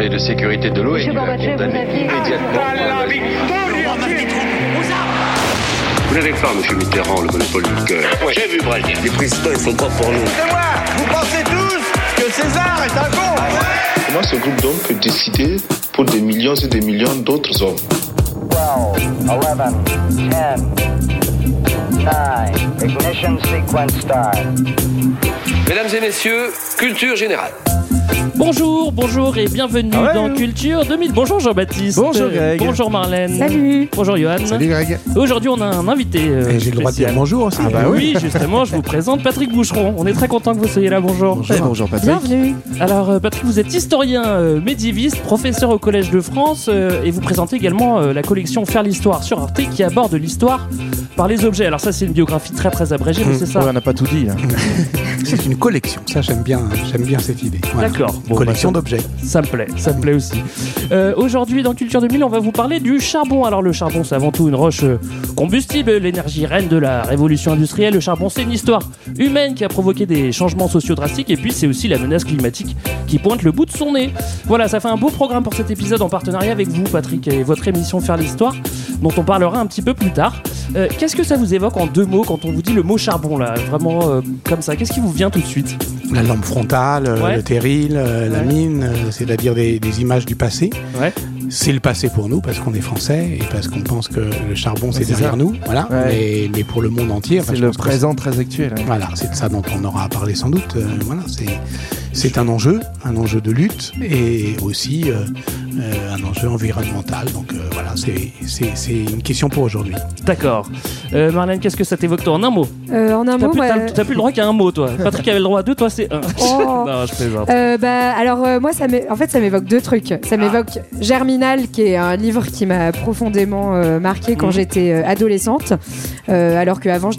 Conseil de sécurité de l'ONU a condamné immédiatement Vous n'avez pas, M. Mitterrand, le monopole du cœur. J'ai vu Brazil. Les présidents, ils sont pas pour nous. C'est moi Vous pensez tous que César est un con Comment ce groupe d'hommes peut décider pour des millions et des millions d'autres hommes 12, 11, 10, 9, ignition sequence start. Mesdames et messieurs, culture générale. Bonjour, bonjour et bienvenue Ah ouais, dans hein. Culture 2000. Bonjour Jean-Baptiste. Bonjour, Greg. Bonjour Marlène. Salut. Bonjour Johan. Salut Greg. Aujourd'hui on a un invité. euh, Et j'ai le droit de dire bonjour aussi. Ah bah oui, justement, je vous présente Patrick Boucheron. On est très content que vous soyez là. Bonjour. Bonjour. Eh, bonjour Patrick. Bienvenue. Alors euh, Patrick, vous êtes historien euh, médiéviste, professeur au Collège de France euh, et vous présentez également euh, la collection Faire l'histoire sur Arte qui aborde l'histoire par les objets. Alors ça c'est une biographie très très abrégée, mais c'est ça. on n'a pas tout dit. là. C'est une collection. Ça, j'aime bien, j'aime bien cette idée. Voilà. D'accord. Bon, collection bah, d'objets. Ça me plaît, ça me plaît aussi. Euh, Aujourd'hui, dans Culture 2000, on va vous parler du charbon. Alors, le charbon, c'est avant tout une roche euh, combustible, l'énergie reine de la révolution industrielle. Le charbon, c'est une histoire humaine qui a provoqué des changements sociaux drastiques. Et puis, c'est aussi la menace climatique qui pointe le bout de son nez. Voilà, ça fait un beau programme pour cet épisode en partenariat avec vous, Patrick, et votre émission Faire l'Histoire, dont on parlera un petit peu plus tard. Euh, Qu'est-ce que ça vous évoque en deux mots quand on vous dit le mot charbon, là Vraiment euh, comme ça? Qu'est-ce qui vous vient tout de suite? La lampe frontale, euh, Ouais. le terril, euh, la mine, euh, c'est-à-dire des, des images du passé. Ouais. C'est le passé pour nous parce qu'on est français et parce qu'on pense que le charbon c'est c'est derrière ça. nous. Voilà. Ouais. Mais, mais pour le monde entier, C'est le présent très actuel. Voilà, c'est de ça dont on aura à parler sans doute. Euh, voilà, c'est c'est un enjeu, un enjeu de lutte et aussi euh, un enjeu environnemental. Donc euh, voilà, c'est c'est c'est une question pour aujourd'hui. D'accord. Euh, Marlène, qu'est-ce que ça t'évoque toi en un mot Euh, en un T'as mot, plus, bah, t'as- t'as plus le droit qu'à un mot, toi. Patrick avait le droit à deux, toi c'est un. Oh. non, je plaisante. euh, bah, alors euh, moi, ça en fait, ça m'évoque deux trucs. Ça m'évoque Germinal, qui est un livre qui m'a profondément euh, marqué quand Mhm. j'étais euh, adolescente, Euh, alors qu'avant,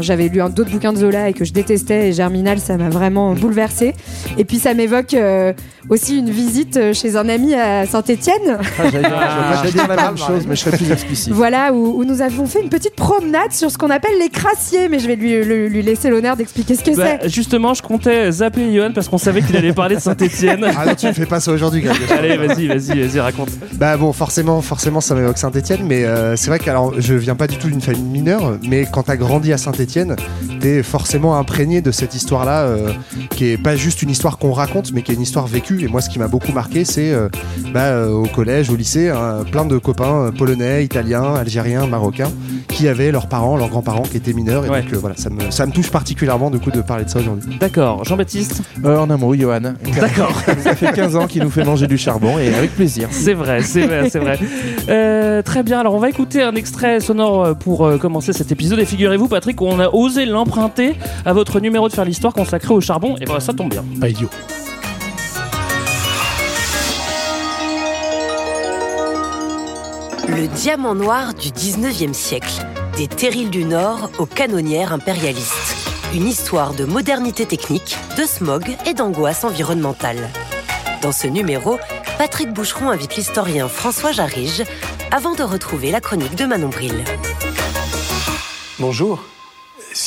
j'avais lu un- d'autres bouquins de Zola et que je détestais. Et Germinal, ça m'a vraiment bouleversée. Et puis, ça m'évoque euh, aussi une visite chez un ami à Saint-Étienne. Ah, j'allais dire, j'allais dire la même chose, mais je serais plus explicite. Voilà, où, où nous avons fait une petite promenade sur ce qu'on appelle les crassiers, mais je vais lui, lui- lui laisser l'honneur d'expliquer ce que Bah, c'est. justement, je comptais zapper Johan parce qu'on savait qu'il allait parler de Saint-Etienne. Ah non, tu ne fais pas ça aujourd'hui, Greg. Allez, vas-y, vas-y, vas-y, raconte. Bah bon, forcément, forcément, ça m'évoque Saint-Etienne, mais euh, c'est vrai que alors, je viens pas du tout d'une famille mineure, mais quand t'as grandi à Saint-Etienne, t'es forcément imprégné de cette histoire-là, euh, qui est pas juste une histoire qu'on raconte, mais qui est une histoire vécue. Et moi, ce qui m'a beaucoup marqué, c'est euh, bah, euh, au collège, au lycée, hein, plein de copains euh, polonais, italiens, algériens, marocains, qui avaient leurs parents, leurs grands-parents qui étaient mineurs. Et Ouais. donc euh, voilà, ça me, ça me touche particulièrement du coup de parler de ça aujourd'hui. D'accord, Jean-Baptiste Euh, en un mot, Johan. D'accord. Ça fait 15 ans qu'il nous fait manger du charbon et avec plaisir. C'est vrai, c'est vrai, c'est vrai. Euh, très bien, alors on va écouter un extrait sonore pour euh, commencer cet épisode. Et figurez-vous, Patrick, on a osé l'emprunter à votre numéro de faire l'histoire consacré au charbon. Et voilà, ça tombe bien. Pas idiot. Le diamant noir du 19e siècle. Des terrils du Nord aux canonnières impérialistes. Une histoire de modernité technique, de smog et d'angoisse environnementale. Dans ce numéro, Patrick Boucheron invite l'historien François Jarige avant de retrouver la chronique de Manon Bril. Bonjour.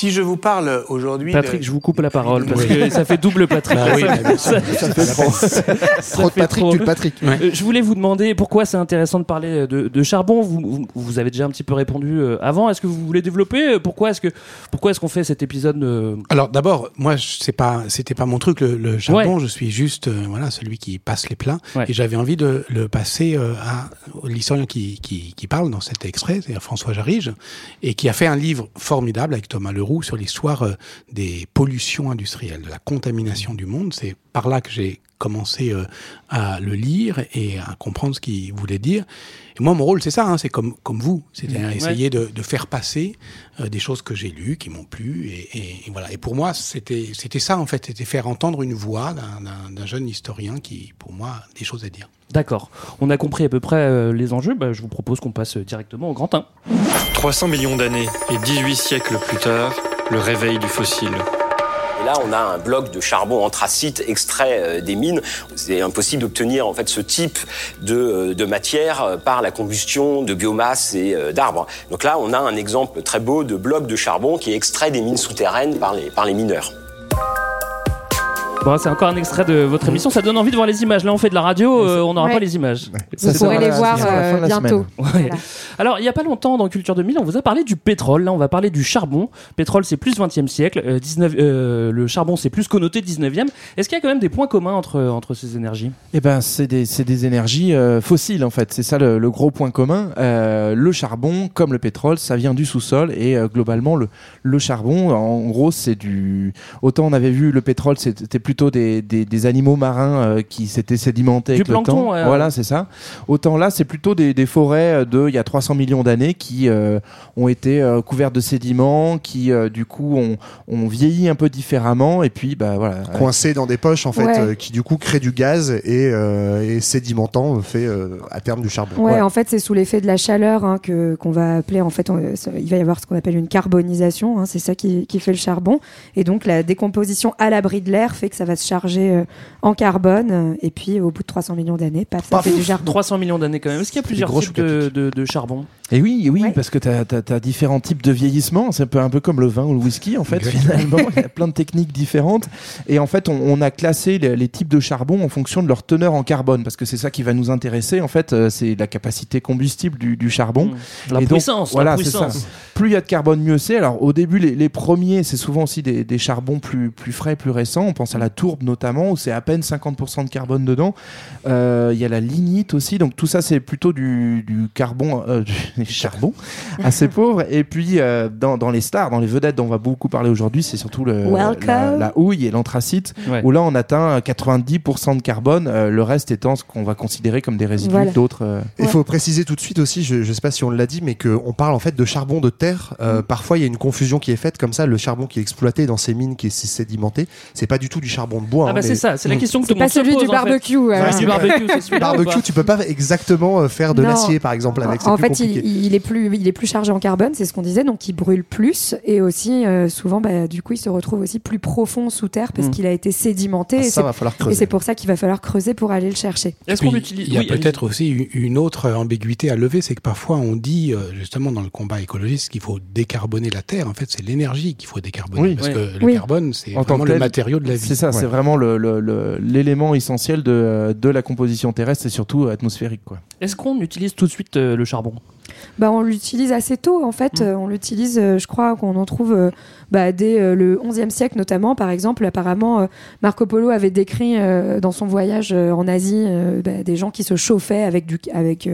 Si je vous parle aujourd'hui. Patrick, de- je vous coupe la parole parce que ça fait double Patrick. Bah oui, Ça- mais bon, ça- ça- ça fait trop. ça Trop de Patrick, trop. tu le Patrick. Euh, je voulais vous demander pourquoi c'est intéressant de parler de, de charbon. Vous, vous, vous avez déjà un petit peu répondu euh, avant. Est-ce que vous voulez développer? Pourquoi est-ce que pourquoi est-ce qu'on fait cet épisode euh, Alors d'abord, moi, c'est pas, c'était pas mon truc le, le charbon. Je suis juste, euh, voilà, celui qui passe les plats. Ouais. Et j'avais envie de le passer euh, à l'historien qui, qui, qui parle dans cet extrait, c'est-à-dire François Jarige, et qui a fait un livre formidable avec Thomas Leroux sur l'histoire euh, des pollutions industrielles, de la contamination du monde. C'est par là que j'ai commencé euh, à le lire et à comprendre ce qu'il voulait dire. Et moi, mon rôle, c'est ça, hein, c'est comme, comme vous, c'est-à-dire Ouais. essayer de, de faire passer euh, des choses que j'ai lues, qui m'ont plu, et, et- et voilà. Et pour moi, c'était c'était ça, en fait, c'était faire entendre une voix d'un- jeune historien qui, pour moi, a des choses à dire. D'accord. On a compris à peu près euh, les enjeux. Bah, je vous propose qu'on passe directement au grand 1. 300 millions d'années et 18 siècles plus tard, le réveil du fossile. Et là, on a un bloc de charbon anthracite extrait euh, des mines. C'est impossible d'obtenir en fait ce type de, euh, de matière euh, par la combustion de biomasse et d'arbres. Donc là, on a un exemple très beau de bloc de charbon qui est extrait des mines souterraines par les, par les mineurs. Bon, c'est encore un extrait de votre émission. Ça donne envie de voir les images. Là, on fait de la radio, euh, on n'aura Ouais. pas les images. Vous pourrez les voir euh, bientôt. Ouais. Alors, il n'y a pas longtemps, dans Culture 2000, on vous a parlé du pétrole. Là, on va parler du charbon. Pétrole, c'est plus 20e siècle. Euh, 19, euh, le charbon, c'est plus connoté 19e. Est-ce qu'il y a quand même des points communs entre, entre ces énergies? Eh ben, c'est des, c'est des énergies euh, fossiles en fait. C'est ça le, le gros point commun. Euh, le charbon, comme le pétrole, ça vient du sous-sol et euh, globalement le, le charbon, en gros, c'est du. Autant on avait vu le pétrole, c'était plutôt des, des, des animaux marins euh, qui s'étaient sédimentés Du avec le plancton, temps. Voilà, c'est ça. Autant là, c'est plutôt des, des forêts de il y a 300 millions d'années qui euh, ont été euh, couvertes de sédiments, qui euh, du coup ont, ont vieilli un peu différemment et puis bah voilà. coincé dans des poches en fait Ouais. euh, qui du coup créent du gaz et, euh, et sédimentant euh, fait euh, à terme du charbon. Ouais, en fait, c'est sous l'effet de la chaleur hein, que qu'on va appeler. En fait, on- il va y avoir ce qu'on appelle une carbonisation. hein, c'est ça qui, qui fait le charbon. Et donc, la décomposition à l'abri de l'air fait que ça va se charger euh, en carbone. euh, et puis, au bout de 300 millions d'années, paf, ça fait du charbon. 300 millions d'années quand même. Est-ce qu'il y a plusieurs types de, de- de charbon? Et oui, oui, parce que tu as, différents types de vieillissement. C'est un peu, un peu comme le vin ou le whisky, en fait, finalement. Il y a plein de techniques différentes. Et en fait, on, on a classé les, les types de charbon en fonction de leur teneur en carbone, parce que c'est ça qui va nous intéresser. En fait, euh, c'est la capacité combustible du, du charbon. Mmh. La Et puissance, voilà, c'est ça. Plus il y a de carbone, mieux c'est. Alors, au début, les, les premiers, c'est souvent aussi des, des charbons plus, plus frais, plus récents. On pense à la tourbe notamment, où c'est à peine 50% de carbone dedans. Euh, Il y a la lignite aussi. Donc, tout ça, c'est plutôt du, du carbon, euh, du charbon assez pauvre. Et puis, euh, dans, dans les stars, dans les vedettes dont on va beaucoup parler aujourd'hui, c'est surtout le, la, la houille et l'anthracite, Ouais. où là, on atteint 90% de carbone. euh, le reste étant ce qu'on va considérer comme des résidus Voilà. d'autres. euh, Il faut préciser tout de suite aussi, je ne sais pas si on l'a dit, mais qu'on parle en fait de charbon de terre. Euh, Parfois, il y a une confusion qui est faite comme ça. Le charbon qui est exploité dans ces mines, qui est sédimenté, c'est pas du tout du charbon de bois. Ah hein, bah mais- c'est ça, c'est la question que tout le pas monde se celui du pose, en fait. barbecue. Du barbecue, tu peux pas exactement euh, faire de l'acier, par exemple, avec. En fait, il. Il est plus, il est plus chargé en carbone, c'est ce qu'on disait, donc il brûle plus et aussi euh, souvent, bah, du coup, il se retrouve aussi plus profond sous terre parce Mm. qu'il a été sédimenté. Ah, et ça c'est- va falloir et creuser. c'est pour ça qu'il va falloir creuser pour aller le chercher. Est-ce qu'on utilise Il y a oui, peut-être aussi une- autre ambiguïté à lever, c'est que parfois on dit, euh, justement dans le combat écologiste, qu'il faut décarboner la Terre. En fait, c'est l'énergie qu'il faut décarboner. Oui. parce Oui. que le Oui. carbone, c'est En tant vraiment que le matériau de la vie. C'est ça, c'est vraiment le- le- le- l'élément essentiel de, de la composition terrestre et surtout atmosphérique. Est-ce qu'on utilise tout de suite euh, le charbon? Bah, on l'utilise assez tôt, en fait. Mm. Euh, on l'utilise, euh, je crois qu'on en trouve euh, bah, dès euh, le XIe siècle, notamment. Par exemple, apparemment, euh, Marco Polo avait décrit euh, dans son voyage en Asie bah, des gens qui se chauffaient avec du, avec,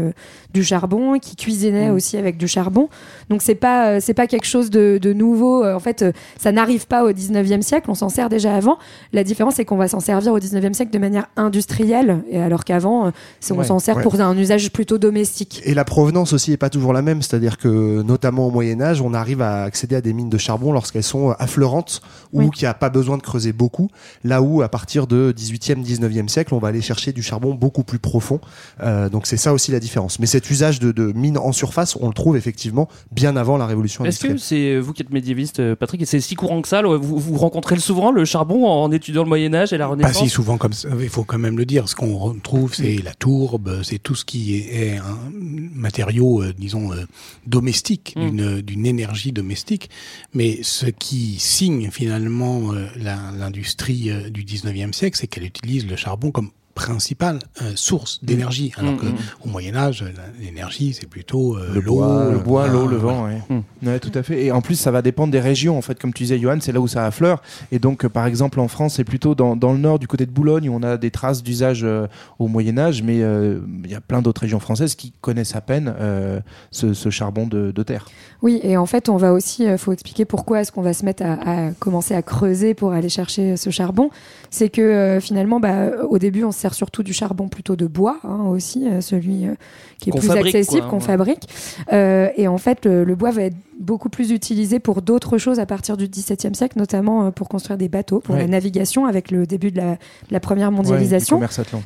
du charbon, qui cuisinaient Mm. aussi avec du charbon. Donc, c'est pas, c'est pas quelque chose de, de nouveau. En fait, ça n'arrive pas au XIXe siècle. On s'en sert déjà avant. La différence, c'est qu'on va s'en servir au XIXe siècle de manière industrielle, et alors qu'avant, on Ouais, s'en sert ouais. pour un usage plutôt domestique. Et la provenance aussi est pas toujours la même, c'est-à-dire que notamment au Moyen Âge, on arrive à accéder à des mines de charbon lorsqu'elles sont affleurantes ou Oui. n'y a pas besoin de creuser beaucoup. Là où à partir de 18e, 19e siècle, on va aller chercher du charbon beaucoup plus profond. Euh, donc c'est ça aussi la différence. Mais cet usage de, de mines en surface, on le trouve effectivement bien avant la révolution Est-ce que c'est euh, vous qui êtes médiéviste, euh, Patrick, et c'est si courant que ça vous, vous rencontrez souvent le charbon en étudiant le Moyen Âge et la Pas Renaissance si souvent comme ça, il faut quand même le dire. Ce qu'on retrouve, c'est la tourbe, c'est tout ce qui est, est un matériau, euh, disons, euh, domestique, Mm. d'une d'une énergie domestique. Mais ce qui signe finalement euh, l'industrie euh, du 19e siècle, c'est qu'elle utilise le charbon comme principale euh, source d'énergie. Alors Mm, que mm. au Moyen Âge, l'énergie, c'est plutôt euh, Le l'eau, le bois, l'eau, le voilà. vent. Ouais. Hmm. Ouais, tout à fait. Et en plus, ça va dépendre des régions. En fait, comme tu disais, Johan, c'est là où ça affleure. Et donc, euh, par exemple, en France, c'est plutôt dans, dans le nord, du côté de Boulogne, où on a des traces d'usage euh, au Moyen Âge. Mais euh, il y a plein d'autres régions françaises qui connaissent à peine euh, ce, ce charbon de, de terre. Oui, et en fait, on va aussi, il faut expliquer pourquoi est-ce qu'on va se mettre à, à commencer à creuser pour aller chercher ce charbon. C'est que euh, finalement, bah, au début, on se sert surtout du charbon plutôt de bois hein, aussi, euh, celui euh, qui est plus accessible, qu'on ouais. fabrique. Euh, et en fait, le, le bois va être beaucoup plus utilisé pour d'autres choses à partir du XVIIe siècle, notamment pour construire des bateaux, pour Ouais. la navigation avec le début de la, de la première mondialisation.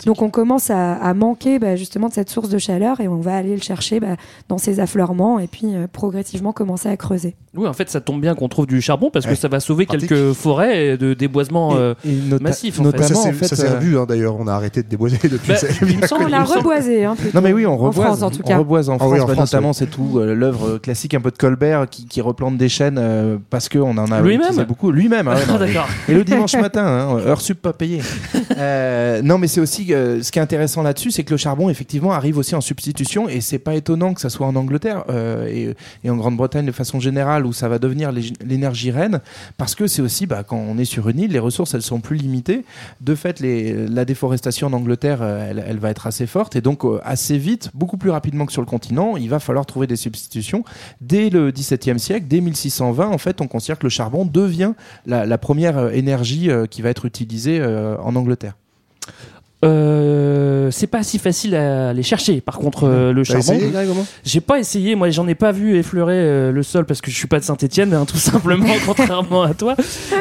Donc on commence à, à manquer bah, justement de cette source de chaleur et on va aller le chercher bah, dans ces affleurements et puis euh, progressivement commencer à creuser. Oui, en fait, ça tombe bien qu'on trouve du charbon parce que ça va sauver Pratique. quelques forêts de déboisement euh, Et nota- massif, en fait. Ça, en fait, s'est euh, revu hein, d'ailleurs. On a arrêté arrêté de déboiser depuis. Bah, il me semble- On l'a reboisé, hein. Non mais oui, on En reboise, France, en tout on cas. reboise en Ah France, oui, en bah, France, notamment oui. c'est tout euh, l'œuvre classique un peu de Colbert qui, qui replante des chaînes euh, parce que on en a Lui-même utilisé beaucoup. Lui-même, ah ouais, non, D'accord. Et le dimanche matin, hein, heure sup pas payée. Euh, non, mais c'est aussi euh, ce qui est intéressant là-dessus, c'est que le charbon effectivement arrive aussi en substitution et c'est pas étonnant que ça soit en Angleterre euh, et, et en Grande-Bretagne de façon générale où ça va devenir l'énergie reine parce que c'est aussi bah, quand on est sur une île, les ressources elles sont plus limitées. De fait, les, la déforestation en Angleterre, euh, elle, va être assez forte et donc euh, assez vite, beaucoup plus rapidement que sur le continent, il va falloir trouver des substitutions. Dès le XVIIe siècle, dès 1620, en fait, on considère que le charbon devient la, première euh, énergie qui va être utilisée en Angleterre. Euh, c'est pas si facile à aller chercher. Par contre, euh, le charbon, j'ai pas essayé. Moi, j'en ai pas vu effleurer euh, le sol parce que je suis pas de Saint-Étienne, tout simplement, contrairement à toi.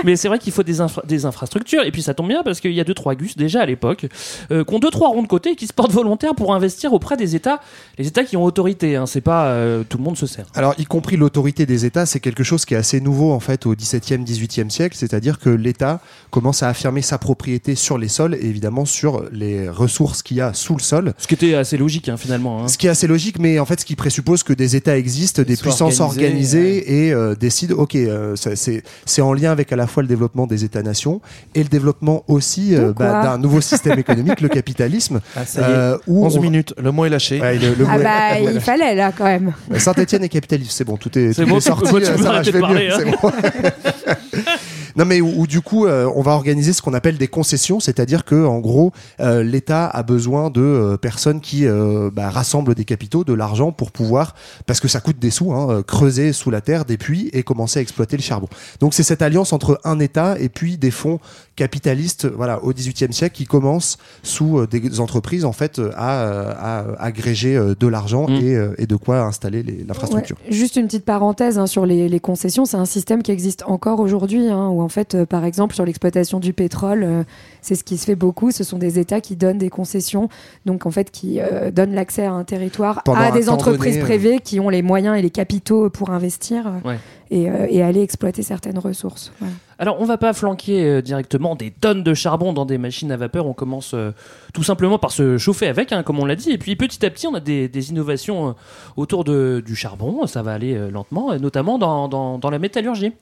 Mais c'est vrai qu'il faut des, infra- des infrastructures. Et puis ça tombe bien parce qu'il y a deux trois gus déjà à l'époque euh, qui ont deux trois ronds de côté et qui se portent volontaires pour investir auprès des États, les États qui ont autorité. Hein, c'est pas tout le monde se sert. Alors, y compris l'autorité des États, c'est quelque chose qui est assez nouveau en fait au XVIIe, XVIIIe siècle, c'est-à-dire que l'État commence à affirmer sa propriété sur les sols et évidemment sur les ressources qu'il y a sous le sol. Ce qui était assez logique hein, finalement. hein. Ce qui est assez logique, mais en fait, ce qui présuppose que des États existent, des puissances organisées et euh, décident, ok, euh, c'est c'est en lien avec à la fois le développement des États-nations et le développement aussi euh, bah, d'un nouveau système économique, le capitalisme. Ah, ça y est. euh, où 11 on- minutes, le mot est lâché. Ouais, le- le Ah est- bah, il fallait là quand même. Saint-Etienne est capitaliste, c'est bon, tout est, C'est tout bon, est tu sorti, peux- tu euh, peux ça je de vais parler, mieux, hein. c'est bon. Non mais où, du coup euh, on va organiser ce qu'on appelle des concessions, c'est-à-dire que en gros euh, l'État a besoin de euh, personnes qui bah, rassemblent des capitaux, de l'argent pour pouvoir, parce que ça coûte des sous, hein, creuser sous la terre des puits et commencer à exploiter le charbon. Donc c'est cette alliance entre un État et puis des fonds capitalistes, voilà, au XVIIIe siècle qui commencent sous euh, des entreprises en fait euh, à, euh, à agréger euh, de l'argent Mm. et, euh, et de quoi installer les- l'infrastructure. Ouais, juste une petite parenthèse hein, sur les, les concessions, c'est un système qui existe encore aujourd'hui, hein, où en fait, euh, par exemple, sur l'exploitation du pétrole, euh, c'est ce qui se fait beaucoup. Ce sont des États qui donnent des concessions, donc en fait qui euh, donnent l'accès à un territoire Pendant à un des entreprises donné, euh. privées qui ont les moyens et les capitaux pour investir Ouais. Et, euh, et aller exploiter certaines ressources. Alors, on va pas flanquer euh, directement des tonnes de charbon dans des machines à vapeur. On commence euh, tout simplement par se chauffer avec, hein, comme on l'a dit. Et puis, petit à petit, on a des, innovations autour du charbon. Ça va aller lentement, notamment dans la métallurgie.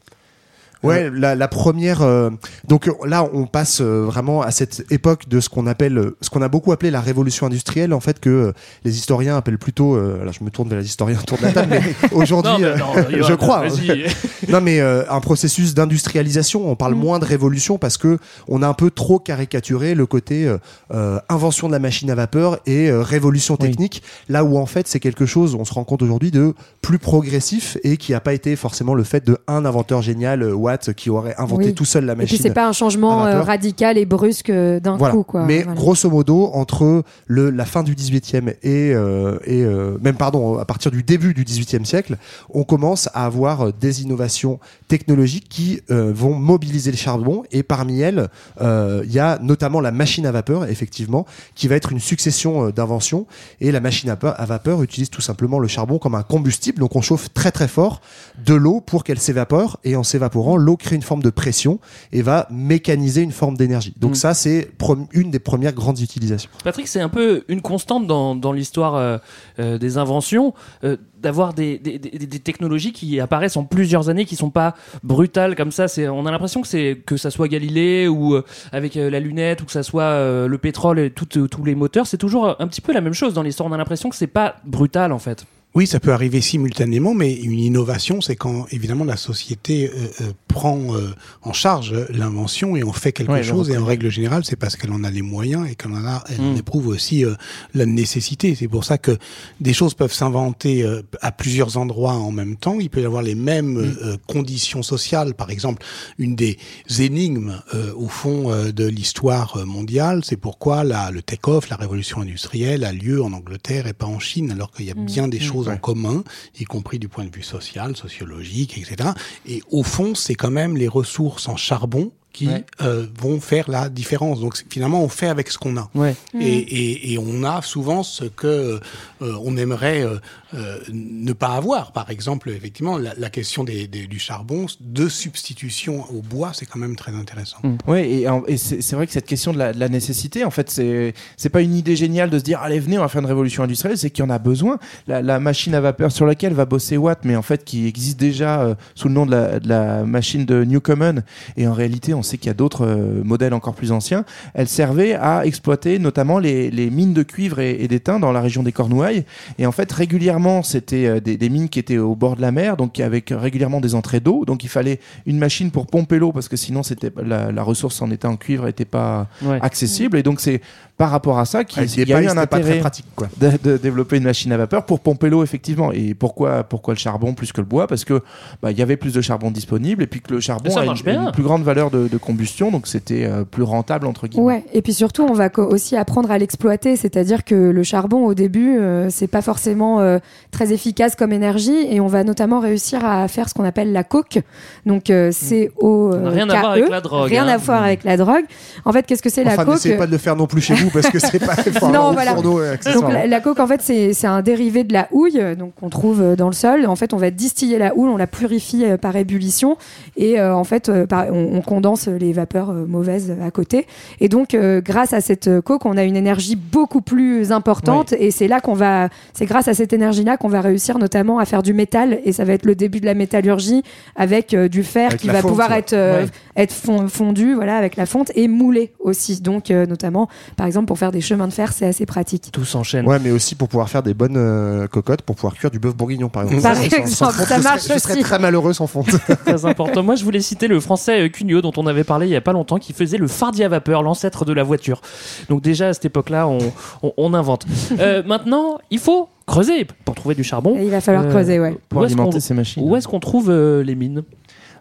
Ouais, la, la première. euh, donc euh, là, on passe euh, vraiment à cette époque de ce qu'on appelle, euh, ce qu'on a beaucoup appelé la révolution industrielle, en fait, que euh, les historiens appellent plutôt. euh, là, je me tourne vers les historiens autour de la table, mais aujourd'hui, euh, je crois. hein. non, mais euh, un processus d'industrialisation. On parle moins de révolution parce que on a un peu trop caricaturé le côté euh, euh, invention de la machine à vapeur et euh, révolution technique. Là où en fait, c'est quelque chose, on se rend compte aujourd'hui, de plus progressif et qui n'a pas été forcément le fait de un inventeur génial, euh, Watt, qui aurait inventé Oui. tout seul la Et machine. puis c'est pas un changement euh, radical et brusque euh, d'un Voilà. coup, quoi. Mais Voilà. grosso modo, entre le, la fin du 18e et, euh, et euh, même pardon, à partir du début du 18e siècle, on commence à avoir des innovations technologiques qui euh, vont mobiliser le charbon. Et parmi elles, il y a notamment la machine à vapeur, effectivement, qui va être une succession d'inventions. Et la machine à vapeur utilise tout simplement le charbon comme un combustible. Donc on chauffe très très fort de l'eau pour qu'elle s'évapore. Et en s'évaporant, l'eau crée une forme de pression et va mécaniser une forme d'énergie. Donc Mm. ça, c'est une des premières grandes utilisations. Patrick, c'est un peu une constante dans, dans l'histoire euh, euh, des inventions, euh, d'avoir des, des, des- des technologies qui apparaissent en plusieurs années, qui sont pas brutales comme ça. C'est, on a l'impression que c'est que ça soit Galilée ou euh, avec euh, la lunette ou que ça soit euh, le pétrole et tous les moteurs. C'est toujours un petit peu la même chose dans l'histoire. On a l'impression que c'est pas brutal en fait. Oui, ça peut arriver simultanément, mais une innovation, c'est quand évidemment la société euh, euh, prend euh, en charge l'invention et on fait quelque Ouais, chose. Et en règle générale, c'est parce qu'elle en a les moyens et qu'elle en a, elle en Mm. éprouve aussi euh, la nécessité. C'est pour ça que des choses peuvent s'inventer euh, à plusieurs endroits en même temps. Il peut y avoir les mêmes euh, conditions sociales. Par exemple, une des énigmes euh, au fond euh, de l'histoire euh, mondiale, c'est pourquoi la, le take-off, la révolution industrielle, a lieu en Angleterre et pas en Chine, alors qu'il y a Mm. bien des Mm, choses en commun, y compris du point de vue social, sociologique, etc. Et au fond, c'est quand même les ressources en charbon qui Ouais. euh, vont faire la différence. Donc finalement, on fait avec ce qu'on a. Ouais. Et, et, et on a souvent ce que euh, on aimerait euh, euh, ne pas avoir. Par exemple, effectivement, la, la question des, des- du charbon, de substitution au bois, c'est quand même très intéressant. Et, en- et c'est vrai que cette question de la, de la nécessité, en fait, c'est c'est pas une idée géniale de se dire allez venez on va faire une révolution industrielle, c'est qu'il y en a besoin. La, la machine à vapeur sur laquelle va bosser Watt, mais en fait qui existe déjà euh, sous le nom de la, de la machine de Newcomen, et en réalité on sait qu'il y a d'autres euh, modèles encore plus anciens. Elle servait à exploiter notamment les, les mines de cuivre et, et d'étain dans la région des Cornouailles. Et en fait régulièrement c'était euh, des, des mines qui étaient au bord de la mer, donc avec régulièrement des entrées d'eau. Donc il fallait une machine pour pomper l'eau parce que sinon c'était la, la ressource en étain en cuivre était pas Ouais. accessible. Et donc c'est par rapport à ça qu'il Avec y a eu un c'était pas intérêt très pratique, quoi. de, de développer une machine à vapeur pour pomper l'eau effectivement. Et pourquoi pourquoi le charbon plus que le bois? Parce que bah, il y avait plus de charbon disponible et puis que le charbon a une, plus grande valeur de, de combustion, donc c'était euh, plus rentable entre guillemets. Ouais, et puis surtout, on va aussi apprendre à l'exploiter, c'est-à-dire que le charbon, au début, euh, c'est pas forcément euh, très efficace comme énergie, et on va notamment réussir à faire ce qu'on appelle la coke, donc euh, c'est au Ça n'a rien à voir avec la drogue, rien hein. à voir avec la drogue. En fait, qu'est-ce que c'est la coke? n'essayez pas de le faire non plus chez vous parce que c'est pas Non, voilà. fourneau, Donc la, la coke en fait c'est c'est un dérivé de la houille euh, donc qu'on trouve euh, dans le sol. En fait on va distiller la houille, on la purifie euh, par ébullition et euh, en fait par- on, on condense les vapeurs mauvaises à côté. Et donc euh, grâce à cette coke on a une énergie beaucoup plus importante et c'est là qu'on va c'est grâce à cette énergie là qu'on va réussir notamment à faire du métal et ça va être le début de la métallurgie avec euh, du fer Avec qui va fonte, pouvoir ouais. être Ouais. être fon- fondu voilà avec la fonte et moulé aussi. Donc notamment par exemple pour faire des chemins de fer c'est assez pratique. Tout s'enchaîne. Ouais, mais aussi pour pouvoir faire des bonnes euh, cocottes, pour pouvoir cuire du bœuf bourguignon, par exemple. Par Ça, sans- sans exemple, fonte, ça je serais- marche Je serais aussi. très malheureux sans fonte. Très important. Moi, je voulais citer le français euh, Cugnot, dont on avait parlé il y a pas longtemps, qui faisait le fardier à vapeur, l'ancêtre de la voiture. Donc déjà à cette époque-là, on, on- on invente. Euh, maintenant, il faut creuser pour trouver du charbon. Et il va falloir Euh, creuser ouais. Pour Où est-ce alimenter ces machines. Où est-ce qu'on trouve euh, les mines?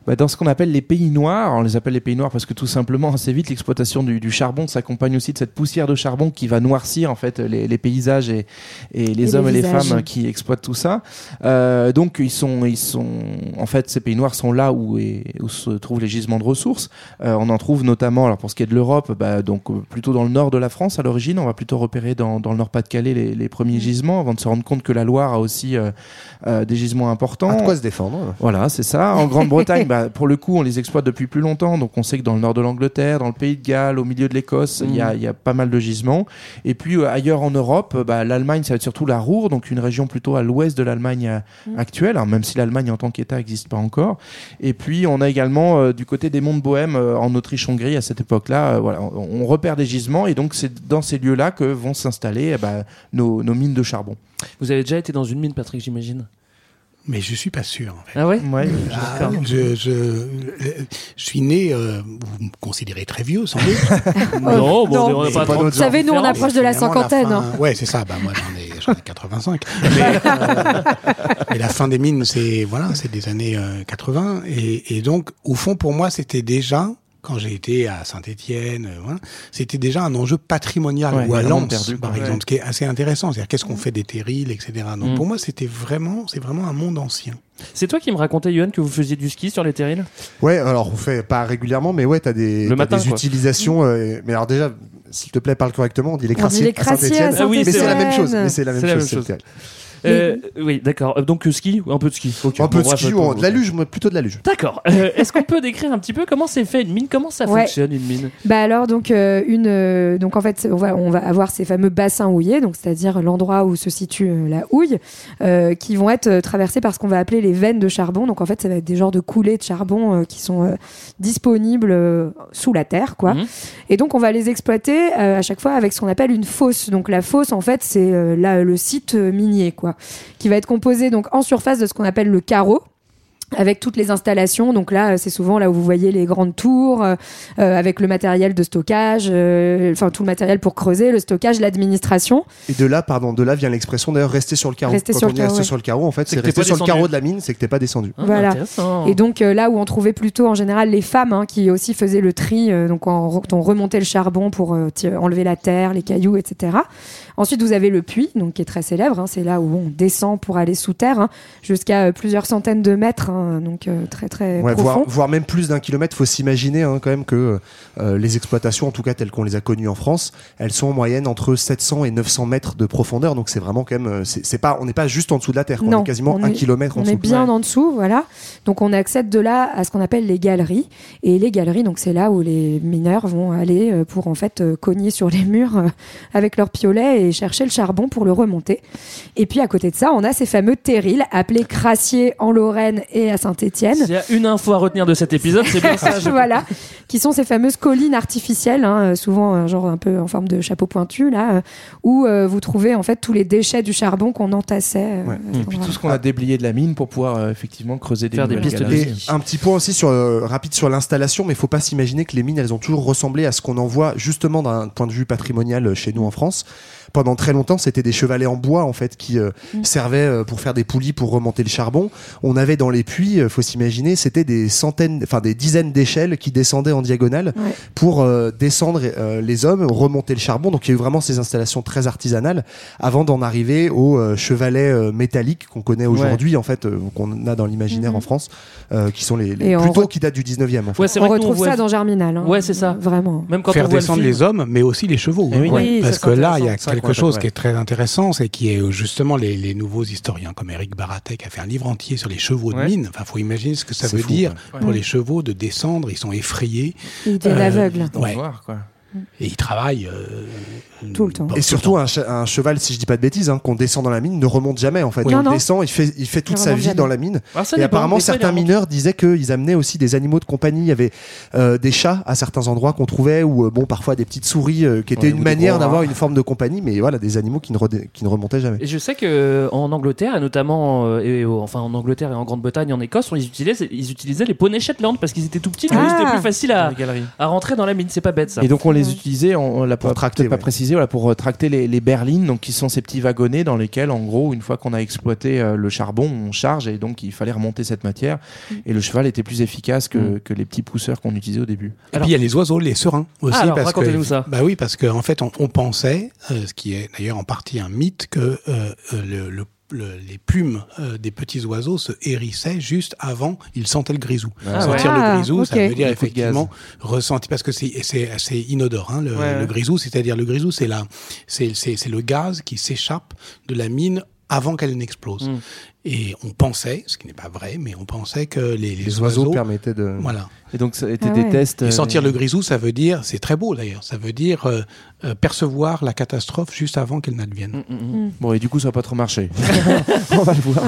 Bah, dans ce qu'on appelle les pays noirs, on les appelle les pays noirs parce que tout simplement assez vite l'exploitation du, du charbon s'accompagne aussi de cette poussière de charbon qui va noircir en fait les, les paysages et, et les Et hommes les et les femmes qui exploitent tout ça. Euh, donc ils sont, ils sont, en fait ces pays noirs sont là où, est, où se trouvent les gisements de ressources. Euh, on en trouve notamment, alors pour ce qui est de l'Europe, bah, donc euh, plutôt dans le nord de la France à l'origine, on va plutôt repérer dans, dans le Nord-Pas-de-Calais les, les premiers gisements avant de se rendre compte que la Loire a aussi euh, euh, des gisements importants. À quoi se défendre Voilà, c'est ça. En Grande-Bretagne, bah, pour le coup, on les exploite depuis plus longtemps. Donc, on sait que dans le nord de l'Angleterre, dans le pays de Galles, au milieu de l'Écosse, il y, a, y a pas mal de gisements. Et puis, euh, ailleurs en Europe, euh, bah, l'Allemagne, ça va être surtout la Ruhr, donc une région plutôt à l'ouest de l'Allemagne euh, actuelle, alors même si l'Allemagne en tant qu'État n'existe pas encore. Et puis, on a également euh, du côté des monts de Bohème, euh, en Autriche-Hongrie, à cette époque-là, voilà, on, on repère des gisements. Et donc, c'est dans ces lieux-là que vont s'installer eh bah, nos, nos mines de charbon. Vous avez déjà été dans une mine, Patrick, j'imagine? Mais je suis pas sûr. En fait. Ah ouais Ouais. Ah, je, je, je suis né, euh, vous me considérez très vieux sans doute. Non, bon, non. on n'a pas Vous savez, nous on approche de la cinquantaine. fin- hein. Ouais, c'est ça. Bah, moi, j'en ai, j'en ai 85. Mais, euh, mais la fin des mines, c'est voilà, c'est des années euh, 80. Et, et donc, au fond, pour moi, c'était déjà quand j'ai été à Saint-Étienne, voilà, c'était déjà un enjeu patrimonial Ouais, ou à Lens, perdu, par exemple, ce qui est assez intéressant. C'est-à-dire qu'est-ce qu'on fait des terrils, etc. Donc Mm. pour moi, c'était vraiment, c'est vraiment un monde ancien. C'est toi qui me racontais, Yohan, que vous faisiez du ski sur les terrils? Ouais, alors on fait pas régulièrement, mais ouais, t'as des, Le matin, des utilisations. euh, mais alors déjà, s'il te plaît, parle correctement. On dit les On dit crassiers les à crassiers à Saint-Étienne. Ah oui, mais c'est la même chose. Mais c'est la même chose. Euh, Oui, d'accord. Euh, Donc euh, ski, un peu de ski. Ok, Un peu bon, de ski ou de la luge, plutôt de la luge. D'accord. Euh, Est-ce qu'on peut décrire un petit peu comment c'est fait une mine? Comment ça Ouais. fonctionne une mine? Bah alors donc euh, une donc en fait on va on va avoir ces fameux bassins houillés donc c'est-à-dire l'endroit où se situe la houille qui vont être traversés par ce qu'on va appeler les veines de charbon donc en fait ça va être des genres de coulées de charbon qui sont disponibles sous la terre quoi Mhm. et donc on va les exploiter à chaque fois avec ce qu'on appelle une fosse donc la fosse en fait c'est là le site minier quoi qui va être composé donc en surface de ce qu'on appelle le carreau avec toutes les installations. Donc là, c'est souvent là où vous voyez les grandes tours, euh, euh, avec le matériel de stockage, euh, enfin tout le matériel pour creuser, le stockage, l'administration. Et de là, pardon, de là vient l'expression d'ailleurs rester sur le carreau. Rester Quand sur on le carreau, ouais. sur le carreau, en fait, C'est rester pas sur le carreau de la mine, c'est que t'es pas descendu. Ah, Voilà. Et donc euh, là où on trouvait plutôt en général les femmes hein, qui aussi faisaient le tri, euh, donc quand on remontait le charbon pour euh, enlever la terre, les cailloux, etc. Ensuite, vous avez le puits, donc qui est très célèbre. hein, c'est là où on descend pour aller sous terre, hein, jusqu'à euh, plusieurs centaines de mètres. hein, donc euh, très très Ouais, profond. voire, voire même plus d'un kilomètre. faut s'imaginer quand même que euh, les exploitations, en tout cas telles qu'on les a connues en France, elles sont en moyenne entre 700 et 900 mètres de profondeur. Donc c'est vraiment quand même, c'est pas, on n'est pas juste en dessous de la terre, quoi. on Non, est quasiment on un kilomètre en On dessous. est bien en dessous, voilà. Donc on accède de là à ce qu'on appelle les galeries. Et les galeries, donc c'est là où les mineurs vont aller pour en fait cogner sur les murs avec leur piolet et chercher le charbon pour le remonter. Et puis à côté de ça, on a ces fameux terrils appelés crassiers en Lorraine et à Saint-Étienne. S'il y a une info à retenir de cet épisode, c'est bien ça. je- voilà, qui sont ces fameuses collines artificielles, hein, euh, souvent euh, genre un peu en forme de chapeau pointu là, euh, où euh, vous trouvez en fait tous les déchets du charbon qu'on entassait. euh, Ouais. Et puis tout ce qu'on a déblayé de la mine pour pouvoir euh, effectivement creuser des, Faire des pistes. Et un petit point aussi sur euh, rapide sur l'installation, mais il faut pas s'imaginer que les mines elles ont toujours ressemblé à ce qu'on en voit justement d'un point de vue patrimonial chez nous en France. Pendant très longtemps, c'était des chevalets en bois en fait qui euh, Mm. servaient euh, pour faire des poulies pour remonter le charbon. On avait dans les puits, euh, faut s'imaginer, c'était des centaines, enfin des dizaines d'échelles qui descendaient en diagonale Ouais. pour euh, descendre euh, les hommes, remonter le charbon. Donc il y a eu vraiment ces installations très artisanales avant d'en arriver aux euh, chevalets euh, métalliques qu'on connaît aujourd'hui en fait, euh, qu'on a dans l'imaginaire Mhm. en France, euh, qui sont les, les on plutôt re- qui datent du 19e. En fait. Ouais, c'est on retrouve voit- ça dans Germinal. hein. Ouais, c'est ça. Vraiment. Même quand faire on descendre le les hommes, mais aussi les chevaux. Eh oui. Oui, Parce que là, il y a quelque chose qui est très intéressant, c'est qui est euh, justement les, les nouveaux historiens comme Eric Baratek a fait un livre entier sur les chevaux de Ouais. mine. Enfin, faut imaginer ce que ça veut fou, dire pour Ouais. les chevaux de descendre. Ils sont effrayés Ils deviennent Euh, aveugles. Ouais. noir, quoi. Et ils travaillent euh, Tout le temps. bon, Et surtout, un, che- un cheval, si je dis pas de bêtises, hein, qu'on descend dans la mine, ne remonte jamais en fait. On non. descend, il fait, il fait toute Il sa vie jamais. dans la mine. Ça Et apparemment, il certains mineurs disaient qu'ils amenaient aussi des animaux de compagnie. Il y avait euh, des chats à certains endroits qu'on trouvait, ou euh, bon, parfois des petites souris, euh, qui étaient Ouais, une manière d'avoir une forme de compagnie, mais voilà, des animaux qui ne, redé- qui ne remontaient jamais. Et je sais que en Angleterre et notamment euh, et, enfin en Angleterre et en Grande-Bretagne, en Écosse, ils utilisaient ils utilisaient les poneys Shetland parce qu'ils étaient tout petits, coup, Ah. c'était plus facile à, rentrer dans la mine. C'est pas bête ça. Et donc on les utilisait, on, on l'a Pour pas, tracter, pas précisé, voilà, pour euh, tracter les, les berlines, donc qui sont ces petits wagonnets dans lesquels, en gros, une fois qu'on a exploité euh, le charbon, on charge et donc il fallait remonter cette matière. Et le cheval était plus efficace que, Mm. que les petits pousseurs qu'on utilisait au début. Et Alors- puis il y a les oiseaux, les serins aussi. Ah, alors, parce que, racontez-nous ça. Bah oui, parce qu'en en fait, on, on pensait, euh, ce qui est d'ailleurs en partie un mythe, que euh, euh, le, le- le- les plumes euh, des petits oiseaux se hérissaient juste avant ils sentaient le grisou. Ah Sentir ouais. le grisou, Ah, ça ok. veut dire effectivement ressenti parce que c'est c'est assez inodore hein, le, Ouais, le grisou, c'est-à-dire le grisou, c'est la c'est c'est c'est le gaz qui s'échappe de la mine avant qu'elle n'explose. Mm. Et on pensait, ce qui n'est pas vrai, mais on pensait que les, les, Les oiseaux permettaient de. voilà. Et donc ça a été Ah des tests. Et euh, sentir le grisou, ça veut dire, c'est très beau d'ailleurs, ça veut dire euh, euh, percevoir la catastrophe juste avant qu'elle n'advienne. Mm, mm, mm. Bon, et du coup, ça n'a pas trop marché. on va le voir.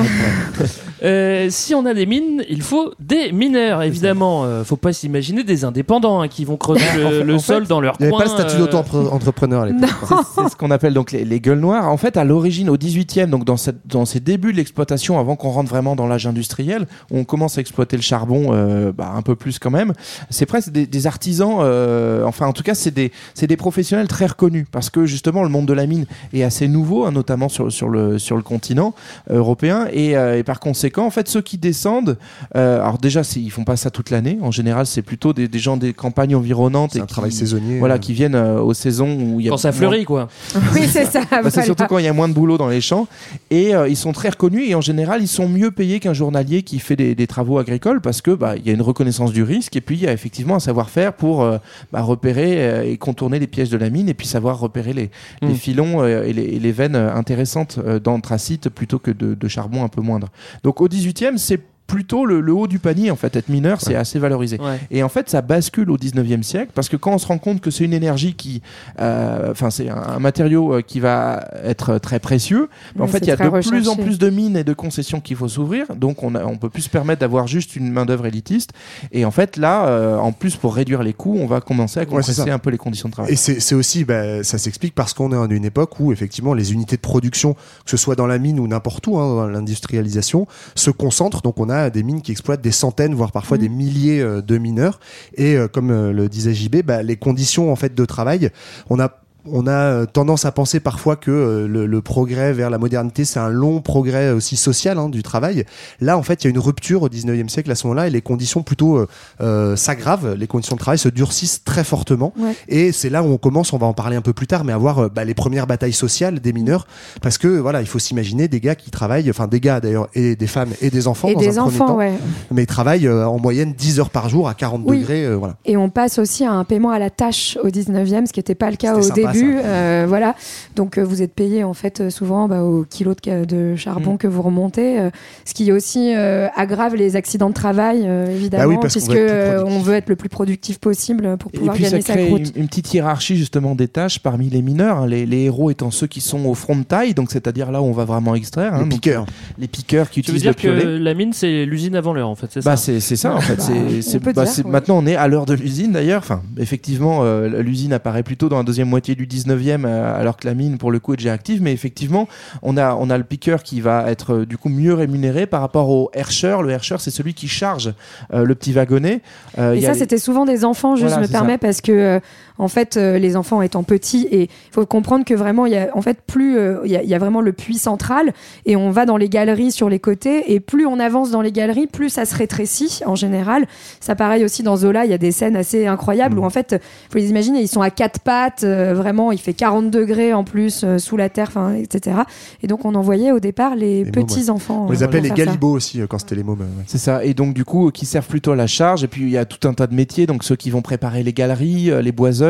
Euh, si on a des mines, il faut des mineurs, évidemment. Euh, faut pas s'imaginer des indépendants hein, qui vont creuser le, sol fait, dans leur Il n'y coin. avait pas le statut euh, d'auto-entrepreneur à l'époque. C'est c'est ce qu'on appelle donc les, les gueules noires. En fait, à l'origine, au 18e, donc dans, cette, dans ces débuts de l'exploitation, avant qu'on rentre vraiment dans l'âge industriel, où on commence à exploiter le charbon euh, bah, un peu plus quand même, c'est presque des, des artisans, euh, enfin en tout cas, c'est des, c'est des professionnels très reconnus, parce que justement, le monde de la mine est assez nouveau, hein, notamment sur, sur, le, sur le continent européen, et, euh, et par conséquent, en fait, ceux qui descendent, euh, alors déjà, ils font pas ça toute l'année, en général, c'est plutôt des, des gens des campagnes environnantes C'est et un qui- travail saisonnier. Voilà, qui viennent euh, aux saisons où il y a Quand ça moins- fleurit, quoi. Oui, c'est ça. bah, c'est surtout quand il y a moins de boulot dans les champs. Et euh, ils sont très reconnus et en général, ils sont mieux payés qu'un journalier qui fait des, des travaux agricoles parce que bah, il y a une reconnaissance du risque et puis il y a effectivement un savoir-faire pour euh, bah, repérer euh, et contourner les pièges de la mine et puis savoir repérer les, Mm. les filons euh, et, les, et les veines intéressantes d'anthracite plutôt que de, de charbon un peu moindre. Donc au 18e, c'est plutôt le, le haut du panier en fait. Être mineur, c'est assez valorisé. Ouais. Et en fait, ça bascule au 19e siècle parce que quand on se rend compte que c'est une énergie qui, euh, enfin, c'est un, un matériau euh, qui va être très précieux, mais en fait, il y a de plus en plus de mines et de concessions qu'il faut s'ouvrir. Donc, on, a, on peut plus se permettre d'avoir juste une main-d'œuvre élitiste. Et en fait, là, euh, en plus, pour réduire les coûts, on va commencer à compresser un peu les conditions de travail. Et c'est c'est aussi, bah, ça s'explique parce qu'on est en une époque où effectivement les unités de production, que ce soit dans la mine ou n'importe où, hein, dans l'industrialisation, se concentrent. Donc on a des mines qui exploitent des centaines, voire parfois Mhm. des milliers euh, de mineurs. Et euh, comme euh, le disait JB, bah, les conditions en fait de travail, on a on a euh, tendance à penser parfois que euh, le, le progrès vers la modernité, c'est un long progrès aussi social hein, du travail. Là, en fait, il y a une rupture au 19e siècle à ce moment-là et les conditions plutôt euh, euh, s'aggravent, les conditions de travail se durcissent très fortement. Ouais. Et c'est là où on commence, on va en parler un peu plus tard, mais à voir bah, les premières batailles sociales des mineurs, parce que voilà, il faut s'imaginer des gars qui travaillent, enfin des gars d'ailleurs, et des femmes et des enfants Et dans des un enfants, temps, ouais. mais ils travaillent euh, en moyenne 10 heures par jour à 40 Oui. degrés, euh, voilà. Et on passe aussi à un paiement à la tâche au 19e, ce qui n'était pas le cas au sympa, début. Ça. Euh, voilà. Donc euh, vous êtes payé en fait euh, souvent bah, au kilo de, charbon Mm. que vous remontez, euh, ce qui aussi euh, aggrave les accidents de travail euh, évidemment, Bah oui, parce qu'on puisque on veut être le plus productif possible pour Et pouvoir puis ça gagner sa crée croûte. une, une petite hiérarchie justement des tâches parmi les mineurs, hein, les, les héros étant ceux qui sont au front de taille, donc c'est-à-dire là où on va vraiment extraire. hein, Les piqueurs. Les piqueurs qui Tu veux utilisent dire le que la mine, c'est l'usine avant l'heure, en fait, c'est Bah ça c'est c'est ça en fait. Bah, c'est bah, dire, ouais. Maintenant on est à l'heure de l'usine d'ailleurs. Enfin effectivement euh, l'usine apparaît plutôt dans la deuxième moitié du 19e euh, alors que la mine pour le coup est déjà active. Mais effectivement on a on a le piqueur qui va être euh, du coup mieux rémunéré par rapport au hercher. Le hercher c'est celui qui charge euh, le petit wagonnet. Et ça, les- c'était souvent des enfants, Voilà, je me permets, ça. parce que, en fait, euh, les enfants étant petits, et il faut comprendre que vraiment, il y a, en fait, plus, euh, il y, a, il y a vraiment le puits central, et on va dans les galeries sur les côtés, et plus on avance dans les galeries, plus ça se rétrécit, en général. Ça, pareil aussi, dans Zola, il y a des scènes assez incroyables, Mm. où, en fait, faut les imaginer, ils sont à quatre pattes, euh, vraiment, il fait 40 degrés en plus, euh, sous la terre, enfin, etc. Et donc, on envoyait au départ les, Les mômes, petits enfants. On les appelait les galibots aussi euh, quand c'était les mômes. ouais. C'est ça. Et donc, du coup, qui servent plutôt à la charge. Et puis, il y a tout un tas de métiers. Donc, ceux qui vont préparer les galeries, euh, les boiseurs,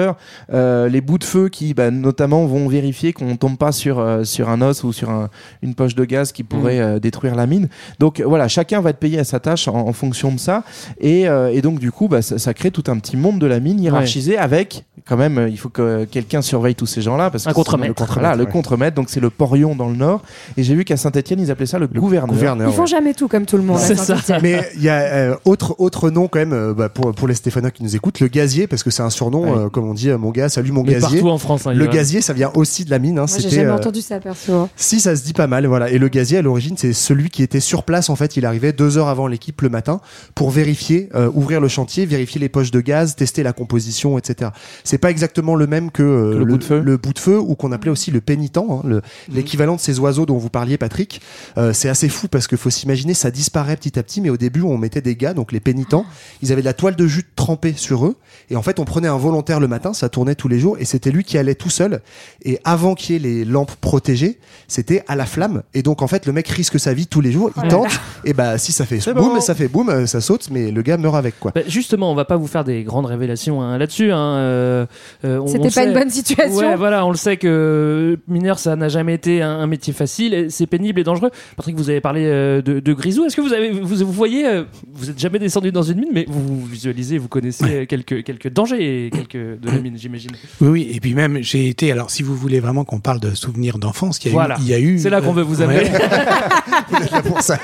euh, les bouts de feu qui, bah, notamment, vont vérifier qu'on tombe pas sur, euh, sur un os ou sur un- une poche de gaz qui pourrait euh, détruire la mine. Donc, voilà, chacun va être payé à sa tâche en, en fonction de ça. Et, euh, et donc, du coup, bah, ça, ça crée tout un petit monde de la mine hiérarchisé avec, quand même, il faut que quelqu'un surveille tous ces gens-là. Parce Un que contremaître. Le contremaître, voilà, le ouais. contremaître. Donc, c'est le porion dans le nord. Et j'ai vu qu'à Saint-Etienne, ils appelaient ça le, gouverneur. Gouverneur. Ils font ouais. jamais tout comme tout le monde. à C'est ça. Saint-Étienne. Mais il y a euh, autre autre nom quand même euh, bah, pour pour les Stéphanois qui nous écoutent, le gazier parce que c'est un surnom Ouais. euh, comme on dit mon gars, salut mon Mais gazier. partout en France. hein, Le gazier, ça vient aussi de la mine. Hein, j'ai jamais euh, entendu ça perso. Si ça se dit pas mal, voilà. Et le gazier à l'origine, c'est celui qui était sur place. En fait, il arrivait deux heures avant l'équipe le matin pour vérifier, euh, ouvrir le chantier, vérifier les poches de gaz, tester la composition, etc. C'est pas exactement le même que, euh, Que le bout de feu. le bout de feu ou qu'on appelait aussi le pénitent, hein, le- l'équivalent de ces oiseaux dont vous parliez, Patrick. Euh, c'est assez fou parce que faut s'imaginer, ça disparaît petit à petit. Mais au début, on mettait des gars, donc les pénitents, ils avaient de la toile de jute trempée sur eux. Et en fait, on prenait un volontaire le matin, ça tournait tous les jours, et c'était lui qui allait tout seul. Et avant qu'il y ait les lampes protégées, c'était à la flamme. Et donc, en fait, le mec risque sa vie tous les jours, il tente, et bah, si ça fait boum, bon. ça fait boum, euh, ça saute, mais le gars meurt avec, quoi. Bah, justement, on va pas vous faire des grandes révélations hein, là-dessus. Hein, euh, euh, on- C'était pas sait- une bonne situation. Ouais, voilà, on le sait que mineur, ça n'a jamais été un, un métier facile. C'est pénible et dangereux. Patrick, vous avez parlé euh, de, de Grisou. Est-ce que vous avez, vous, vous voyez, euh, vous êtes jamais descendu dans une mine, mais vous visualisez, vous connaissez quelques quelques dangers et quelques de la mine, j'imagine. Oui, oui. Et puis même, j'ai été. Alors, si vous voulez vraiment qu'on parle de souvenirs d'enfance, il y a Voilà. eu. Il y a eu C'est là qu'on veut vous amener. pour ça.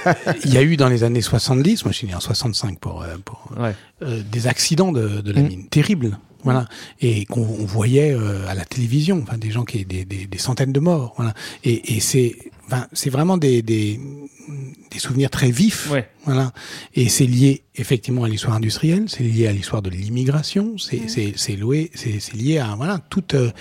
il y a eu dans les années 70, moi je suis né en 65 pour, euh, pour Ouais. euh, des accidents de, de la Mm. mine terribles. Voilà. Et qu'on on voyait euh, à la télévision, enfin, des gens qui, des, des, des centaines de morts. Voilà. Et, et c'est, enfin, c'est vraiment des, des, des souvenirs très vifs. Ouais. Voilà. Et c'est lié effectivement à l'histoire industrielle, c'est lié à l'histoire de l'immigration, c'est, c'est, c'est lié à, voilà, toute, euh,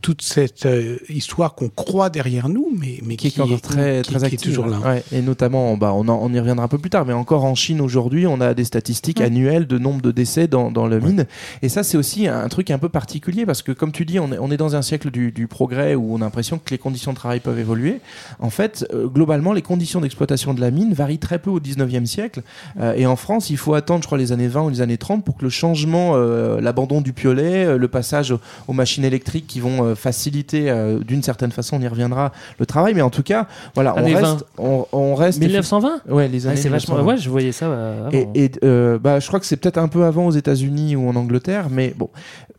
toute cette euh, histoire qu'on croit derrière nous, mais, mais qui est encore très, qui- très qui est toujours là. Ouais, et notamment, bah, on, en- on y reviendra un peu plus tard, mais encore en Chine aujourd'hui, on a des statistiques annuelles de nombre de décès dans, dans le mine. Et ça, c'est aussi un truc un peu particulier parce que, comme tu dis, on est, on est dans un siècle du, du progrès où on a l'impression que les conditions de travail peuvent évoluer. En fait, euh, globalement, les conditions d'exploitation de la mine varient très peu au 19e siècle. Euh, et en France, il faut attendre, je crois, les années 20 ou les années 30 pour que le changement, l'abandon du piolet, le passage aux, aux machines électriques qui vont euh, faciliter euh, d'une certaine façon, on y reviendra, le travail. Mais en tout cas, voilà, on reste, 20. on, on reste 1920 Ouais, les Ouais, années c'est vachement. 1920. Ouais, je voyais ça euh, avant. Et, et, bah, je crois que c'est peut-être un peu avant aux États-Unis ou en Angleterre, mais bon,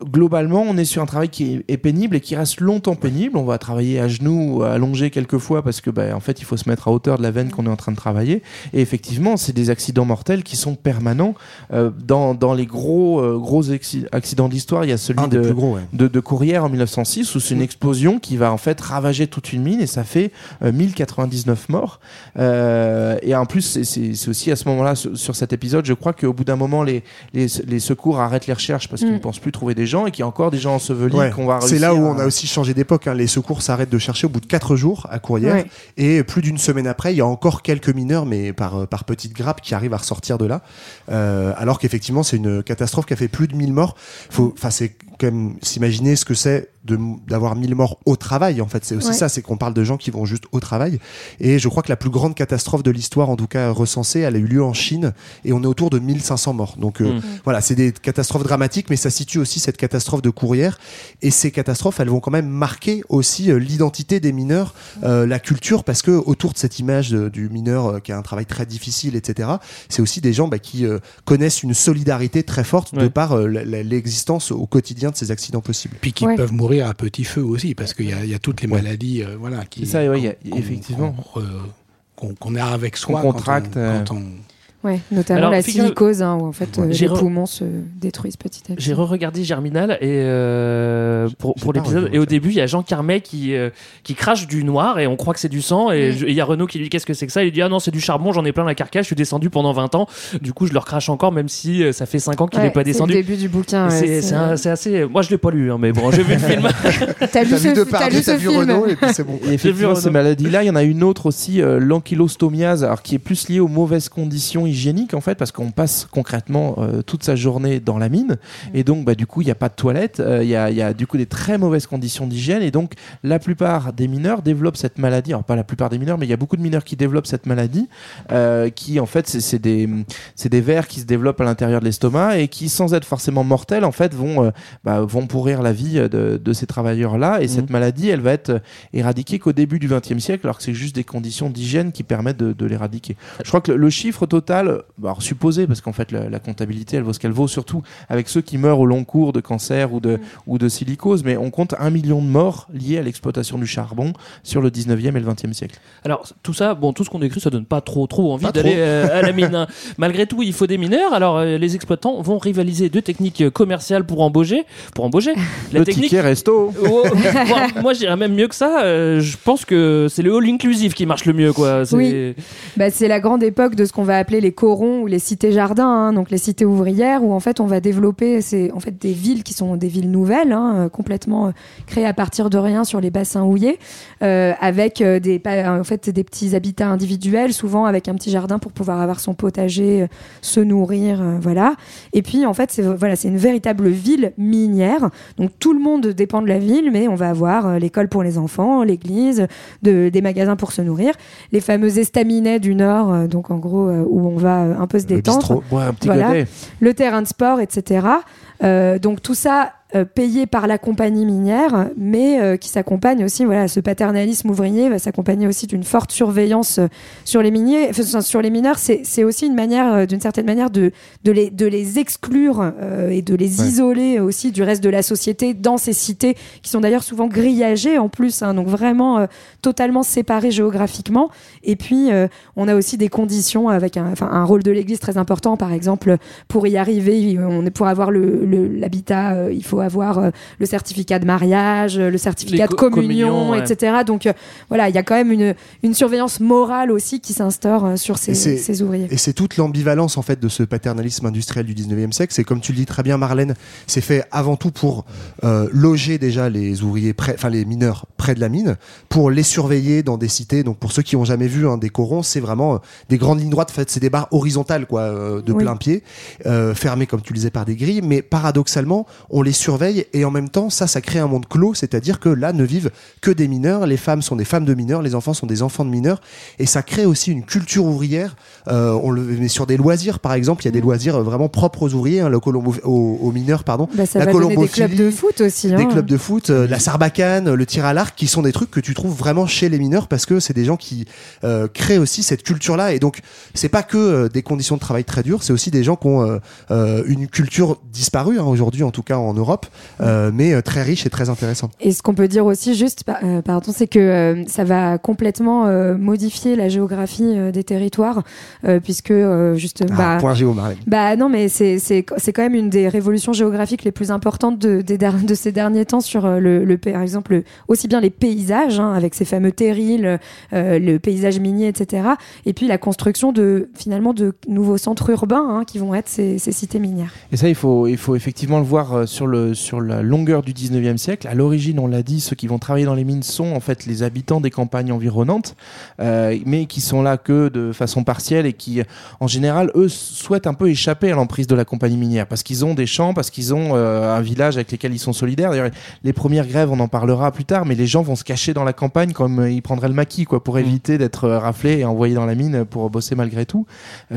globalement, on est sur un travail qui est, est pénible et qui reste longtemps pénible. On va travailler à genoux, ou allongé quelques fois parce que, bah, en fait, il faut se mettre à hauteur de la veine qu'on est en train de travailler. Et effectivement, c'est des accidents mortels qui sont permanents. Euh, dans, dans les gros, euh, gros accidents d'histoire, il y a celui de, plus gros, ouais. de, de Courrières en 1906 1986 où c'est une explosion qui va en fait ravager toute une mine et ça fait euh, 1099 morts. Euh, et en plus, c'est- c'est c'est aussi à ce moment-là, sur, sur cet épisode, je crois qu'au bout d'un moment, les, les, les secours arrêtent les recherches parce qu'ils Mm. ne pensent plus trouver des gens et qu'il y a encore des gens ensevelis Ouais. qu'on va C'est là où à- on a aussi changé d'époque. hein. Les secours s'arrêtent de chercher au bout de 4 jours à Courrières. Ouais. Et plus d'une semaine après, il y a encore quelques mineurs, mais par, par petites grappes, qui arrivent à ressortir de là. Euh, alors qu'effectivement, c'est une catastrophe qui a fait plus de 1000 morts. Faut, enfin, c'est quand même s'imaginer ce que c'est d'avoir 1000 morts au travail. En fait, c'est aussi Ouais. ça, c'est qu'on parle de gens qui vont juste au travail. Et je crois que la plus grande catastrophe de l'histoire, en tout cas recensée, elle a eu lieu en Chine, et on est autour de 1500 morts. Donc euh, Mm. voilà, c'est des catastrophes dramatiques, mais ça situe aussi cette catastrophe de Courrières. Et ces catastrophes, elles vont quand même marquer aussi euh, l'identité des mineurs, euh, la culture, parce que autour de cette image de- du mineur qui a un travail très difficile, etc., c'est aussi des gens bah, qui connaissent une solidarité très forte de par l'existence au quotidien de ces accidents possibles. Puis qui peuvent mourir à petit feu aussi, parce qu'il y, a- il y a toutes les maladies euh, voilà, qui, C'est ça, ouais, il y a- qu'on- effectivement. qu'on, euh, qu'on a avec soi quand contracte, on- euh, quand on, Ouais, notamment Alors, la figure- silicose, hein, où en fait euh, les re- poumons se détruisent petit à petit. J'ai re-regardé Germinal et euh, pour, pour l'épisode et au début il y a Jean Carmet qui euh, qui crache du noir et on croit que c'est du sang et et il y a Renaud qui lui dit qu'est-ce que c'est que ça? Il lui dit ah non c'est du charbon j'en ai plein la carcasse je suis descendu pendant 20 ans. Du coup je le recrache encore même si euh, ça fait 5 ans qu'il Ouais, n'est pas c'est le descendu. début du bouquin, ouais, c'est c'est- c'est c'est assez moi je l'ai pas lu hein, mais bon j'ai vu le film. T'as lu, ce, t'as lu ce film. Et effectivement, ces maladies-là, il y en a une autre aussi, euh, l'ankylostomiase, alors qui est plus liée aux mauvaises conditions hygiéniques en fait, parce qu'on passe concrètement euh, toute sa journée dans la mine, et donc bah, du coup il n'y a pas de toilette, euh, il y, a, il y a du coup des très mauvaises conditions d'hygiène, et donc la plupart des mineurs développent cette maladie, alors pas la plupart des mineurs, mais il y a beaucoup de mineurs qui développent cette maladie, euh, qui en fait c'est des des vers qui se développent à l'intérieur de l'estomac et qui sans être forcément mortels en fait vont bah, vont pourrir la vie de, de ces travailleurs là, et cette maladie elle va être éradiquée qu'au début du XXe siècle, alors que c'est juste des conditions d'hygiène qui permettent de, de l'éradiquer. Je crois que le, le chiffre total, bah, alors supposé, parce qu'en fait la, la comptabilité elle vaut ce qu'elle vaut, surtout avec ceux qui meurent au long cours de cancer ou de, ou de silicose, mais on compte un million de morts liés à l'exploitation du charbon sur le 19e et le 20e siècle. Alors tout ça, bon, tout ce qu'on décrit, ça donne pas trop trop envie d'aller euh, à la mine. hein. Malgré tout, il faut des mineurs. Alors euh, les exploitants vont rivaliser de techniques commerciales pour embaucher, pour embaucher. Le ticket resto. Oh, bon, moi, je dirais même mieux que ça. euh, je pense que c'est le all inclusive qui marche le mieux, quoi. C'est- Oui. Bah, c'est la grande époque de ce qu'on va appeler les corons ou les cités jardins, hein, donc les cités ouvrières, où en fait on va développer c'est en fait des villes qui sont des villes nouvelles, hein, euh, complètement euh, créées à partir de rien sur les bassins houillés, euh, avec des en fait des petits habitats individuels, souvent avec un petit jardin pour pouvoir avoir son potager, se nourrir, voilà. Et puis en fait c'est voilà c'est une véritable ville minière, donc tout le monde dépend de la ville, mais on va avoir l'école pour les enfants, l'église, de, des magasins pour se nourrir, les fameux estaminets du Nord, donc en gros où on va euh, un peu se détendre. bistrot. Ouais, un petit Voilà. godet. Le terrain de sport, etc. Euh, donc tout ça payé par la compagnie minière, mais euh, qui s'accompagne aussi, voilà, ce paternalisme ouvrier va s'accompagner aussi d'une forte surveillance euh, sur les miniers, enfin, sur les mineurs. C'est aussi une manière, euh, d'une certaine manière, de, de, les, de les exclure euh, et de les Ouais. isoler aussi du reste de la société dans ces cités qui sont d'ailleurs souvent grillagées en plus, hein, donc vraiment euh, totalement séparées géographiquement. Et puis euh, on a aussi des conditions avec un, enfin, un rôle de l'Église très important, par exemple, pour y arriver, on pour avoir le- le- l'habitat, euh, il faut avoir euh, le certificat de mariage, euh, le certificat de co- communion, ouais. etc. Donc euh, voilà, il y a quand même une, une surveillance morale aussi qui s'instaure euh, sur ces, ouvriers. Et c'est toute l'ambivalence en fait de ce paternalisme industriel du 19e siècle. C'est comme tu le dis très bien, Marlène, c'est fait avant tout pour euh, loger déjà les ouvriers, enfin les mineurs près de la mine, pour les surveiller dans des cités. Donc pour ceux qui ont jamais vu un des corons, c'est vraiment euh, des grandes lignes droites. En fait, c'est des barres horizontales quoi, euh, de Oui. plein pied, euh, fermées comme tu le disais par des grilles. Mais paradoxalement, on les surveille et en même temps, ça, ça crée un monde clos. C'est-à-dire que là ne vivent que des mineurs. Les femmes sont des femmes de mineurs, les enfants sont des enfants de mineurs, et ça crée aussi une culture ouvrière. Euh, on le met sur des loisirs, par exemple, il y a des loisirs euh, vraiment propres aux ouvriers, hein, le colombo, aux, aux mineurs, pardon. Bah, ça la va des colombophilie, clubs de foot aussi. des hein. clubs de foot, euh, la sarbacane, le tir à l'arc. qui sont des trucs que tu trouves vraiment chez les mineurs parce que c'est des gens qui euh, créent aussi cette culture-là. Et donc, c'est pas que euh, des conditions de travail très dures, c'est aussi des gens qui ont euh, euh, une culture disparue hein, aujourd'hui, en tout cas en Europe, euh, mais euh, très riche et très intéressante. Et ce qu'on peut dire aussi, juste, euh, pardon, c'est que euh, ça va complètement euh, modifier la géographie euh, des territoires, euh, puisque euh, juste, Ah, bah, point géo, Marlène. bah non, mais c'est c'est c'est quand même une des révolutions géographiques les plus importantes de des de ces derniers temps sur le, le par exemple le- aussi bien les paysages hein, avec ces fameux terrils, euh, le paysage minier, etc. Et puis la construction de finalement de nouveaux centres urbains hein, qui vont être ces, ces cités minières. Et ça, il faut, il faut effectivement le voir sur, le, sur la longueur du 19e siècle. À l'origine, on l'a dit, ceux qui vont travailler dans les mines sont en fait les habitants des campagnes environnantes, euh, mais qui sont là que de façon partielle et qui, en général, eux, souhaitent un peu échapper à l'emprise de la compagnie minière parce qu'ils ont des champs, parce qu'ils ont euh, un village avec lesquels ils sont solidaires. D'ailleurs, les premières grèves, on en parlera plus tard, mais les gens vont se cacher dans la campagne comme euh, ils prendraient le maquis, quoi, pour éviter d'être raflés et envoyés dans la mine pour bosser malgré tout,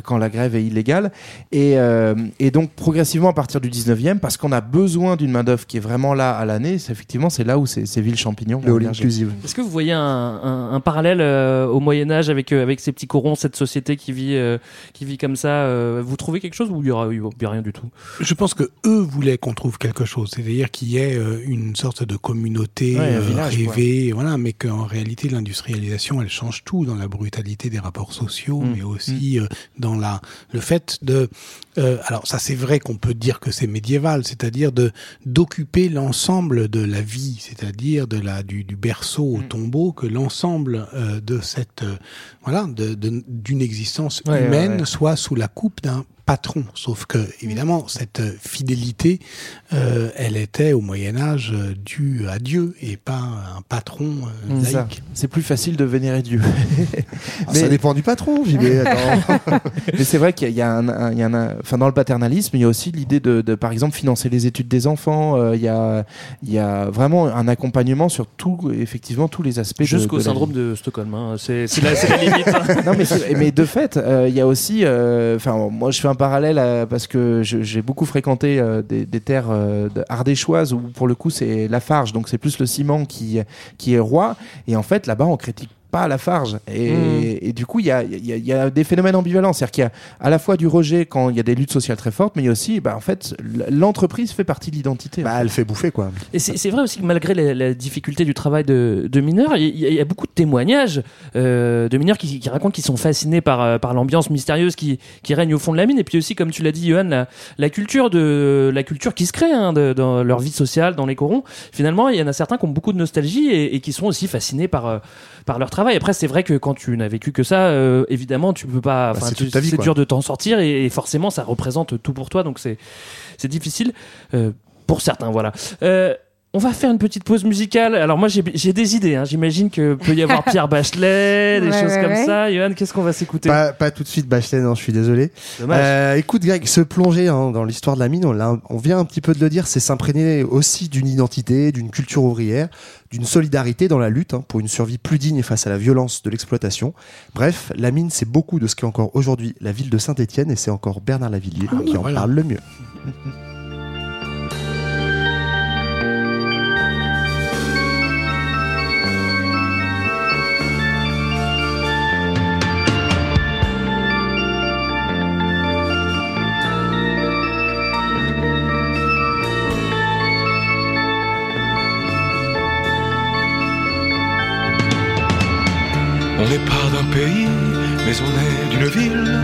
quand la grève est illégale. Et, euh, et donc, progressivement, à partir du 19e, parce qu'on a besoin d'une main-d'œuvre qui est vraiment là à l'année, c'est effectivement, c'est là où ces, ces villes champignons vont émerger. Est-ce que vous voyez un, un- un parallèle euh, au Moyen Âge avec euh, avec ces petits corons, cette société qui vit euh, qui vit comme ça euh, Vous trouvez quelque chose ou il y aura, il y a rien du tout? Je pense que eux voulaient qu'on trouve quelque chose, c'est-à-dire qu'il y ait euh, une sorte de communauté Ouais, un euh, village, rêvée, voilà, mais qu'en réalité l'industrialisation elle change tout dans la brutalité des rapports sociaux, Mm. mais aussi euh, dans la le fait de euh, alors ça c'est vrai qu'on peut dire que c'est médiéval, c'est-à-dire de d'occuper l'ensemble de la vie, c'est-à-dire de la du, du berceau Mm. au tombeau, que l'ensemble euh, de cette euh, voilà de- de- d'une existence Ouais, ouais, humaine ouais. soit sous la coupe d'un patron. Sauf que, évidemment, cette euh, fidélité, euh, elle était au Moyen Âge euh, due à Dieu et pas à un patron euh, laïque. C'est plus facile de vénérer Dieu. Ah, ça dépend du patron, JB. attends. Mais c'est vrai qu'il y a, un, un- il y a un- enfin dans le paternalisme, il y a aussi l'idée de, de, par exemple, financer les études des enfants. euh, il y a, il y a vraiment un accompagnement sur tout, effectivement, tous les aspects. Jusqu'au syndrome vie. de Stockholm. hein. C'est la, la limite. hein. non mais, mais de fait, euh, il y a aussi, euh, enfin moi je fais un parallèle à- parce que j'ai beaucoup fréquenté euh, des, terres euh, ardéchoises où pour le coup c'est Lafarge, donc c'est plus le ciment qui qui est roi. Et en fait là-bas on critique pas Lafarge et, Mm. et du coup il y a, il y, a, y a des phénomènes ambivalents c'est-à-dire qu'il y a à la fois du rejet quand il y a des luttes sociales très fortes mais il y a aussi bah, en fait l'entreprise fait partie de l'identité bah, elle fait bouffer quoi Et c'est c'est vrai aussi que malgré la, la difficulté du travail de, de mineurs, il y, y a beaucoup de témoignages euh, de mineurs qui, qui racontent qu'ils sont fascinés par, euh, par l'ambiance mystérieuse qui, qui règne au fond de la mine. Et puis aussi, comme tu l'as dit, Johan, la, la culture de la culture qui se crée hein, de- dans leur vie sociale, dans les corons. Finalement, il y en a certains qui ont beaucoup de nostalgie et, et qui sont aussi fascinés par euh, par leur travail. Après, c'est vrai que quand tu n'as vécu que ça, euh, évidemment, tu peux pas. Bah, c'est dur de t'en sortir et, et forcément, ça représente tout pour toi. Donc c'est c'est difficile euh, pour certains. Voilà. On va faire une petite pause musicale. Alors moi j'ai des idées. hein. J'imagine que peut y avoir Pierre Bachelet, des Ouais, choses ouais, comme ouais. ça. Johan, qu'est-ce qu'on va s'écouter? Pas, pas tout de suite Bachelet, non, je suis désolé. Dommage. Euh, écoute, Greg, se plonger hein, dans l'histoire de la mine, on, vient un petit peu de le dire, c'est s'imprégner aussi d'une identité, d'une culture ouvrière, d'une solidarité dans la lutte hein, pour une survie plus digne face à la violence de l'exploitation. Bref, la mine, c'est beaucoup de ce qu'est encore aujourd'hui la ville de Saint-Étienne et c'est encore Bernard Lavillier qui en voilà. parle le mieux. mais on est d'une ville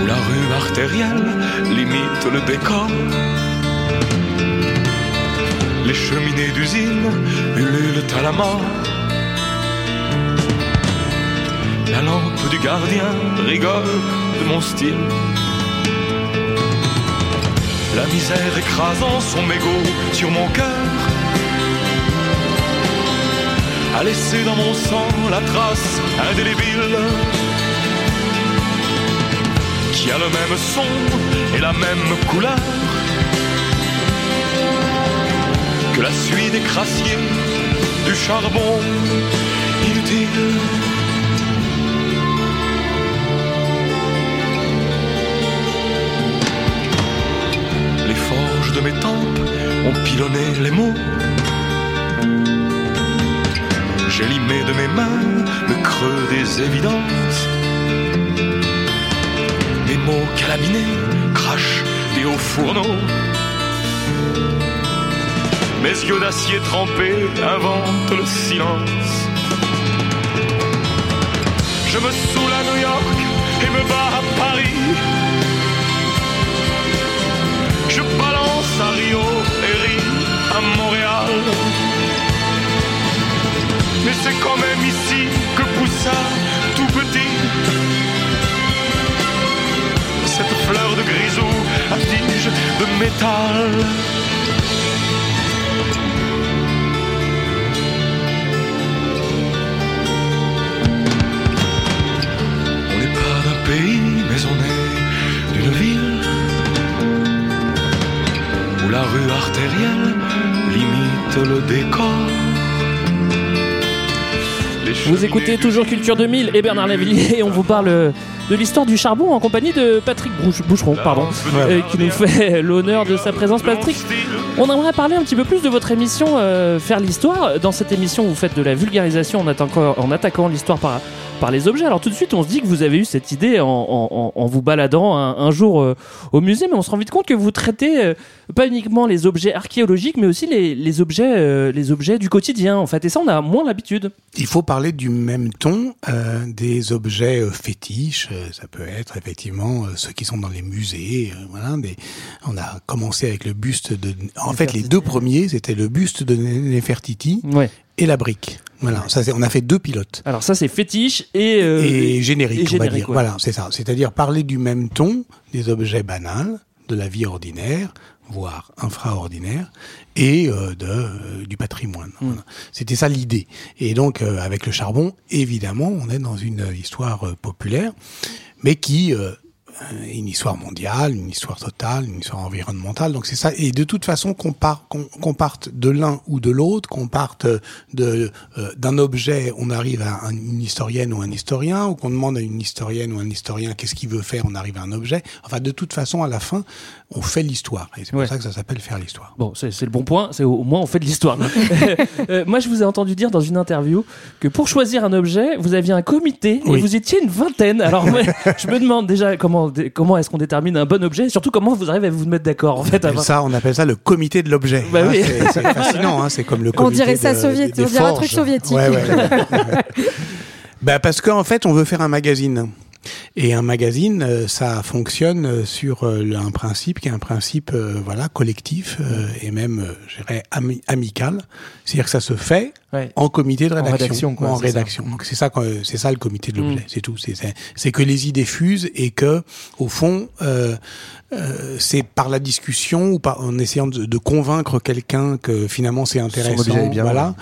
où la rue artérielle limite le décor. Les cheminées d'usine ululent à la mort. La lampe du gardien rigole de mon style. La misère écrasant son mégot sur mon cœur a laissé dans mon sang la trace indélébile qui a le même son et la même couleur que la suie des crassiers du charbon inutile. Les forges de mes tempes ont pilonné les mots Limé de mes mains le creux des évidences. Mes mots calaminés crachent des hauts fourneaux. Mes yeux d'acier trempés inventent le silence. Je me saoule à New York et me bats à Paris. Je balance à Rio et ris à Montréal. Mais c'est quand même ici que poussa tout petit cette fleur de grisou à tige de métal. On n'est pas d'un pays, mais on est d'une ville où la rue artérielle limite le décor. Vous écoutez toujours Culture 2000 et Bernard Lavillier et on vous parle euh, de l'histoire du charbon en compagnie de Patrick Bouch- Boucheron, pardon, euh, qui nous fait l'honneur de sa présence. Patrick, on aimerait parler un petit peu plus de votre émission euh, Faire l'histoire. Dans cette émission, vous faites de la vulgarisation en attaquant, en attaquant l'histoire par, par les objets. Alors tout de suite, on se dit que vous avez eu cette idée en, en- en- en vous baladant un, un jour euh, au musée, mais on se rend vite compte que vous traitez euh, pas uniquement les objets archéologiques, mais aussi les, les objets, euh, les objets du quotidien, en fait. Et ça, on a moins l'habitude. Il faut parler du même ton euh, des objets euh, fétiches. ça peut être effectivement euh, ceux qui sont dans les musées. euh, voilà, des... On a commencé avec le buste de. En fait, les deux premiers, c'était le buste de Nefertiti et la brique. Voilà, ça, c'est- on a fait deux pilotes. Alors ça, c'est fétiche et, euh, et générique, et on va dire. ouais. Voilà, c'est ça. C'est-à-dire parler du même ton des objets banals, de la vie ordinaire, voire infraordinaire, et euh, de, euh, du patrimoine. Mm. Voilà. C'était ça l'idée. Et donc, euh, avec le charbon, évidemment, on est dans une histoire euh, populaire, mais qui euh, une histoire mondiale, une histoire totale, une histoire environnementale. Donc c'est ça. Et de toute façon, qu'on part- qu'on parte de l'un ou de l'autre, qu'on parte de euh, d'un objet, on arrive à un- une historienne ou un historien, ou qu'on demande à une historienne ou un historien qu'est-ce qu'il veut faire, on arrive à un objet. Enfin, de toute façon, à la fin, on fait l'histoire. Et c'est pour Ouais. ça que ça s'appelle faire l'histoire. Bon, c'est c'est le bon point, c'est au, au moins on fait de l'histoire. Euh, moi, je vous ai entendu dire dans une interview que pour choisir un objet, vous aviez un comité et vous étiez une vingtaine. Alors, je me demande déjà comment, comment est-ce qu'on détermine un bon objet et surtout comment vous arrivez à vous mettre d'accord en On fait. appelle avant- ça, on appelle ça le comité de l'objet. Bah Hein, oui. c'est- C'est fascinant, hein, c'est comme le On comité dirait ça de- soviétique, des on dirait un truc soviétique. Ouais, ouais, ouais. Bah parce qu'en fait, on veut faire un magazine. Et un magazine, euh, ça fonctionne euh, sur euh, un principe qui est un principe voilà collectif et même, je dirais, ami- amical. C'est-à-dire que ça se fait Ouais. en comité de En rédaction, rédaction, quoi, en c'est ça. rédaction. Donc c'est ça, c'est ça le comité de l'objet. Mm. C'est tout. C'est- que les idées fusent et que, au fond, euh, euh, c'est par la discussion ou par, en essayant de, de convaincre quelqu'un que finalement c'est intéressant, bien, voilà,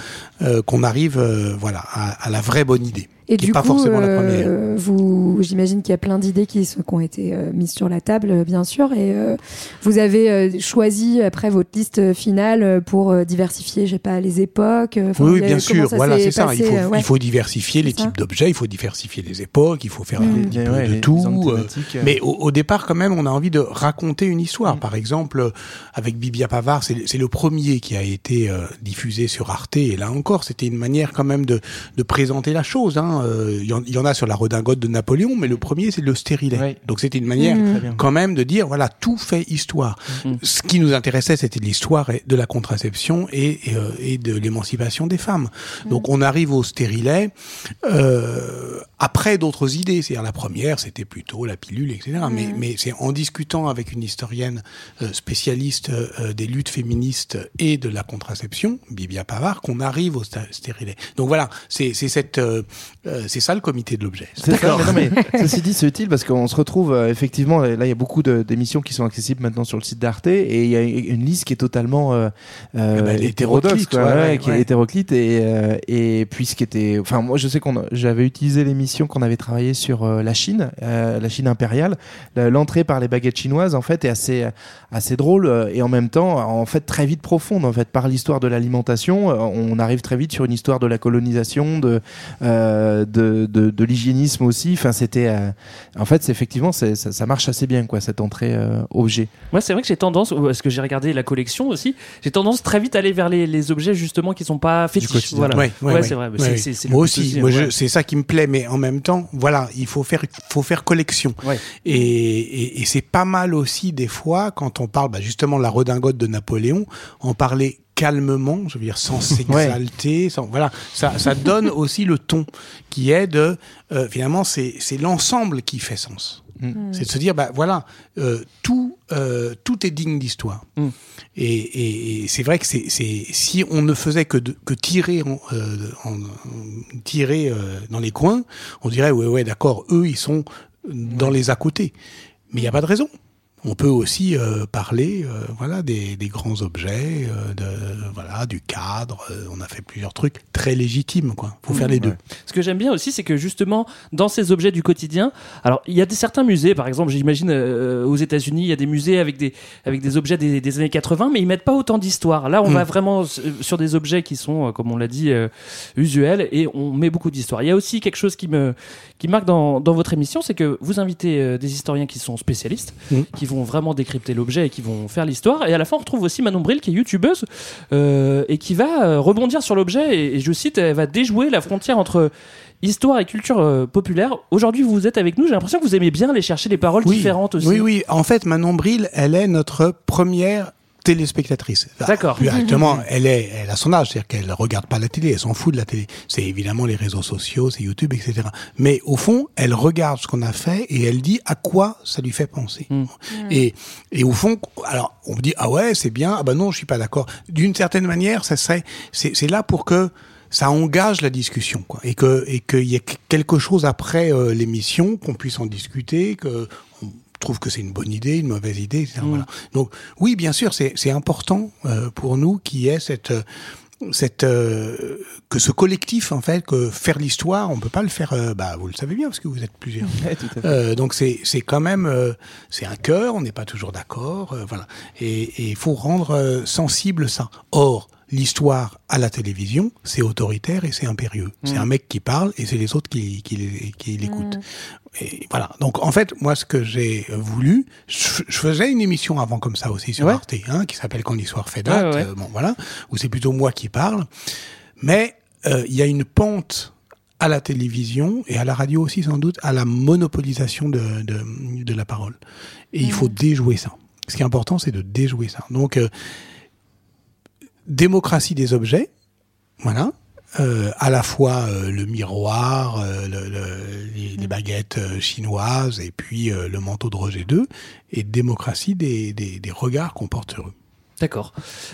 euh, qu'on arrive, voilà, à, à la vraie bonne idée. Et qui du est pas coup, forcément la première. euh, vous, j'imagine qu'il y a plein d'idées qui, sont- qui ont été euh, mises sur la table, euh, bien sûr. Et euh, vous avez euh, choisi après votre liste finale euh, pour euh, diversifier, je sais pas, les époques. enfin, Oui, oui, bien sûr. Voilà, c'est ça. Il faut, ouais. il faut diversifier les types d'objets, il faut diversifier les époques, il faut faire un Mm. petit Ouais, peu ouais, de les tout. Mais au, au départ, quand même, on a envie de raconter une histoire. Mm. Par exemple, avec Bibia Pavard, c'est c'est le premier qui a été euh, diffusé sur Arte. Et là encore, c'était une manière quand même de, de présenter la chose. hein. Euh, Il y, en- il y en a sur la redingote de Napoléon, mais le premier, c'est le stérilet. Ouais. Donc c'était une manière Mm. Bien. quand même de dire, voilà, tout fait histoire. Mm. Ce qui nous intéressait, c'était l'histoire de la contraception et, et, euh, et de l'émancipation des femmes. Donc on arrive au stérilet euh, après d'autres idées. C'est-à-dire la première, c'était plutôt la pilule, etc. Mais, mais c'est en discutant avec une historienne euh, spécialiste euh, des luttes féministes et de la contraception, Bibia Pavard, qu'on arrive au stérilet. Donc voilà, c'est c'est cette, euh, euh, c'est ça le comité de l'objet. C'est ça, mais mais ceci dit, c'est utile parce qu'on se retrouve euh, effectivement. Là, il y a beaucoup d'émissions qui sont accessibles maintenant sur le site d'Arte et il y a une liste qui est totalement euh, euh, Ah bah, elle est hétérodoxe, hétéroclite, quoi, ouais, ouais, ouais, qui est hétéroclite et et puis ce qui était. Enfin, moi, je sais qu'on, j'avais utilisé l'émission qu'on avait travaillé sur la Chine, la Chine impériale. L'entrée par les baguettes chinoises, en fait, est assez assez drôle et en même temps, en fait, très vite profonde. En fait, par l'histoire de l'alimentation, on arrive très vite sur une histoire de la colonisation, de euh, de, de, de l'hygiénisme aussi. Enfin, c'était, euh, en fait, c'est effectivement, c'est- ça, ça marche assez bien, quoi, cette entrée euh, objet. Moi, c'est vrai que j'ai tendance, parce que j'ai regardé la collection aussi, j'ai tendance très vite à aller vers les, les objets justement qui sont pas fétiches. Voilà. Ouais, ouais, Ouais, ouais. c'est vrai. Ouais, C'est- ouais. c'est- c'est le Moi aussi, moi, je- ouais. c'est ça qui me plaît, mais en même temps, voilà, il faut faire, faut faire collection. Et, et, et c'est pas mal aussi des fois quand on parle bah, justement de la redingote de Napoléon, en parler calmement, je veux dire sans s'exalter, sans voilà, ça, ça donne aussi le ton qui est de euh, finalement c'est c'est l'ensemble qui fait sens. Mm. C'est de se dire bah voilà euh, tout euh, tout est digne d'histoire. Et, et, et c'est vrai que c'est c'est si on ne faisait que de, que tirer en, euh, en- tirer euh, dans les coins, on dirait ouais ouais d'accord eux ils sont dans les à côté, mais il y a pas de raison. On peut aussi euh, parler, euh, voilà, des, des grands objets, euh, de, voilà, du cadre. on a fait plusieurs trucs très légitimes, quoi. Faut faire les deux. Ce que j'aime bien aussi, c'est que justement, dans ces objets du quotidien, alors il y a des, certains musées, par exemple, j'imagine aux États-Unis, il y a des musées avec des, avec des objets des, des années 80, mais ils mettent pas autant d'histoire. Là, on Mm. va vraiment sur des objets qui sont, comme on l'a dit, usuels et on met beaucoup d'histoire. Il y a aussi quelque chose qui me qui marque dans, dans votre émission, c'est que vous invitez des historiens qui sont spécialistes, Mm. qui vont vraiment décrypter l'objet et qui vont faire l'histoire. Et à la fin, on retrouve aussi Manon Bril, qui est youtubeuse euh, et qui va euh, rebondir sur l'objet. Et, et je cite, elle va déjouer la frontière entre histoire et culture euh, populaire. Aujourd'hui, vous êtes avec nous. J'ai l'impression que vous aimez bien aller chercher des paroles différentes aussi. Oui, oui. En fait, Manon Bril, elle est notre première téléspectatrice. Enfin, D'accord. Plus exactement, elle est, elle a son âge, c'est-à-dire qu'elle regarde pas la télé, elle s'en fout de la télé. C'est évidemment les réseaux sociaux, c'est YouTube, etc. Mais au fond, elle regarde ce qu'on a fait et elle dit à quoi ça lui fait penser. Et, et au fond, alors on me dit ah ouais c'est bien, ah bah non je suis pas d'accord. D'une certaine manière, ça serait, c'est c'est là pour que ça engage la discussion quoi et que et qu'il y ait quelque chose après euh, l'émission qu'on puisse en discuter que on trouve que c'est une bonne idée une mauvaise idée etc. voilà. Donc oui bien sûr c'est important euh, pour nous qu'il y ait cette euh, cette euh, que ce collectif en fait que faire l'histoire on peut pas le faire euh, bah vous le savez bien parce que vous êtes plusieurs. Euh, donc c'est c'est quand même euh, c'est un cœur on n'est pas toujours d'accord euh, voilà. Et il faut rendre sensible ça. Or l'histoire à la télévision c'est autoritaire et c'est impérieux c'est un mec qui parle et c'est les autres qui qui, qui l'écoutent et voilà donc en fait moi ce que j'ai voulu je, je faisais une émission avant comme ça aussi sur Ouais. Arte hein, qui s'appelle quand l'histoire fait date Ouais, ouais. euh, bon voilà où c'est plutôt moi qui parle mais euh, il y a une pente à la télévision et à la radio aussi sans doute à la monopolisation de, de, de la parole. Et il faut déjouer ça. Ce qui est important, c'est de déjouer ça. Donc, euh, démocratie des objets, voilà. Euh, à la fois euh, le miroir, euh, le- le- les, baguettes chinoises et puis le manteau de Roger II, et démocratie des, des, des regards qu'on porte sur. D'accord.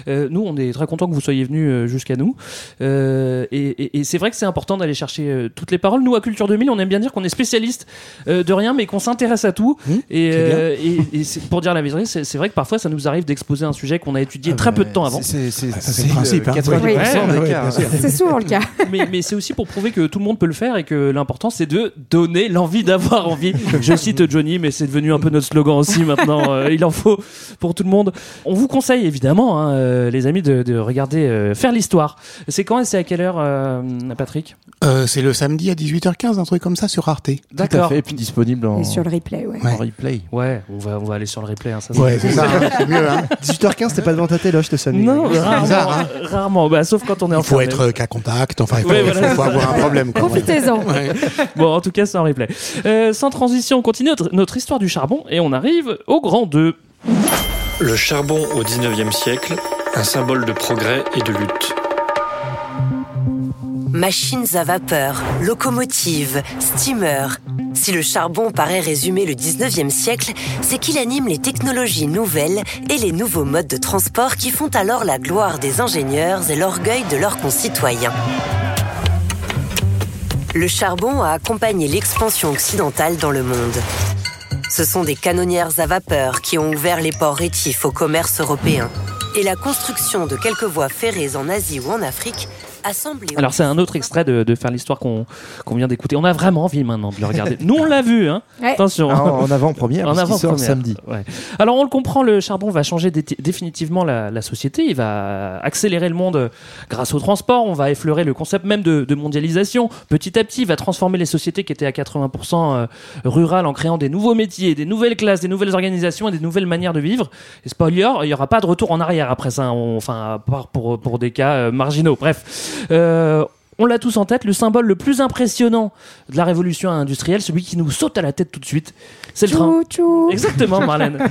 Euh, nous, on est très content que vous soyez venus euh, jusqu'à nous. Euh, et et- et c'est vrai que c'est important d'aller chercher euh, toutes les paroles. Nous, à Culture 2000, on aime bien dire qu'on est spécialiste euh, de rien, mais qu'on s'intéresse à tout. euh, et, pour dire la vérité, c'est vrai que parfois, ça nous arrive d'exposer un sujet qu'on a étudié très peu de temps avant. C'est c'est le principe, hein. 90% Oui. des Ouais, cas. bien sûr. C'est souvent le cas. mais mais c'est aussi pour prouver que tout le monde peut le faire et que l'important, c'est de donner l'envie d'avoir envie. Je cite Johnny, mais c'est devenu un peu notre slogan aussi maintenant. Euh, il en faut pour tout le monde. On vous conseille évidemment, hein, euh, les amis, de, de regarder euh, Faire l'histoire. C'est quand et c'est à quelle heure, euh, Patrick Euh, c'est le samedi à 18h15, un truc comme ça sur Arte. Tout à fait, et puis disponible en, Et sur le replay, ouais. en replay. Ouais, on va, on va aller sur le replay. hein, ça, Ouais, c'est ça, hein, c'est mieux. Hein. 18h15, t'es pas devant ta télé, je te salue. Non, C'est rarement, bizarre, hein. rarement. Bah, sauf quand on est en Il faut être qu'à contact, enfin, il faut, Ouais, faut- faut avoir un problème. Profitez-en. Ouais. Bon, en tout cas, c'est en replay. Euh, sans transition, on continue notre, notre histoire du charbon et on arrive au grand 2. Le charbon au 19e siècle, un symbole de progrès et de lutte. Machines à vapeur, locomotives, steamers. Si le charbon paraît résumer le 19e siècle, c'est qu'il anime les technologies nouvelles et les nouveaux modes de transport qui font alors la gloire des ingénieurs et l'orgueil de leurs concitoyens. Le charbon a accompagné l'expansion occidentale dans le monde. Ce sont des canonnières à vapeur qui ont ouvert les ports rétifs au commerce européen. Et la construction de quelques voies ferrées en Asie ou en Afrique assemblés. Alors c'est un autre extrait de, de faire l'histoire qu'on vient d'écouter. On a vraiment envie maintenant de le regarder. Nous on l'a vu, hein. Ouais. Attention. Ah, en avant-première, En qu'il sort avant-première. samedi. Ouais. Alors on le comprend, le charbon va changer dé- définitivement la, la société. Il va accélérer le monde grâce au transport. On va effleurer le concept même de, de mondialisation. Petit à petit, il va transformer les sociétés qui étaient à 80% euh, rurales en créant des nouveaux métiers, des nouvelles classes, des nouvelles organisations et des nouvelles manières de vivre. Et spoiler, il n'y aura pas de retour en arrière après ça. On- enfin, à part pour, pour des cas euh, marginaux. Bref. Euh, on l'a tous en tête, le symbole le plus impressionnant de la révolution industrielle, celui qui nous saute à la tête tout de suite, c'est le train. Tchou. Exactement, Marlène.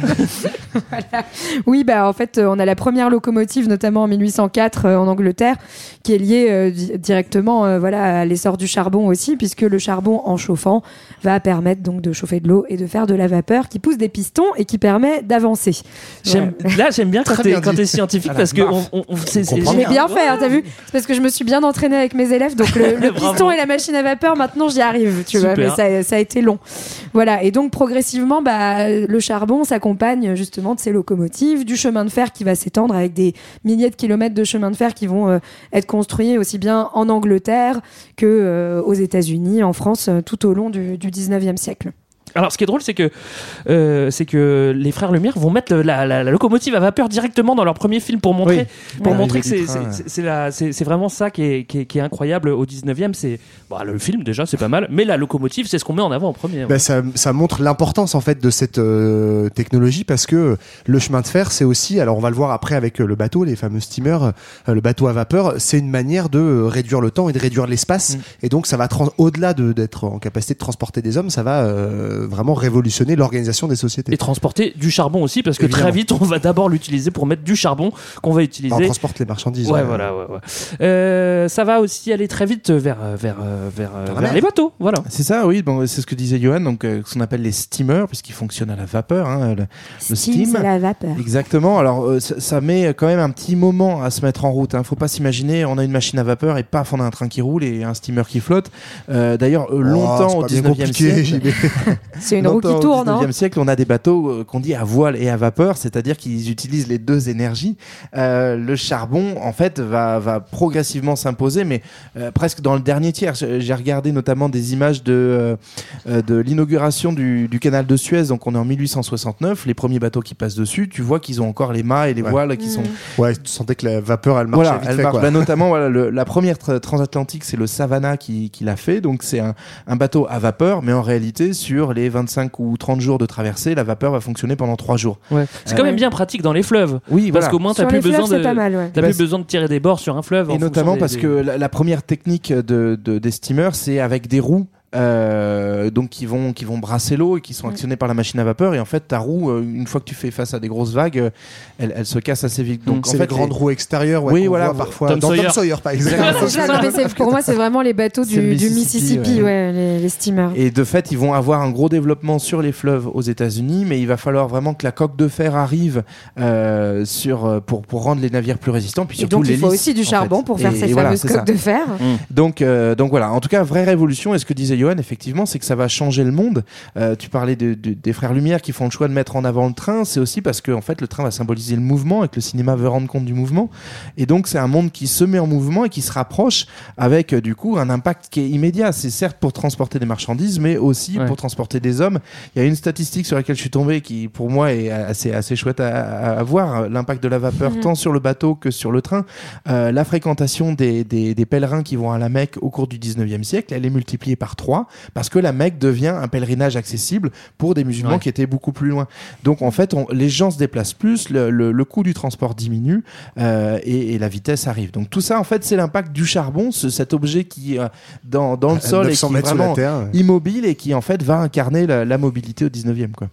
Oui, bah en fait, euh, on a la première locomotive, notamment en 1804 euh, en Angleterre, qui est liée euh, di- directement, euh, voilà, à l'essor du charbon aussi, puisque le charbon, en chauffant, va permettre donc de chauffer de l'eau et de faire de la vapeur, qui pousse des pistons et qui permet d'avancer. Là, j'aime bien quand t'es scientifique À la parce que barre. on, on- c'est- bien. bien fait, hein, t'as vu? C'est parce que je me suis bien entraînée avec mes élèves, donc le, piston et la machine à vapeur, maintenant j'y arrive, tu vois, mais Super. ça, ça a été long. Voilà, et donc progressivement, bah, le charbon s'accompagne justement de ces locomotives, du chemin de fer qui va s'étendre avec des milliers de kilomètres de chemin de fer qui vont euh, être construits aussi bien en Angleterre que euh, aux États-Unis, en France, euh, tout au long du, du 19e siècle. Alors, ce qui est drôle, c'est que euh, c'est que les frères Lumière vont mettre le- la, la- la locomotive à vapeur directement dans leur premier film pour montrer pour Ouais, montrer que c'est vraiment ça qui est, qui est, qui est incroyable au 19e. C'est bah, le film déjà, c'est pas mal, mais la locomotive, c'est ce qu'on met en avant en premier. Ben, ça, ça montre l'importance en fait de cette euh, technologie parce que le chemin de fer c'est aussi alors on va le voir après avec euh, le bateau les fameux steamers euh, le bateau à vapeur c'est une manière de réduire le temps et de réduire l'espace et donc ça va au-delà de- d'être en capacité de transporter des hommes ça va euh, vraiment révolutionner l'organisation des sociétés Et transporter du charbon aussi, parce que Évidemment. très vite, on va d'abord l'utiliser pour mettre du charbon qu'on va utiliser. on transporte les marchandises Ouais, euh, voilà, ouais, ouais. Euh, ça va aussi aller très vite vers, euh, vers, euh, vers, les bateaux. Voilà. C'est ça, oui. Bon, c'est ce que disait Johan, donc euh, ce qu'on appelle les steamers, puisqu'ils fonctionnent à la vapeur, hein, le, le Steam, la vapeur. Exactement. Alors, euh, ça, ça met quand même un petit moment à se mettre en route. Hein. Faut pas s'imaginer, on a une machine à vapeur et paf, on a un train qui roule et un steamer qui flotte. Euh, D'ailleurs, euh, Oh, longtemps c'est au pas bien 19e compliqué, siècle, C'est une roue qui tourne, Au hein 19e siècle, on a des bateaux euh, qu'on dit à voile et à vapeur, c'est-à-dire qu'ils utilisent les deux énergies. Euh, le charbon, en fait, va, va progressivement s'imposer, mais euh, presque dans le dernier tiers. J'ai regardé notamment des images de, euh, de l'inauguration du, du canal de Suez, donc on est en 1869, les premiers bateaux qui passent dessus, tu vois qu'ils ont encore les mâts et les Ouais. voiles qui sont ouais tu sentais que la vapeur elle marchait voilà, vite elle fait marche. quoi. Bah, notamment, voilà, le- la première tra- transatlantique, c'est le Savannah qui, qui l'a fait. Donc, c'est un, un bateau à vapeur, mais en réalité, sur les 25 ou 30 jours de traversée, la vapeur va fonctionner pendant 3 jours. Ouais. C'est quand même bien pratique dans les fleuves. Oui, Parce voilà. qu'au moins, t'as plus fleuves, besoin de. mal, ouais. Bah, plus besoin de tirer des bords sur un fleuve. Et notamment des- parce des- que la, la première technique de, de- des steamers, c'est avec des roues. Euh, donc qui vont qui vont brasser l'eau et qui sont actionnés par la machine à vapeur et en fait ta roue euh, une fois que tu fais face à des grosses vagues euh, elle, elle se casse assez vite donc en Mm. c'est fait les grandes roues extérieures ouais, Oui, voilà, voit parfois Tom dans Sawyer. Tom Sawyer par exemple non, pour moi, c'est vraiment les bateaux du, Mississippi, ouais. ouais, les, les steamers. Et de fait, ils vont avoir un gros développement sur les fleuves aux États-Unis, mais il va falloir vraiment que la coque de fer arrive euh, sur, pour, pour rendre les navires plus résistants. Puis Et surtout donc, il faut aussi du en charbon fait. pour faire Et- ces et fameuses coques ça. de fer. Donc, euh, donc voilà, en tout cas, vraie révolution. Et ce que disait Johan, effectivement, c'est que ça va changer le monde. Euh, tu parlais de- de- des frères Lumière qui font le choix de mettre en avant le train. C'est aussi parce que en fait, le train va symboliser le mouvement et que le cinéma veut rendre compte du mouvement. Et donc, c'est un monde qui se met en mouvement et qui se rapproche avec euh, du coup un impact qui est immédiat. C'est certes pour transporter des marchandises, mais aussi Ouais. pour transporter des hommes. Il y a une statistique sur laquelle je suis tombé qui, pour moi, est assez, assez chouette à, à- à voir. L'impact de la vapeur, Mhm. tant sur le bateau que sur le train. Euh, la fréquentation des, des, des pèlerins qui vont à la Mecque au cours du 19e siècle, elle est multipliée par 3 parce que la Mecque devient un pèlerinage accessible pour des musulmans Ouais. qui étaient beaucoup plus loin. Donc en fait, on- les gens se déplacent plus, le, le- le coût du transport diminue euh, et, et la vitesse arrive. Donc tout ça, en fait, c'est l'impact du charbon, ce- cet objet qui euh, dans, dans le sol et 900 qui est vraiment terre, ouais. immobile et qui en fait va incarner la, la mobilité au 19e. Quoi.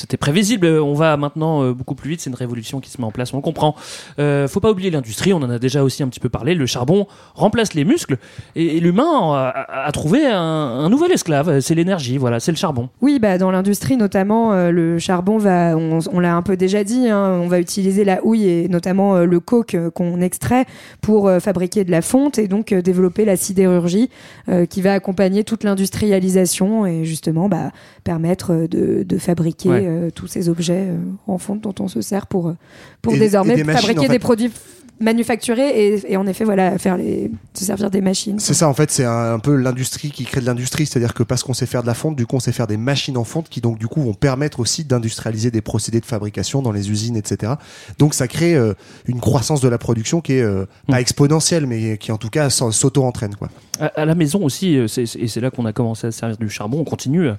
C'était prévisible. On va maintenant euh, beaucoup plus vite. C'est une révolution qui se met en place. On le comprend. Euh, faut pas oublier l'industrie. On en a déjà aussi un petit peu parlé. Le charbon remplace les muscles et, et l'humain a, trouvé un, un nouvel esclave. C'est l'énergie. Voilà, c'est le charbon. Oui, bah, dans l'industrie notamment, euh, le charbon va, on, on l'a un peu déjà dit, hein, on va utiliser la houille et notamment euh, le coke euh, qu'on extrait pour euh, fabriquer de la fonte et donc euh, développer la sidérurgie euh, qui va accompagner toute l'industrialisation et justement bah, permettre euh, de, de fabriquer Ouais. Euh, tous ces objets euh, en fonte dont on se sert pour, euh, pour Et- désormais et des machines, fabriquer en fait. des produits manufacturer et, et en effet, voilà, faire les, se servir des machines. C'est ça, en fait, c'est un, un peu l'industrie qui crée de l'industrie, c'est-à-dire que parce qu'on sait faire de la fonte, du coup, on sait faire des machines en fonte qui, donc, du coup, vont permettre aussi d'industrialiser des procédés de fabrication dans les usines, etc. Donc, ça crée euh, une croissance de la production qui est euh, pas exponentielle, mais qui, en tout cas, s'auto-entraîne, quoi. À, à la maison aussi, c'est- c'est- et c'est là qu'on a commencé à se servir du charbon, on continue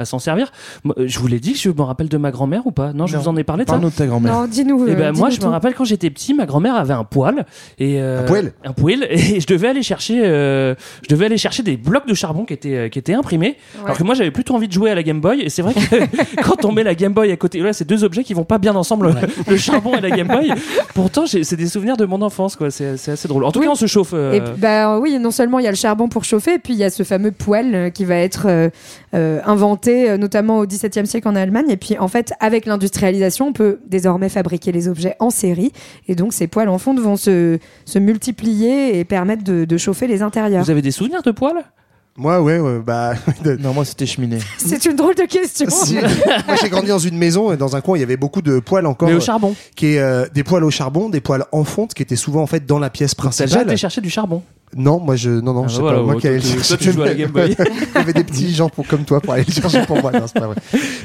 à s'en servir. Moi, euh, Je vous l'ai dit je me rappelle de ma grand-mère ou pas? Non, je Non. vous en ai parlé Parle-nous de ta grand-mère. Non, dis-nous. Eh euh, ben, moi, dis-nous je me rappelle quand j'étais petit, ma grand-mère avait un poêle et euh, Un poêle? un poêle et je devais aller chercher, euh, je devais aller chercher des blocs de charbon qui étaient euh, qui étaient imprimés. Alors que moi, j'avais plutôt envie de jouer à la Game Boy et c'est vrai que quand on met la Game Boy à côté, là, c'est deux objets qui vont pas bien ensemble, le charbon et la Game Boy. Pourtant, c'est des souvenirs de mon enfance, quoi. C'est c'est assez drôle. En tout Oui. cas, on se chauffe. euh, Et bah oui, non seulement il y a le charbon pour chauffer, et puis il y a ce fameux poêle euh, qui va être euh, euh, inventé euh, notamment au XVIIe siècle en Allemagne. Et puis en fait, avec l'industrialisation, on peut désormais fabriquer les objets en série, et donc ces poêles en fonte vont se, se multiplier et permettre de, de chauffer les intérieurs. Vous avez des souvenirs de poêle Moi, ouais, ouais, bah. Non, moi, c'était cheminée. C'est une drôle de question. Si. Moi, j'ai grandi dans une maison et dans un coin, il y avait beaucoup de poêles encore. Mais au euh, charbon. Qui est euh, des poêles au charbon, des poêles en fonte, qui étaient souvent en fait dans la pièce T'as déjà principale. été chercher du charbon? Non, moi je non non, Ah, je sais voilà, pas. Moi qui allais chercher. toi, tu joues à la Game Boy. Il y avait des petits gens pour, comme toi pour aller le chercher pour moi. Non, c'est pas vrai.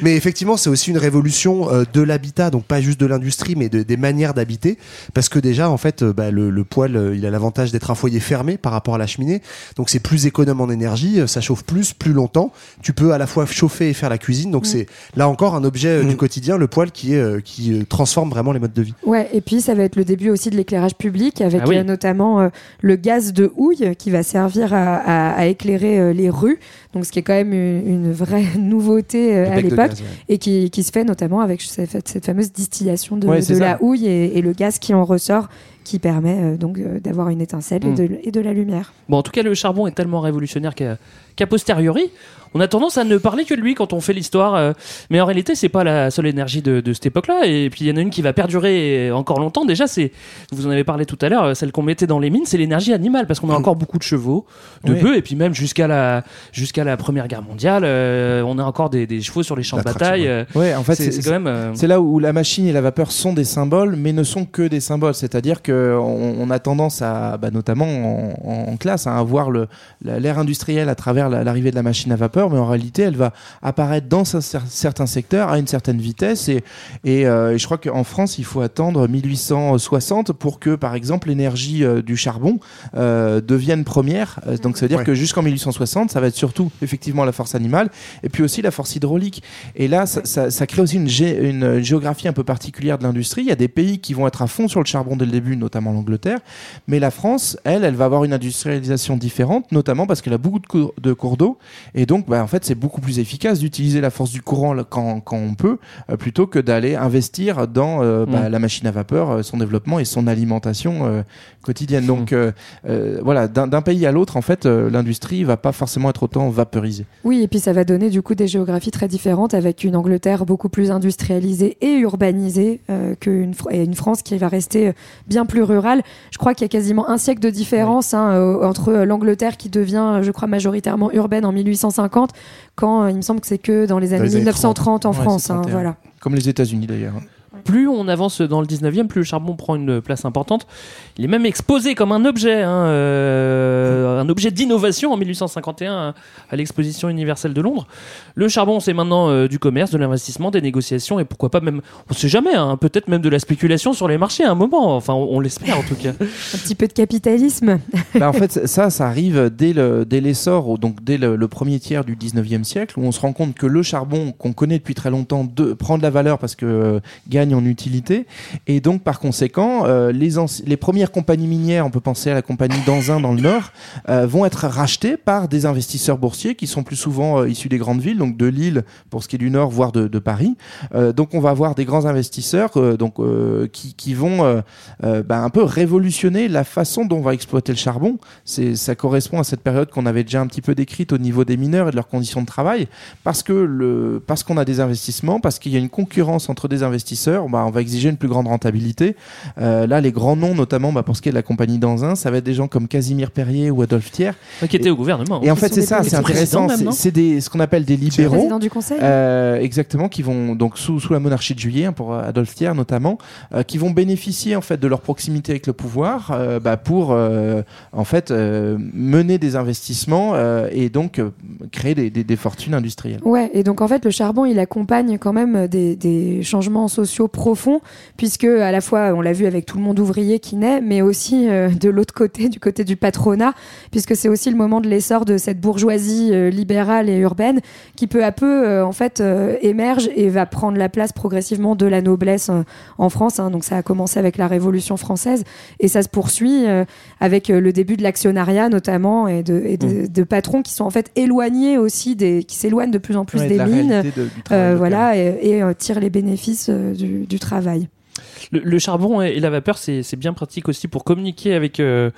Mais effectivement, c'est aussi une révolution euh, de l'habitat, donc pas juste de l'industrie, mais de- des manières d'habiter, parce que déjà en fait, euh, bah, le, le poêle, euh, il a l'avantage d'être un foyer fermé par rapport à la cheminée, donc c'est plus économe en énergie, euh, ça chauffe plus, plus longtemps. Tu peux à la fois chauffer et faire la cuisine, donc Mm. c'est là encore un objet euh, du quotidien, le poêle qui est euh, qui euh, transforme vraiment les modes de vie. Ouais, et puis ça va être le début aussi de l'éclairage public avec Ah oui. euh, notamment euh, le gaz de houille qui va servir à, à- à éclairer euh, les rues. Donc ce qui est quand même une, une vraie nouveauté euh, à l'époque ouais. et qui, qui se fait notamment avec cette, cette fameuse distillation de, Ouais, la houille et, et le gaz qui en ressort qui permet euh, donc euh, d'avoir une étincelle Mm. et, de, et de la lumière. Bon, en tout cas, le charbon est tellement révolutionnaire qu'à qu'à posteriori, on a tendance à ne parler que de lui quand on fait l'histoire. euh, mais en réalité, c'est pas la seule énergie de, de cette époque-là. Et puis, il y en a une qui va perdurer encore longtemps. Déjà, c'est, vous en avez parlé tout à l'heure, euh, celle qu'on mettait dans les mines, c'est l'énergie animale. Parce qu'on a encore beaucoup de chevaux, de Oui. bœufs. Et puis, même jusqu'à la, jusqu'à la Première Guerre mondiale, euh, on a encore des, des chevaux sur les champs de bataille. euh, Ouais, en fait, c'est quand même. euh, c'est là où la machine et la vapeur sont des symboles, mais ne sont que des symboles. C'est-à-dire que on, a tendance à, bah, notamment en, en classe, à voir le- la- l'ère industrielle à travers la- l'arrivée de la machine à vapeur, mais en réalité, elle va apparaître dans cer- certains secteurs à une certaine vitesse. Et, et, euh, et je crois qu'en France, il faut attendre 1860 pour que, par exemple, l'énergie euh, du charbon euh, devienne première. Euh, donc, ça veut dire Ouais. que jusqu'en 1860, ça va être surtout effectivement la force animale et puis aussi la force hydraulique. Et là, ça, ça- ça crée aussi une, gé- une géographie un peu particulière de l'industrie. Il y a des pays qui vont être à fond sur le charbon dès le début, notamment l'Angleterre. Mais la France, elle, elle va avoir une industrialisation différente, notamment parce qu'elle a beaucoup de cours d'eau. Et donc, bah, en fait, c'est beaucoup plus efficace d'utiliser la force du courant quand, quand on peut, euh, plutôt que d'aller investir dans euh, bah, Mm. la machine à vapeur, euh, son développement et son alimentation euh, quotidienne. Donc, euh, euh, voilà, d'un pays à l'autre, en fait, euh, l'industrie va pas forcément être autant vaporisée. Oui, et puis ça va donner du coup des géographies très différentes avec une Angleterre beaucoup plus industrialisée et urbanisée euh, qu'une Fr- et une France qui va rester bien plus rurale. Je crois qu'il y a quasiment un siècle de différence hein, entre l'Angleterre qui devient, je crois, majoritairement urbaine en 1850, quand euh, il me semble que c'est que dans les années les années 1930 en Ouais, France. hein, 31. voilà. Comme les États-Unis d'ailleurs. Plus on avance dans le 19e, plus le charbon prend une place importante. Il est même exposé comme un objet, hein, euh, un objet d'innovation en 1851 à l'exposition universelle de Londres. Le charbon, c'est maintenant euh, du commerce, de l'investissement, des négociations et pourquoi pas même, on sait jamais, hein, peut-être même de la spéculation sur les marchés à un moment. Enfin, on, on l'espère en tout cas. Un petit peu de capitalisme. Bah, en fait, ça, ça arrive dès le dès l'essor, donc dès le, le premier tiers du 19e siècle, où on se rend compte que le charbon qu'on connaît depuis très longtemps de, prend de la valeur parce que euh, gagne en utilité, et donc par conséquent, euh, les, les premières compagnies minières, on peut penser à la compagnie d'Anzin dans le Nord, euh, vont être rachetées par des investisseurs boursiers qui sont plus souvent euh, issus des grandes villes, donc de Lille pour ce qui est du Nord, voire de, Paris. Donc on va avoir des grands investisseurs donc, qui, qui vont bah, un peu révolutionner la façon dont on va exploiter le charbon. Ça correspond à cette période qu'on avait déjà un petit peu décrite au niveau des mineurs et de leurs conditions de travail, parce que le, parce qu'on a des investissements, parce qu'il y a une concurrence entre des investisseurs, bah, on va exiger une plus grande rentabilité. Euh, là, les grands noms, notamment bah, pour ce qui est de la compagnie d'Anzin, ça va être des gens comme Casimir Perrier ou Adolphe Thiers. Qui était au gouvernement. Et en fait, c'est ça, c'est intéressant. c'est- ce qu'on appelle des libéraux. président du conseil. Euh, exactement, qui vont donc sous, sous la monarchie de Juillet, hein, pour Adolphe Thiers notamment, euh, qui vont bénéficier en fait de leur proximité avec le pouvoir euh, bah, pour euh, en fait euh, mener des investissements euh, et donc euh, créer des, des- des fortunes industrielles. Ouais, et donc en fait, le charbon, il accompagne quand même des, des changements sociaux profonds, puisque à la fois, on l'a vu avec tout le monde ouvrier qui naît, mais aussi euh, de l'autre côté, du côté du patronat, puisque c'est aussi le moment de l'essor de cette bourgeoisie euh, libérale et urbaine qui peu à peu, euh, en fait, émerge et va prendre la place progressivement de la noblesse en France. hein. Donc ça a commencé avec la Révolution française et ça se poursuit avec le début de l'actionnariat notamment et de, et de, de patrons qui sont en fait éloignés aussi des, qui s'éloignent de plus en plus Ouais, des mines, de- du voilà, et, et, tirent les bénéfices euh, du, travail. Le, le charbon et, et la vapeur, c'est bien pratique aussi pour communiquer avec, euh,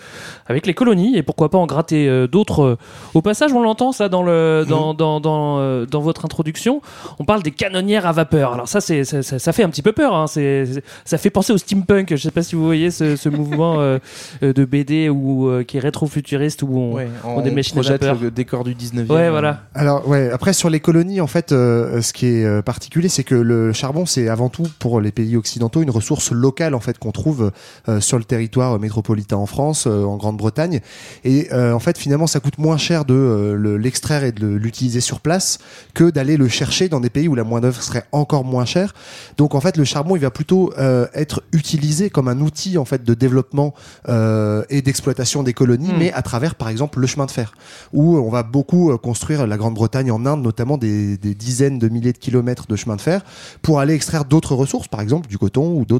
avec les colonies et pourquoi pas en gratter euh, d'autres. Au passage, on l'entend ça dans, le, dans, dans, dans, euh, dans votre introduction. On parle des canonnières à vapeur. Alors ça, c'est ça, ça- ça fait un petit peu peur. Hein. C'est- ça fait penser au steampunk. Je sais pas si vous voyez ce, ce mouvement euh, euh, de BD où, euh, qui est rétro-futuriste où on, Ouais, on, des machines à projette vapeur. le décor du 19e. Ouais, voilà. Alors ouais, après sur les colonies, en fait, euh, ce qui est particulier, c'est que le charbon, c'est avant tout pour les pays occidentaux une ressource locale en fait qu'on trouve euh, sur le territoire métropolitain en France, euh, en Grande-Bretagne, et euh, en fait finalement ça coûte moins cher de euh, le- l'extraire et de l'utiliser sur place que d'aller le chercher dans des pays où la main d'œuvre serait encore moins chère. Donc en fait le charbon, il va plutôt euh, être utilisé comme un outil en fait de développement euh, et d'exploitation des colonies, mais à travers par exemple le chemin de fer, où on va beaucoup euh, construire la Grande-Bretagne en Inde, notamment des, des dizaines de milliers de kilomètres de chemin de fer pour aller extraire d'autres ressources, par exemple du coton ou d'autres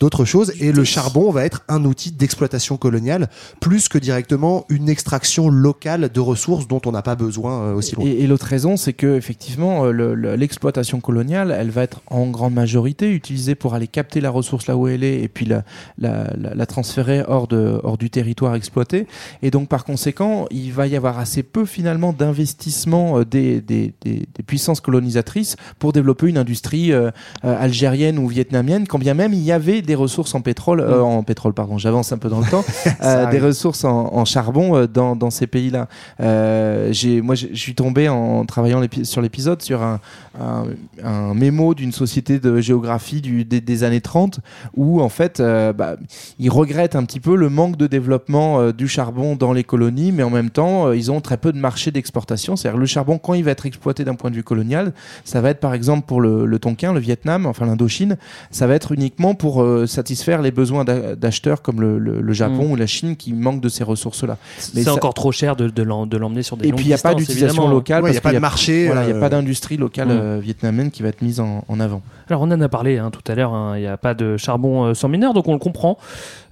d'autres choses. Et le charbon va être un outil d'exploitation coloniale plus que directement une extraction locale de ressources dont on n'a pas besoin euh, aussi loin. Et, et l'autre raison, c'est que effectivement, euh, le- le- l'exploitation coloniale, elle va être en grande majorité utilisée pour aller capter la ressource là où elle est et puis la, la, la- la transférer hors, de, hors du territoire exploité. Et donc, par conséquent, il va y avoir assez peu finalement d'investissement euh, des, des, des- des puissances colonisatrices pour développer une industrie euh, algérienne ou vietnamienne, quand bien même il y avait des ressources en pétrole, euh, en pétrole, pardon, j'avance un peu dans le temps, euh, des ressources en, en charbon euh, dans, dans ces pays-là. Moi, je suis tombé en travaillant sur l'épisode sur un, un, un mémo d'une société de géographie du, des, des années 30 où en fait, bah, ils regrettent un petit peu le manque de développement du charbon dans les colonies, mais en même temps, ils ont très peu de marché d'exportation. C'est-à-dire le charbon, quand il va être exploité d'un point de vue colonial, ça va être par exemple pour le, le Tonkin, le Vietnam, enfin l'Indochine, ça va être uniquement pour euh, satisfaire les besoins d'a- d'acheteurs comme le, le- le Japon Mm. ou la Chine qui manquent de ces ressources-là. Mais C'est ça- encore trop cher de, de l'em- de l'emmener sur des et longues puis il n'y a pas d'utilisation locale. Ouais, parce y a pas qu'il de marché, Voilà, il n'y a euh, pas d'industrie locale Mm. euh, vietnamienne qui va être mise en, en avant. Alors on en a parlé hein, tout à l'heure, hein, il n'y a pas de charbon euh, sans mineurs, donc on le comprend.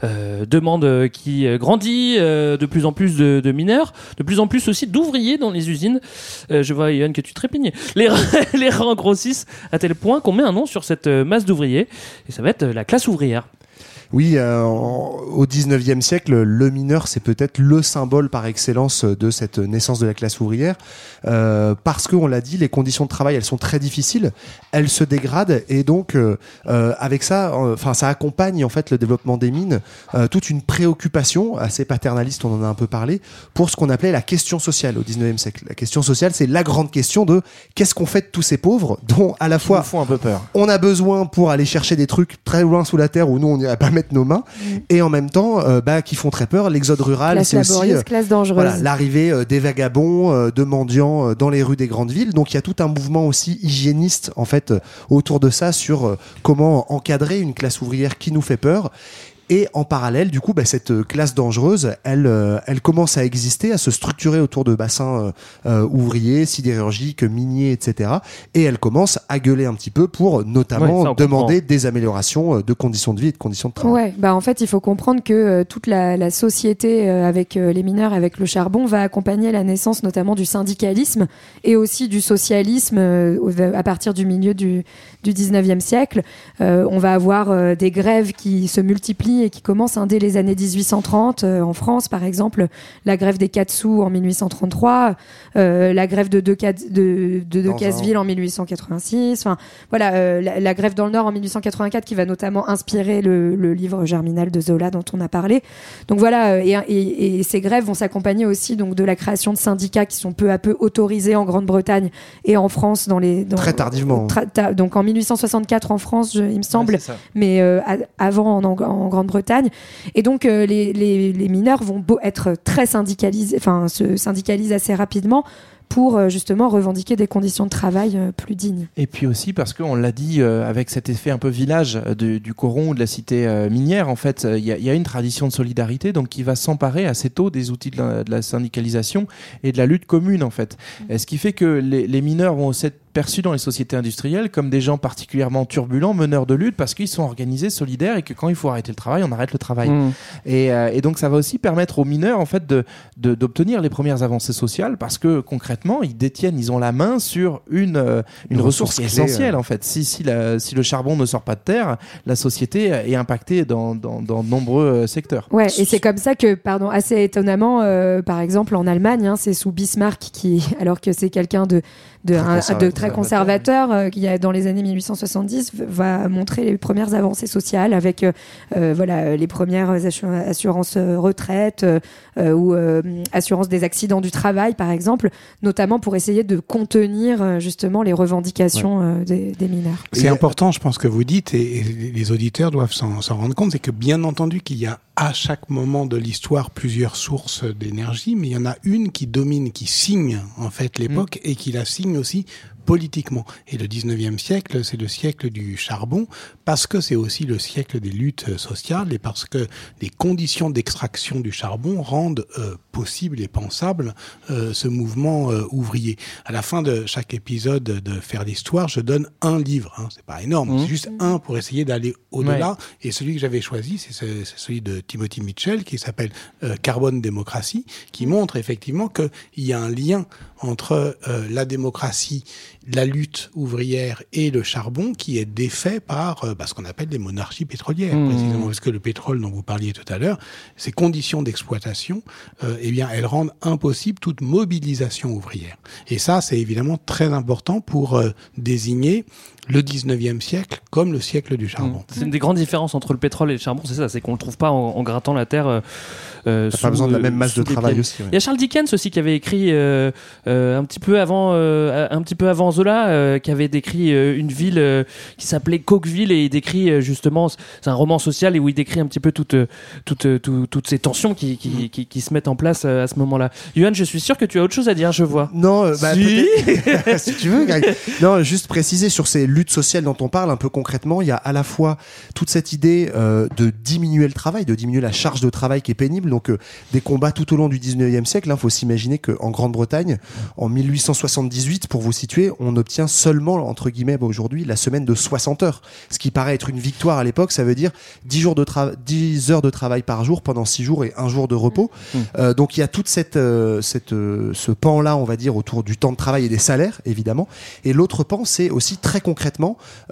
Euh, demande euh, qui grandit, de plus en plus de, mineurs, de plus en plus aussi d'ouvriers dans les usines. Je vois Yann que tu trépignais. Les, les rangs grossissent à tel point qu'on met un nom sur cette masse d'ouvriers, et ça va être la classe ouvrière. Oui, euh, au 19e siècle, le mineur, c'est peut-être le symbole par excellence de cette naissance de la classe ouvrière, euh, parce que on l'a dit, les conditions de travail, elles sont très difficiles, elles se dégradent, et donc euh, euh, avec ça, euh, enfin, ça accompagne en fait le développement des mines, euh, toute une préoccupation assez paternaliste, on en a un peu parlé, pour ce qu'on appelait la question sociale au 19e siècle. La question sociale, c'est la grande question de qu'est-ce qu'on fait de tous ces pauvres, dont à la fois font un peu peur. on a besoin pour aller chercher des trucs très loin sous la terre où nous on n'irait pas mettre nos mains et en même temps euh, bah, qui font très peur l'exode rural c'est aussi euh, voilà l'arrivée euh, des vagabonds de mendiants dans les rues des grandes villes. Donc il y a tout un mouvement aussi hygiéniste en fait autour de ça sur comment encadrer une classe ouvrière qui nous fait peur et en parallèle, du coup, bah, cette euh, classe dangereuse, elle, euh, elle commence à exister, à se structurer autour de bassins euh, ouvriers, sidérurgiques, miniers, etc. Et elle commence à gueuler un petit peu pour notamment Ouais, demander comprend. des améliorations de conditions de vie et de conditions de travail. Ouais, bah en fait, il faut comprendre que euh, toute la, la société euh, avec euh, les mineurs, avec le charbon, va accompagner la naissance notamment du syndicalisme et aussi du socialisme euh, à partir du milieu du, du 19e siècle. Euh, on va avoir euh, des grèves qui se multiplient et qui commence hein, dès les années 1830 euh, en France, par exemple, la grève des quatre sous en 1833, euh, la grève de, Deca- de, de Decazeville en 1886, enfin voilà, euh, la, la grève dans le Nord en 1884 qui va notamment inspirer le, le livre Germinal de Zola dont on a parlé. Donc voilà, et, et- et ces grèves vont s'accompagner aussi donc de la création de syndicats qui sont peu à peu autorisés en Grande-Bretagne et en France dans les dans- Très tardivement. Tra- ta- donc en 1864 en France, je- il me semble, mais avant en Grande-Bretagne. Et donc euh, les, les, les mineurs vont être très syndicalisés, enfin se syndicalisent assez rapidement pour euh, justement revendiquer des conditions de travail euh, plus dignes. Et puis aussi parce qu'on l'a dit euh, avec cet effet un peu village de- du coron ou de la cité euh, minière, en fait, il y, a- il y a une tradition de solidarité donc qui va s'emparer assez tôt des outils de la, de la syndicalisation et de la lutte commune en fait. Et ce qui fait que les, les mineurs vont être perçus dans les sociétés industrielles comme des gens particulièrement turbulents, meneurs de lutte, parce qu'ils sont organisés, solidaires et que quand il faut arrêter le travail, on arrête le travail. Mm. Et, euh, et donc ça va aussi permettre aux mineurs en fait de de- d'obtenir les premières avancées sociales parce que concrètement ils détiennent, ils ont la main sur une euh, une, Une ressource, clé, essentielle euh. en fait. Si si la- si le charbon ne sort pas de terre, la société est impactée dans dans, dans de nombreux euh, secteurs. Ouais, et c'est comme ça que, pardon, assez étonamment, euh, par exemple en Allemagne, hein, c'est sous Bismarck qui, alors que c'est quelqu'un de de, Très un- conservateur. de très conservateur euh, qui a dans les années 1870 v- va montrer les premières avancées sociales avec euh, euh, voilà euh, les premières assu- assurances euh, retraite euh, euh, ou euh, assurance des accidents du travail par exemple, notamment pour essayer de contenir euh, justement les revendications euh, des, des mineurs. C'est important, je pense, que vous dites, et, et les auditeurs doivent s'en s'en rendre compte, c'est que bien entendu qu'il y a à chaque moment de l'histoire plusieurs sources d'énergie, mais il y en a une qui domine, qui signe en fait l'époque et qui la signe aussi politiquement. Et le 19e siècle, c'est le siècle du charbon, parce que c'est aussi le siècle des luttes sociales et parce que les conditions d'extraction du charbon rendent euh, possible et pensable euh, ce mouvement euh, ouvrier. À la fin de chaque épisode de Faire l'histoire, je donne un livre. Hein, c'est pas énorme, c'est juste un pour essayer d'aller au-delà. Ouais. Et celui que j'avais choisi, c'est ce- c'est celui de Timothy Mitchell qui s'appelle euh, Carbone démocratie, qui montre effectivement qu'il y a un lien entre euh, la démocratie, la lutte ouvrière et le charbon qui est défait par euh, bah, ce qu'on appelle les monarchies pétrolières, Mmh. précisément parce que le pétrole dont vous parliez tout à l'heure, ces conditions d'exploitation, euh, eh bien, elles rendent impossible toute mobilisation ouvrière. Et ça, c'est évidemment très important pour euh, désigner le 19e siècle comme le siècle du charbon. C'est une des grandes différences entre le pétrole et le charbon, c'est ça, c'est qu'on le trouve pas en, en grattant la terre. Euh, euh, sous, pas besoin de la euh, même masse de travail pieds. aussi, ouais. Il y a Charles Dickens aussi qui avait écrit euh, euh, un petit peu avant, euh, un petit peu avant Zola, euh, qui avait décrit euh, une ville euh, qui s'appelait Coqueville et il décrit euh, justement, c'est un roman social et où il décrit un petit peu toutes euh, toutes euh, tout- toutes ces tensions qui qui, qui, qui se mettent en place euh, à ce moment-là. Yohan, je suis sûr que tu as autre chose à dire, je vois. Non, euh, bah, Si. si tu veux, Greg. Non, juste préciser sur ces luttes sociales dont on parle un peu concrètement, il y a à la fois toute cette idée euh, de diminuer le travail, de diminuer la charge de travail qui est pénible. Donc euh, des combats tout au long du 19e siècle. Il faut s'imaginer qu'en Grande-Bretagne, en 1878, pour vous situer, on obtient seulement, entre guillemets, bah, aujourd'hui, la semaine de 60 heures. Ce qui paraît être une victoire à l'époque, ça veut dire 10, jours de tra- 10 heures de travail par jour pendant 6 jours et un jour de repos. Euh, donc il y a toute cette, cette, ce pan-là, on va dire, autour du temps de travail et des salaires, évidemment. Et l'autre pan, c'est aussi très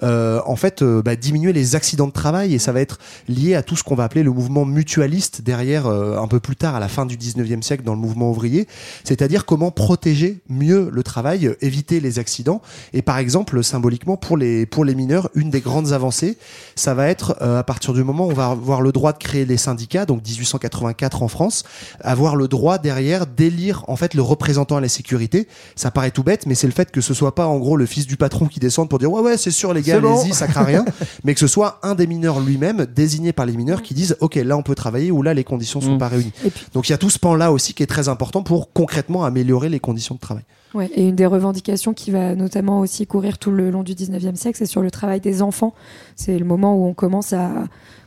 euh, en fait, euh, bah, diminuer les accidents de travail. Et ça va être lié à tout ce qu'on va appeler le mouvement mutualiste derrière, euh, un peu plus tard, à la fin du 19e siècle, dans le mouvement ouvrier. C'est-à-dire comment protéger mieux le travail, éviter les accidents. Et par exemple, symboliquement, pour les, pour les mineurs, une des grandes avancées, ça va être à partir du moment où on va avoir le droit de créer les syndicats, donc 1884 en France, avoir le droit derrière d'élire en fait le représentant à la sécurité. Ça paraît tout bête, mais c'est le fait que ce soit pas en gros le fils du patron qui descende pour dire ouais ouais c'est sûr les gars bon. allez-y ça craint rien, mais que ce soit un des mineurs lui-même désigné par les mineurs qui disent ok là on peut travailler ou là les conditions sont Mm. pas réunies. Donc il y a tout ce pan là aussi qui est très important pour concrètement améliorer les conditions de travail. Ouais, et une des revendications qui va notamment aussi courir tout le long du 19e siècle, c'est sur le travail des enfants. C'est le moment où on commence à,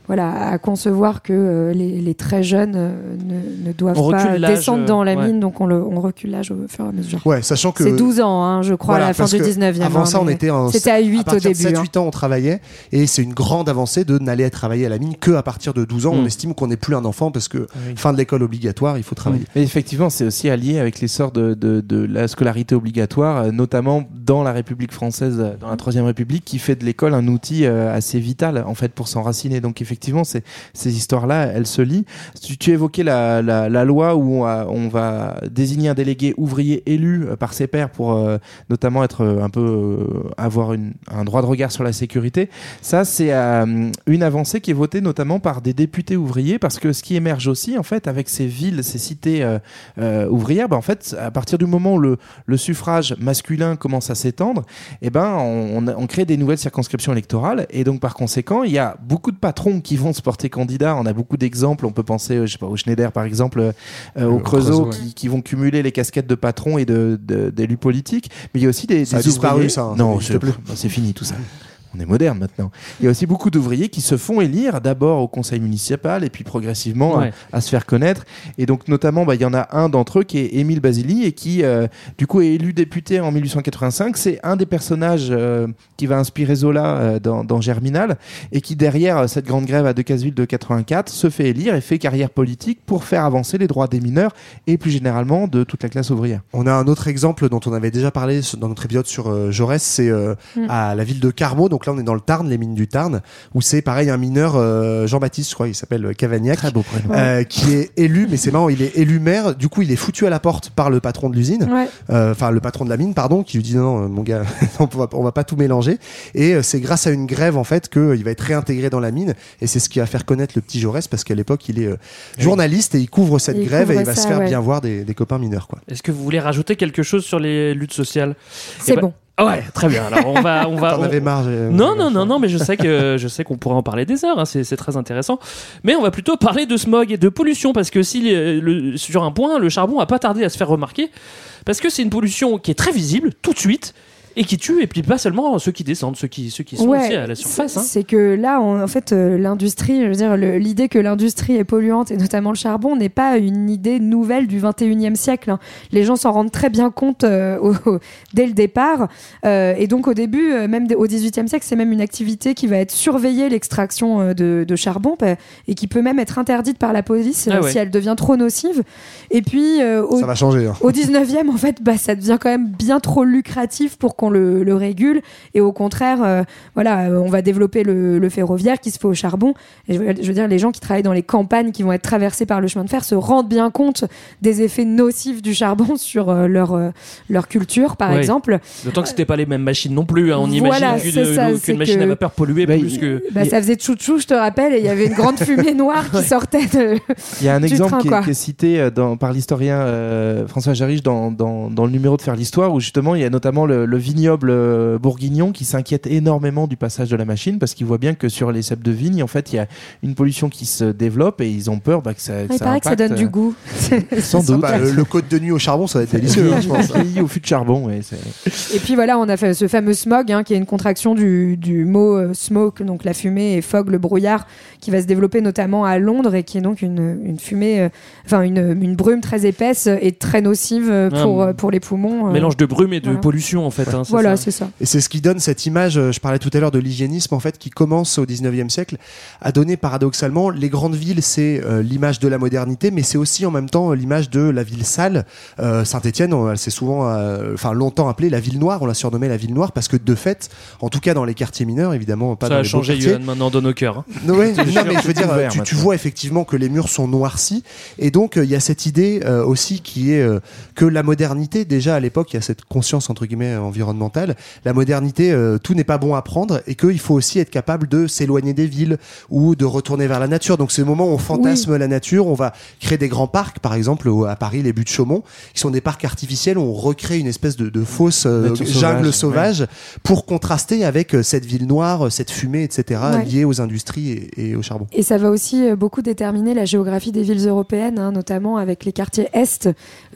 voilà, à concevoir que euh, les, les très jeunes euh, ne, ne doivent On pas descendre dans la ouais. mine, donc on, le, on recule l'âge au fur et à mesure. Ouais, sachant que C'est 12 ans, hein, je crois, Voilà, à la fin du que 19e. Avant hein, ça, on était en- C'était à 8 au début. 7, hein. 8 ans, on travaillait. Et c'est une grande avancée de n'aller travailler à la mine que à partir de 12 ans. On Mm. estime qu'on n'est plus un enfant parce que fin de l'école obligatoire, il faut travailler. Mais effectivement, c'est aussi allié avec l'essor de, de, de la scolarité obligatoire, euh, notamment dans la République française, dans la Troisième République, qui fait de l'école un outil assez vital en fait pour s'enraciner. Donc effectivement, c'est- ces histoires-là, elles se lient. Tu, tu évoquais la, la, loi où on, va désigner un délégué ouvrier élu euh, par ses pairs pour euh, notamment être euh, un peu avoir une- un droit de regard sur la sécurité. Ça, c'est une avancée qui est votée notamment par des députés ouvriers parce que ce qui émerge aussi en fait avec ces villes, ces cités ouvrières, bah, en fait, à partir du moment où le, le suffrage masculin commence à s'étendre, eh ben, on crée des nouvelles circonscriptions électorales et donc par conséquent, il y a beaucoup de patrons qui vont se porter candidats. On a beaucoup d'exemples. On peut penser, euh, je sais pas, au Schneider par exemple, euh, euh, au Creusot, qui, qui vont cumuler les casquettes de patrons et de de- d'élus politiques. Mais il y a aussi des, Ça a des disparu, ouvriers- ça, hein, non, c'est fini tout ça. On est moderne maintenant. Il y a aussi beaucoup d'ouvriers qui se font élire d'abord au conseil municipal et puis progressivement Ouais. à, à se faire connaître. Et donc notamment, bah, il y en a un d'entre eux qui est Émile Basili et qui euh, du coup est élu député en 1885. C'est un des personnages euh, qui va inspirer Zola euh, dans, dans Germinal et qui derrière euh, cette grande grève à Decazeville de 84 se fait élire et fait carrière politique pour faire avancer les droits des mineurs et plus généralement de toute la classe ouvrière. On a un autre exemple dont on avait déjà parlé dans notre épisode sur euh, Jaurès, c'est euh, Mm. à la ville de Carmaux. Donc là, on est dans le Tarn, les mines du Tarn, où c'est pareil un mineur euh, Jean-Baptiste, je crois, il s'appelle euh, Cavagnac, Très beau prénom. euh, qui est élu. Mais c'est marrant, il est élu maire. Du coup, il est foutu à la porte par le patron de l'usine, Ouais. Euh, enfin le patron de la mine, pardon, qui lui dit non, non, mon gars, on va, on va pas tout mélanger. Et euh, c'est grâce à une grève en fait qu'il va être réintégré dans la mine. Et c'est ce qui va faire connaître le petit Jaurès parce qu'à l'époque, il est euh, journaliste et il couvre cette Il grève et il va se faire ouais. bien voir des, des copains mineurs, quoi. Est-ce que vous voulez rajouter quelque chose sur les luttes sociales? C'est Eh ben- bon. Ah Ouais, très bien. Alors on va, on va. On- avais marre. Non, non, non, non, mais je sais que je sais qu'on pourrait en parler des heures. hein, c'est c'est très intéressant. Mais on va plutôt parler de smog et de pollution parce que si le- le- sur un point, le charbon a pas tardé à se faire remarquer parce que c'est une pollution qui est très visible tout de suite et qui tue et puis pas seulement ceux qui descendent, ceux qui ceux qui sont Ouais, aussi à la surface. c'est- hein. C'est que là, on- en fait, euh, l'industrie, je veux dire, l'idée que l'industrie est polluante et notamment le charbon n'est pas une idée nouvelle du 21e siècle. hein. Les gens s'en rendent très bien compte euh, au- au- dès le départ. Euh, et donc, au début, même au 18e siècle, c'est même une activité qui va être surveillée, l'extraction euh, de, de charbon, bah, et qui peut même être interdite par la police Ah ouais. si elle devient trop nocive. Et puis, euh, au, Ça va changer. hein. au 19e, en fait, bah, ça devient quand même bien trop lucratif pour qu'on le, le régule. Et au contraire, euh, voilà, euh, on va développer le, le ferroviaire qui se fait au charbon. Et je, veux, je veux dire, les gens qui travaillent dans les campagnes qui vont être traversées par le chemin de fer se rendent bien compte des effets nocifs du charbon sur euh, leur, euh, leur culture, par Ouais. exemple. D'autant que c'était pas les mêmes machines non plus. hein. On Voilà, imagine c'est qu'une c'est machine que- à vapeur polluait plus que. Bah, ça faisait chouchou, je te rappelle, et il y avait une grande fumée noire qui sortait de, Il y a un exemple train, qui, est, qui est cité dans- par l'historien euh, François Jarige dans, dans, dans le numéro de Faire l'Histoire, où justement il y a notamment le, le vignoble euh, bourguignon qui s'inquiète énormément du passage de la machine parce qu'il voit bien que sur les cèpes de vigne, en fait, il y a une pollution qui se développe et ils ont peur bah, que ça. Il ça paraît que ça donne du euh, goût. Sans doute. bah, le, le côte de nuit au charbon, ça va être délicieux, hein, je pense. Au fût de charbon, ouais, Et puis voilà, on a fait ce fameux smog, hein, qui est une contraction du, du mot euh, smoke, donc la fumée, et fog, le brouillard, qui va se développer notamment à Londres et qui est donc une, une fumée, euh, enfin une, une brume très épaisse et très nocive euh, Ah, pour, euh, pour les poumons. euh. Mélange de brume et de voilà. pollution en fait. hein, Voilà, ça. c'est ça. Et c'est ce qui donne cette image, euh, je parlais tout à l'heure de l'hygiénisme, en fait, qui commence au 19e siècle à donner paradoxalement, les grandes villes, c'est euh, l'image de la modernité, mais c'est aussi en même temps l'image de la ville sale. Euh, Saint-Etienne, elle s'est souvent, euh, enfin longtemps appelée la ville noire, on l'a surnommée la ville noire, parce que de fait, en tout cas dans les quartiers mineurs, évidemment, pas Ça dans a les beaux changé, quartiers, Johan, maintenant dans nos cœurs. hein. non, ouais, mais je veux dire, tu, tu vois effectivement que les murs sont noircis, et donc euh, il y a cette idée euh, aussi qui est euh, que la modernité, déjà à l'époque, il y a cette conscience entre guillemets environnementale. La modernité, euh, tout n'est pas bon à prendre, et qu'il faut aussi être capable de s'éloigner des villes ou de retourner vers la nature. Donc c'est le moment où on fantasme la nature, on va créer des grands parcs, par exemple à Paris, les buttes Chaumont, qui sont des parcs artificiels où on recrée une espèce de, de fausse euh, jungle sauvage, sauvage pour contraster avec euh, cette ville noire, cette fumée, etc., Ouais. liée aux industries et, et au charbon. Et ça va aussi euh, beaucoup déterminer la géographie des villes européennes, hein, notamment avec les quartiers est,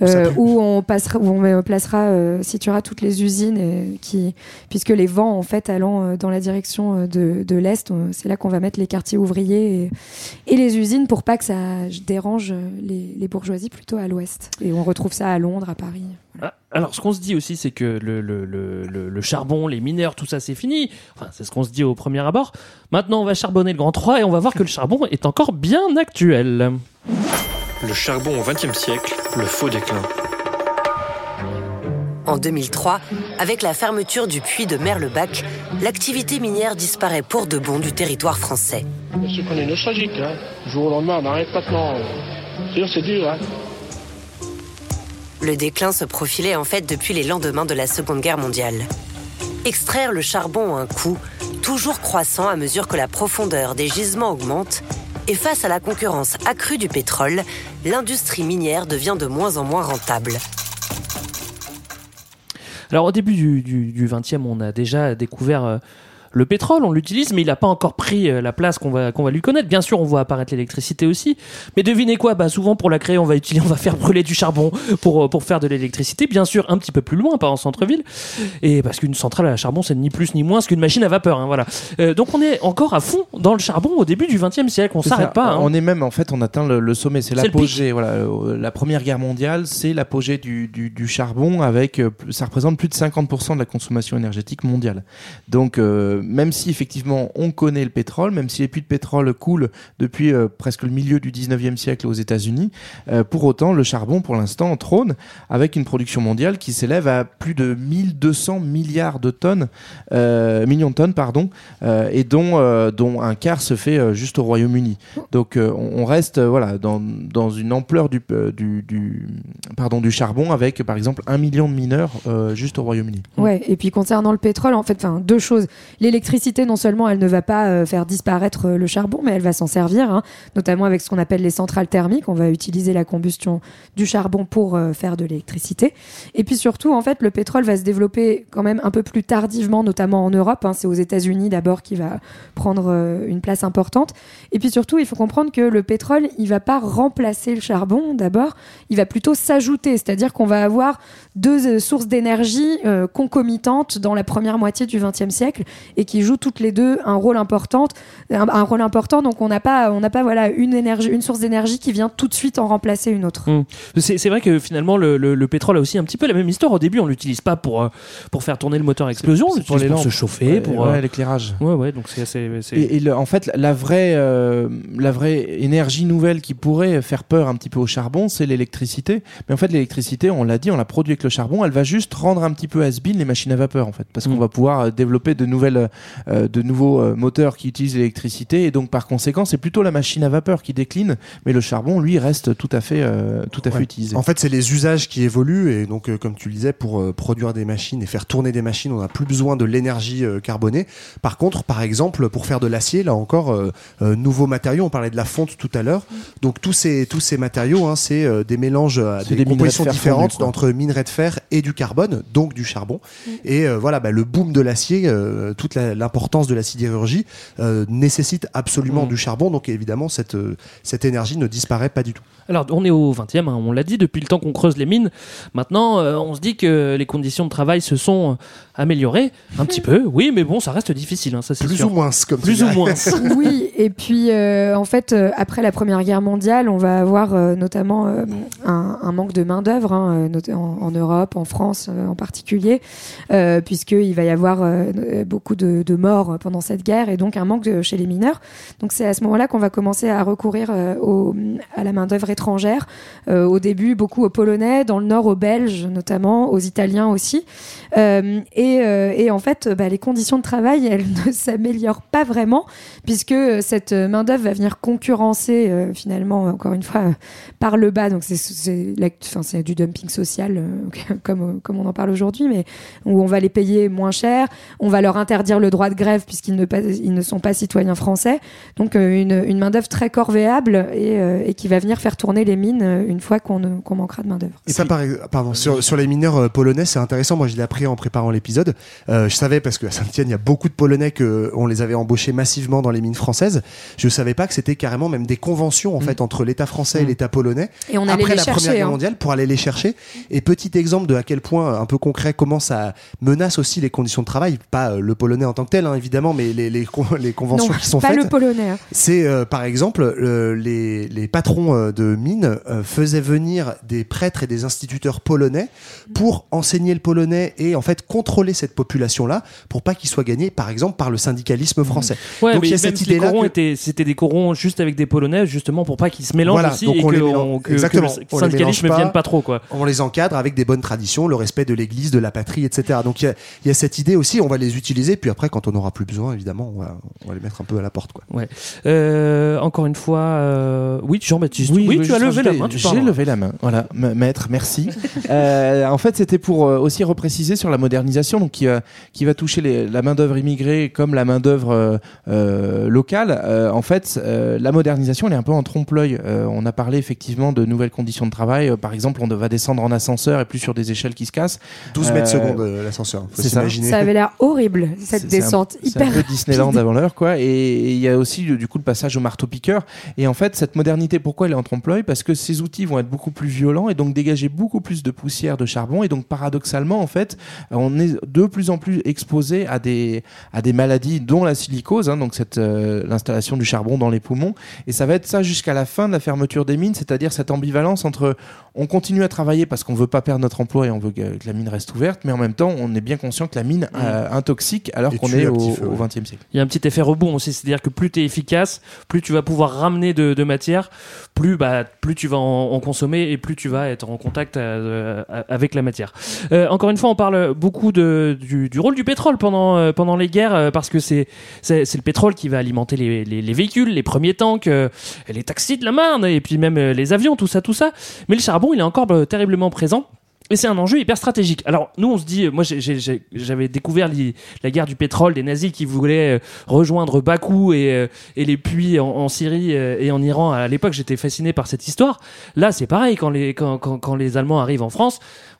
euh, où on passera, où on placera, euh, situera toutes les usines, qui, puisque les vents en fait allant euh, dans la direction euh, de, de l'est, euh, c'est là qu'on va mettre les quartiers ouvriers et, et les usines pour pas que ça dérange euh, les, les bourgeoisies plutôt à l'ouest. Et on retrouve ça à Londres, à Paris. Ah, Alors, ce qu'on se dit aussi, c'est que le, le, le, le, le charbon, les mineurs, tout ça, c'est fini. Enfin, c'est ce qu'on se dit au premier abord. Maintenant, on va charbonner le Grand 3 et on va voir que le charbon est encore bien actuel. Le charbon au XXe siècle, le faux déclin. En 2003, avec la fermeture du puits de Merlebac, l'activité minière disparaît pour de bon du territoire français. Qu'on est nostalgique, hein. Du jour au lendemain, on arrête maintenant. C'est dur, c'est dur, hein. Le déclin se profilait en fait depuis les lendemains de la Seconde Guerre mondiale. Extraire le charbon a un coût, toujours croissant à mesure que la profondeur des gisements augmente, et face à la concurrence accrue du pétrole, l'industrie minière devient de moins en moins rentable. Alors au début du, du, du 20e, on a déjà découvert euh, le pétrole, on l'utilise, mais il n'a pas encore pris euh, la place qu'on va, qu'on va lui connaître. Bien sûr, on voit apparaître l'électricité aussi. Mais devinez quoi bah, Souvent, pour la créer, on va, utiliser, on va faire brûler du charbon pour, euh, pour faire de l'électricité. Bien sûr, un petit peu plus loin, pas en centre-ville. Et parce qu'une centrale à charbon, c'est ni plus ni moins qu'une machine à vapeur. Hein, voilà. Euh, donc on est encore à fond dans le charbon au début du 20e siècle. On s'arrête pas. hein. On est même, en fait, on atteint le, le sommet. C'est l'apogée. Voilà, Euh, la Première Guerre mondiale, c'est l'apogée du, du, du charbon avec, euh, ça représente plus de 50% de la consommation énergétique mondiale. Donc, euh, même si effectivement on connaît le pétrole, même si les puits de pétrole coulent depuis euh, presque le milieu du 19e siècle aux États-Unis, euh, pour autant, le charbon, pour l'instant, trône avec une production mondiale qui s'élève à plus de 1200 milliards de tonnes, euh, millions de tonnes, pardon, et dont, un quart se fait juste au Royaume-Uni. Donc on reste voilà dans, dans une ampleur du, du, pardon du charbon avec par exemple un million de mineurs juste au Royaume-Uni. Ouais, et puis concernant le pétrole, en fait, deux choses. Non seulement elle ne va pas euh, faire disparaître euh, le charbon, mais elle va s'en servir, hein, notamment avec ce qu'on appelle les centrales thermiques. On va utiliser la combustion du charbon pour euh, faire de l'électricité. Et puis surtout, en fait, le pétrole va se développer quand même un peu plus tardivement, notamment en Europe. hein. C'est aux États-Unis d'abord qui va prendre une place importante. Et puis surtout, il faut comprendre que le pétrole, il va pas remplacer le charbon d'abord, il va plutôt s'ajouter, c'est-à-dire qu'on va avoir deux sources d'énergie concomitantes dans la première moitié du XXe siècle et qui jouent toutes les deux un rôle important. Un, un rôle important, donc on n'a pas, on n'a pas voilà une énergie, une source d'énergie qui vient tout de suite en remplacer une autre. Mm. C'est c'est vrai que finalement le, le- le pétrole a aussi un petit peu la même histoire. Au début, on l'utilise pas pour euh, pour faire tourner le moteur à explosion, on C'est l'utilise pour, se chauffer, Ouais, pour ouais, euh, l'éclairage. Ouais, ouais. Donc c'est c'est- Et, et le- en fait, la vraie, euh, la vraie énergie nouvelle qui pourrait faire peur un petit peu au charbon, c'est l'électricité. Mais en fait, l'électricité, on l'a dit, on l'a produit avec le charbon. Elle va juste rendre un petit peu has-been les machines à vapeur, en fait, parce qu'on va pouvoir développer de nouvelles, de nouveaux euh, moteurs qui utilisent l'électricité. Et donc, par conséquent, c'est plutôt la machine à vapeur qui décline, mais le charbon, lui, reste tout à fait, euh, tout à fait Ouais. utilisé. En fait, c'est les usages qui évoluent et donc, euh, comme tu le disais, pour euh, produire des machines et faire tourner des machines, on n'a plus besoin de l'énergie euh, carbonée. Par contre, par exemple, pour faire de l'acier, là encore, euh, euh, nouveaux matériaux. On parlait de la fonte tout à l'heure. Donc tous ces tous ces matériaux, hein, c'est euh, des mélanges, à des, des de compositions différentes entre minerais de fer et du carbone, donc du charbon. Et euh, voilà, bah, le boom de l'acier, euh, toute la- l'importance de la sidérurgie euh, nécessite absolument Mm. du charbon. Donc évidemment, cette euh, cette énergie ne disparaît pas du tout. Alors, on est au 20e, hein, on l'a dit, depuis le temps qu'on creuse les mines. Maintenant, euh, on se dit que les conditions de travail se sont améliorées. Un petit peu, oui, mais bon, ça reste difficile, hein, ça c'est Plus sûr. ou moins, comme Plus ou moins. oui, et puis euh, en fait, euh, après la Première Guerre mondiale, on va avoir euh, notamment euh, un, un manque de main-d'œuvre hein, en, en Europe, en France euh, en particulier, euh, puisqu'il va y avoir beaucoup de, de morts pendant cette guerre et donc un manque chez les mineurs. Donc c'est à ce moment-là qu'on va commencer à recourir euh, au- à la main-d'œuvre étrangère. Euh, au début, beaucoup aux Polonais, dans le Nord aux Belges notamment, aux Italiens aussi. Euh, et, et en fait, bah, les conditions de travail, elles ne s'améliorent pas vraiment, puisque cette main-d'œuvre va venir concurrencer finalement, encore une fois, par le bas. Donc c'est- du dumping social, comme, comme on en parle aujourd'hui, mais où on va les payer moins cher, on va leur interdire le droit de grève puisqu'ils ne, pas- ils ne sont pas citoyens français. Donc euh, une, une main-d'œuvre très corvéable et, euh, et qui va venir faire tourner les mines euh, une fois qu'on ne- qu'on manquera de main-d'œuvre. Et ça, par, pardon, sur, sur les mineurs polonais, c'est intéressant. Moi, je l'ai appris en préparant l'épisode. Euh, je savais parce qu'à Saint-Etienne, il y a beaucoup de Polonais que on les avait embauchés massivement dans les mines françaises. Je savais pas que c'était carrément même des conventions en fait entre l'État français et l'État polonais Et on après la chercher, Première Guerre hein. mondiale pour aller les chercher. Et petit exemple de à quel point un peu concret comment ça menace aussi les conditions de travail. Pas le polonais en tant que tel, hein, évidemment, mais les, les, con- les conventions Non, qui sont pas faites. le polonais. hein. C'est euh, par exemple euh, les, les patrons euh, de mines euh, faisaient venir des prêtres et des instituteurs polonais pour enseigner le polonais et en fait contrôler cette population-là pour pas qu'ils soient gagnés par exemple par le syndicalisme français. Ouais, Donc il y a cette idée-là que- c'était des corons juste avec des polonais, justement pour pas qu'ils se mélangent Voilà, aussi donc et on que, les mélange- que- que exactement. le On les syndicalisme mélange vienne pas trop quoi. On les encadre avec des bonnes traditions, le respect de l'Église, de la patrie, etc. Donc il y y a cette idée aussi. On va les utiliser, puis après quand on n'aura plus besoin, évidemment, on va, on va les mettre un peu à la porte, quoi. Ouais. Euh, encore une fois, euh, oui, Jean-Baptiste. Oui, je tu as levé la main. tu J'ai levé la main. Voilà, maître, merci. Euh, en fait, c'était pour aussi repréciser sur la modernisation, donc qui, va- qui va toucher les- la main d'œuvre immigrée comme la main d'œuvre euh, euh, locale. Euh, en fait, euh, la modernisation, elle est un peu en trompe-l'œil. Euh, on a parlé effectivement de nouvelles conditions de travail. Par exemple, on va descendre en ascenseur et plus sur des échelles qui se cassent. 12 mètres Euh, secondes l'ascenseur. Ça. Ça avait l'air horrible, cette C'est- c'est un- descente C'est hyper un peu Disneyland avant l'heure, quoi. Et il y a aussi du coup le passage au marteau piqueur. Et en fait, cette modernité, pourquoi elle est en trompe-l'œil? Parce que ces outils vont être beaucoup plus violents et donc dégager beaucoup plus de poussière de charbon. Et donc paradoxalement, en fait, on est de plus en plus exposé à des à des maladies, dont la silicose, hein, donc cette euh, l'installation du charbon dans les poumons. Et ça va être ça jusqu'à la fin de la fermeture des mines, c'est-à-dire cette ambivalence entre on continue à travailler parce qu'on veut pas perdre notre emploi et on veut que, que la mine reste ouverte, mais en même temps, on est bien conscient que la mine euh, intoxique alors Et qu'on est au, feu. XXe siècle. Il y a un petit effet rebond aussi, c'est-à-dire que plus tu es efficace, plus tu vas pouvoir ramener de, de matière, plus, bah, plus tu vas en, en consommer et plus tu vas être en contact euh, avec la matière. Euh, encore une fois, on parle beaucoup de, du, du rôle du pétrole pendant, euh, pendant les guerres euh, parce que c'est le pétrole qui va alimenter les, les, les véhicules, les premiers tanks, euh, les taxis de la Marne et puis même euh, les avions, tout ça, tout ça. Mais le charbon, il est encore euh, terriblement présent. Et c'est un enjeu hyper stratégique. Alors nous, on se dit, moi j'avais découvert la guerre du pétrole des nazis qui voulaient euh, rejoindre Bakou et, euh, et les puits en, en Syrie euh, et en Iran. À l'époque, j'étais fasciné par cette histoire. Là, c'est pareil, quand les, quand, quand, quand les Allemands arrivent en France,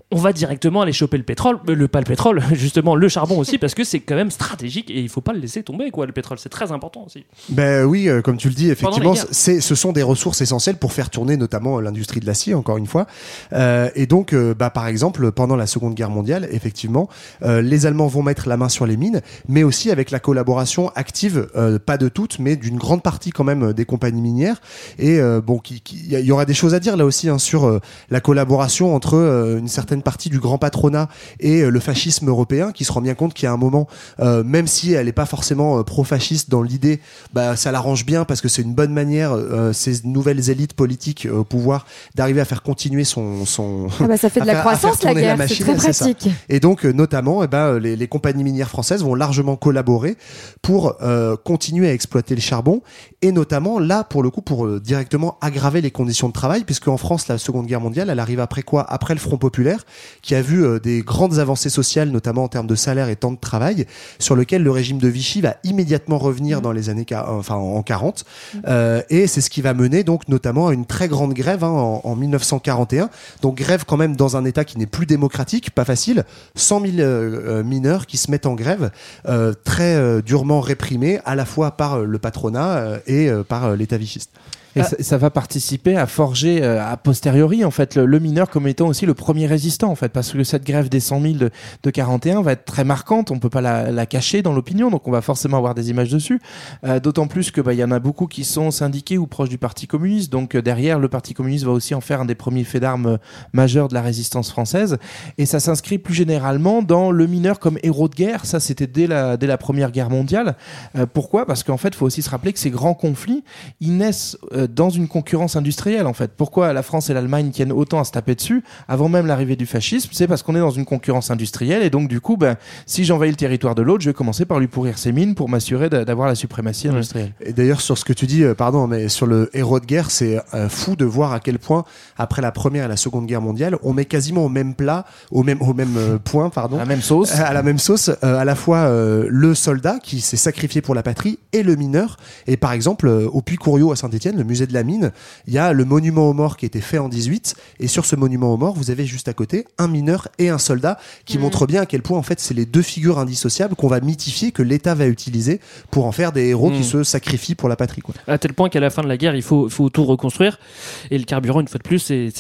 on va directement aller choper le pétrole, euh, le pas le pétrole, justement le charbon aussi, parce que c'est quand même stratégique et il faut pas le laisser tomber, quoi. Le pétrole, c'est très important aussi. Ben oui, euh, comme tu le dis, effectivement, c'est, ce sont des ressources essentielles pour faire tourner notamment l'industrie de l'acier, encore une fois. Euh, et donc, euh, bah, par exemple, pendant la Seconde Guerre mondiale, effectivement, les Allemands vont mettre la main sur les mines, mais aussi avec la collaboration active, pas de toutes, mais d'une grande partie quand même des compagnies minières. Et bon, il y, aura des choses à dire là aussi hein, sur la collaboration entre une certaine partie du grand patronat et euh, le fascisme européen, qui se rend bien compte qu'il y a un moment, euh, même si elle n'est pas forcément euh, pro-fasciste dans l'idée, bah, ça l'arrange bien parce que c'est une bonne manière, euh, ces nouvelles élites politiques au pouvoir, d'arriver à faire continuer son. son Ah bah, ça fait de la faire- croissance, la guerre, c'est machine, très pratique. Et donc, notamment, eh ben, les, les compagnies minières françaises vont largement collaborer pour euh, continuer à exploiter le charbon, et notamment là, pour le coup, pour directement aggraver les conditions de travail, puisque en France, la Seconde Guerre mondiale, elle arrive après quoi? Après le Front populaire, qui a vu euh, des grandes avancées sociales, notamment en termes de salaire et temps de travail, sur lequel le régime de Vichy va immédiatement revenir dans les années, enfin en 40, Euh, et c'est ce qui va mener donc notamment à une très grande grève hein, en, en 1941. Donc grève quand même dans un État qui n'est plus démocratique, pas facile. 100 000 euh, euh, mineurs qui se mettent en grève, euh, très euh, durement réprimés à la fois par euh, le patronat euh, et euh, par euh, l'État vichiste. Et ça, ça va participer à forger euh, a posteriori en fait le, le mineur comme étant aussi le premier résistant en fait parce que cette grève des 100 000 de, de 41 va être très marquante. On peut pas la, la cacher dans l'opinion donc on va forcément avoir des images dessus. Euh, d'autant plus que bah, il y en a beaucoup qui sont syndiqués ou proches du parti communiste. Donc euh, derrière le parti communiste va aussi en faire un des premiers faits d'armes euh, majeurs de la résistance française. Et ça s'inscrit plus généralement dans le mineur comme héros de guerre. Ça c'était dès la dès la première guerre mondiale. Pourquoi? Parce qu'en fait il faut aussi se rappeler que ces grands conflits ils naissent euh, dans une concurrence industrielle en fait. Pourquoi la France et l'Allemagne tiennent autant à se taper dessus avant même l'arrivée du fascisme? C'est parce qu'on est dans une concurrence industrielle et donc du coup, ben, si j'envahis le territoire de l'autre, je vais commencer par lui pourrir ses mines pour m'assurer d'a- d'avoir la suprématie industrielle. Et d'ailleurs, sur ce que tu dis, euh, pardon, mais sur le héros de guerre, c'est euh, fou de voir à quel point, après la première et la seconde guerre mondiale, on met quasiment au même plat, au même, au même euh, point, pardon. À la même sauce. À la même sauce, à la fois le soldat qui s'est sacrifié pour la patrie et le mineur. Et par exemple, au Puy Couriot à Saint-Etienne, le musée de la mine, il y a le monument aux morts qui a été fait en 18 et sur ce monument aux morts, vous avez juste à côté un mineur et un soldat qui Mm. montrent bien à quel point en fait c'est les deux figures indissociables qu'on va mythifier que l'État va utiliser pour en faire des héros qui Mm. se sacrifient pour la patrie quoi. À tel point qu'à la fin de la guerre, il faut, faut tout reconstruire. Et le carburant, une fois de plus, c'est-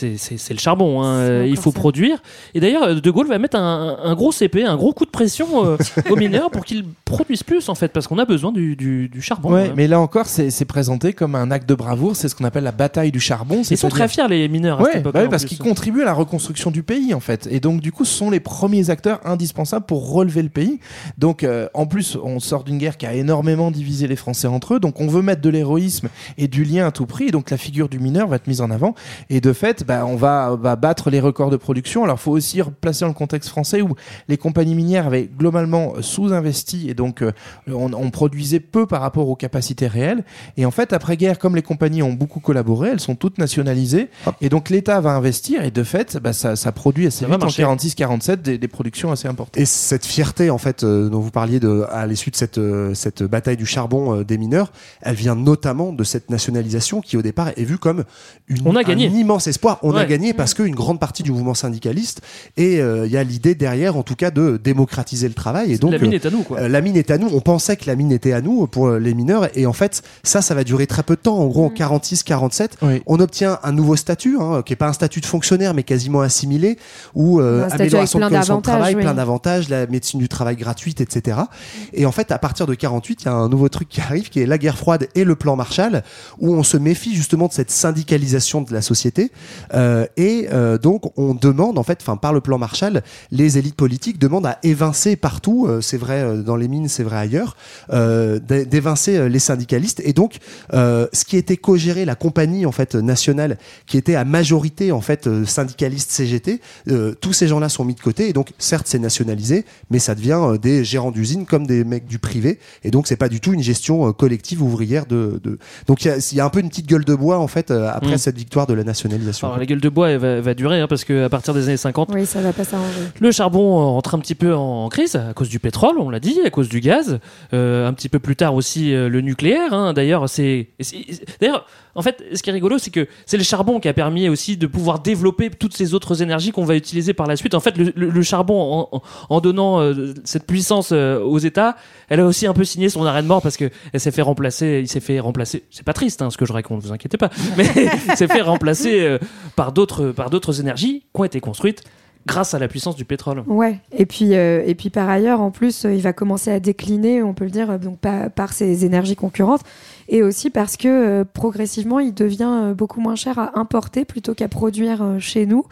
le charbon. hein. Euh, Il faut produire. Et d'ailleurs, euh, De Gaulle va mettre un, un gros CP, un gros coup de pression euh, aux mineurs pour qu'ils produisent plus, en fait, parce qu'on a besoin du, du- du charbon. Ouais, hein. mais là encore, c'est présenté comme un acte de bravoure. C'est ce qu'on appelle la bataille du charbon. Ils sont très fiers, les mineurs, à Ouais, cette époque bah oui, parce qu'ils contribuent à la reconstruction du pays en fait. Et donc du coup, ce sont les premiers acteurs indispensables pour relever le pays. Donc euh, en plus, on sort d'une guerre qui a énormément divisé les Français entre eux. Donc on veut mettre de l'héroïsme et du lien à tout prix. Et donc la figure du mineur va être mise en avant. Et de fait, bah, on va, va battre les records de production. Alors faut aussi replacer dans le contexte français où les compagnies minières avaient globalement sous-investi et donc euh, on, on produisait peu par rapport aux capacités réelles. Et en fait, après-guerre, comme les compagnies ont beaucoup collaboré, elles sont toutes nationalisées. Et donc l'État va investir et de fait, bah, ça, ça produit assez Ça vite en marcher. 46-47 des, des productions assez importantes. Et cette fierté, en fait, euh, dont vous parliez de, à l'issue de cette, euh, cette bataille du charbon euh, des mineurs, elle vient notamment de cette nationalisation qui, au départ, est vue comme une, On a gagné. un immense espoir. On a gagné parce qu'une grande partie du mouvement syndicaliste, et euh, il y a l'idée derrière, en tout cas, de démocratiser le travail. Et donc, la mine euh, est à nous, quoi. euh, la mine est à nous. On pensait que la mine était à nous pour les mineurs. Et en fait, ça, ça va durer très peu de temps. En gros, en 46-47, on obtient un nouveau statut, hein, qui est pas un statut de fonctionnaire, mais quasiment assimilé, où euh, amélioration de conditions de travail, oui. plein d'avantages, la médecine du travail gratuite, etc. Et en fait, à partir de 48, il y a un nouveau truc qui arrive, qui est la guerre froide et le plan Marshall, où on se méfie justement de cette syndicalisation de la société. Euh, et euh, donc, on demande, en fait, enfin, par le plan Marshall, les élites politiques demandent à évincer partout, euh, c'est vrai euh, dans les mines, c'est vrai ailleurs, euh, d'é- d'évincer euh, les syndicalistes. Et donc, euh, ce qui était co-géré, la compagnie en fait nationale, qui était à majorité en fait euh, syndicaliste CGT, euh, tous ces gens-là sont mis de côté. Et donc, certes, c'est nationalisé, mais ça devient euh, des gérants d'usine comme des mecs du privé. Et donc, c'est pas du tout une gestion euh, collective ouvrière de. de... Donc, il y, a- il y a un peu une petite gueule de bois en fait euh, après Mm. cette victoire de la nationalisation. Alors, la gueule de bois, elle va, va durer, hein, parce qu'à partir des années 50, Oui, ça va pas s'arranger. Le charbon entre un petit peu en crise à cause du pétrole, on l'a dit, à cause du gaz. Euh, un petit peu plus tard aussi euh, le nucléaire. hein. D'ailleurs, c'est c'est- en fait, ce qui est rigolo, c'est que c'est le charbon qui a permis aussi de pouvoir développer toutes ces autres énergies qu'on va utiliser par la suite. En fait, le, charbon, en, donnant euh, cette puissance euh, aux États, elle a aussi un peu signé son arrêt de mort parce que elle s'est fait remplacer. Il s'est fait remplacer. C'est pas triste, hein, ce que je raconte. Vous inquiétez pas. Mais s'est fait remplacer euh, par d'autres énergies qui ont été construites grâce à la puissance du pétrole. Ouais, et puis, et puis par ailleurs, en plus, il va commencer à décliner, on peut le dire, donc par, par ses énergies concurrentes, et aussi parce que euh, progressivement, il devient euh, beaucoup moins cher à importer plutôt qu'à produire euh, chez nous.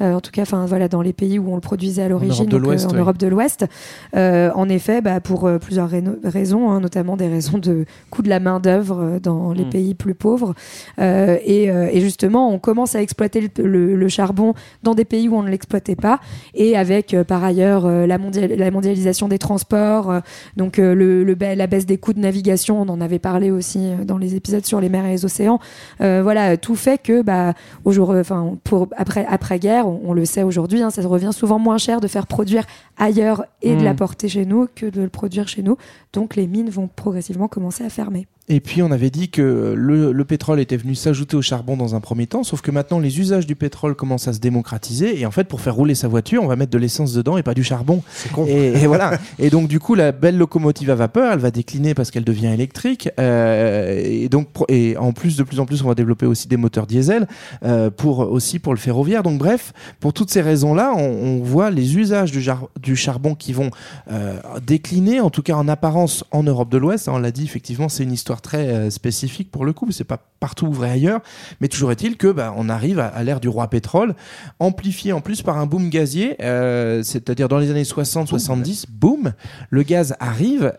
En tout cas, enfin voilà, dans les pays où on le produisait à l'origine, en. Europe de l'Ouest. En effet, bah, pour plusieurs raisons, hein, notamment des raisons de coût de la main d'œuvre dans les Mm. pays plus pauvres, Euh, et, euh, et justement, on commence à exploiter le, le- le charbon dans des pays où on ne l'exploitait pas, et avec euh, par ailleurs la, mondial- la mondialisation des transports, donc le, la baisse des coûts de navigation, on en avait parlé aussi euh, dans les épisodes sur les mers et les océans. Euh, voilà, tout fait que bah, au jour, enfin pour après après guerre, on, on le sait aujourd'hui, hein, ça revient souvent moins cher de faire produire ailleurs et de Mm. l'apporter chez nous que de le produire chez nous. Donc les mines vont progressivement commencer à fermer. Et puis on avait dit que le, le pétrole était venu s'ajouter au charbon dans un premier temps, sauf que maintenant les usages du pétrole commencent à se démocratiser et en fait pour faire rouler sa voiture, on va mettre de l'essence dedans et pas du charbon. Et, et voilà. Et donc du coup la belle locomotive à vapeur, elle va décliner parce qu'elle devient électrique. Euh, et donc et en plus de plus en plus, on va développer aussi des moteurs diesel euh, pour aussi pour le ferroviaire. Donc bref, pour toutes ces raisons-là, on, on voit les usages du, jar- du charbon qui vont euh, décliner, en tout cas en apparence en Europe de l'Ouest. On l'a dit effectivement, c'est une histoire très euh, spécifique pour le coup. C'est pas partout vrai ailleurs, mais toujours est-il que bah, on arrive à, à l'ère du roi pétrole, amplifié en plus par un boom gazier, euh, c'est-à-dire dans les années 60-70, boom, le gaz arrive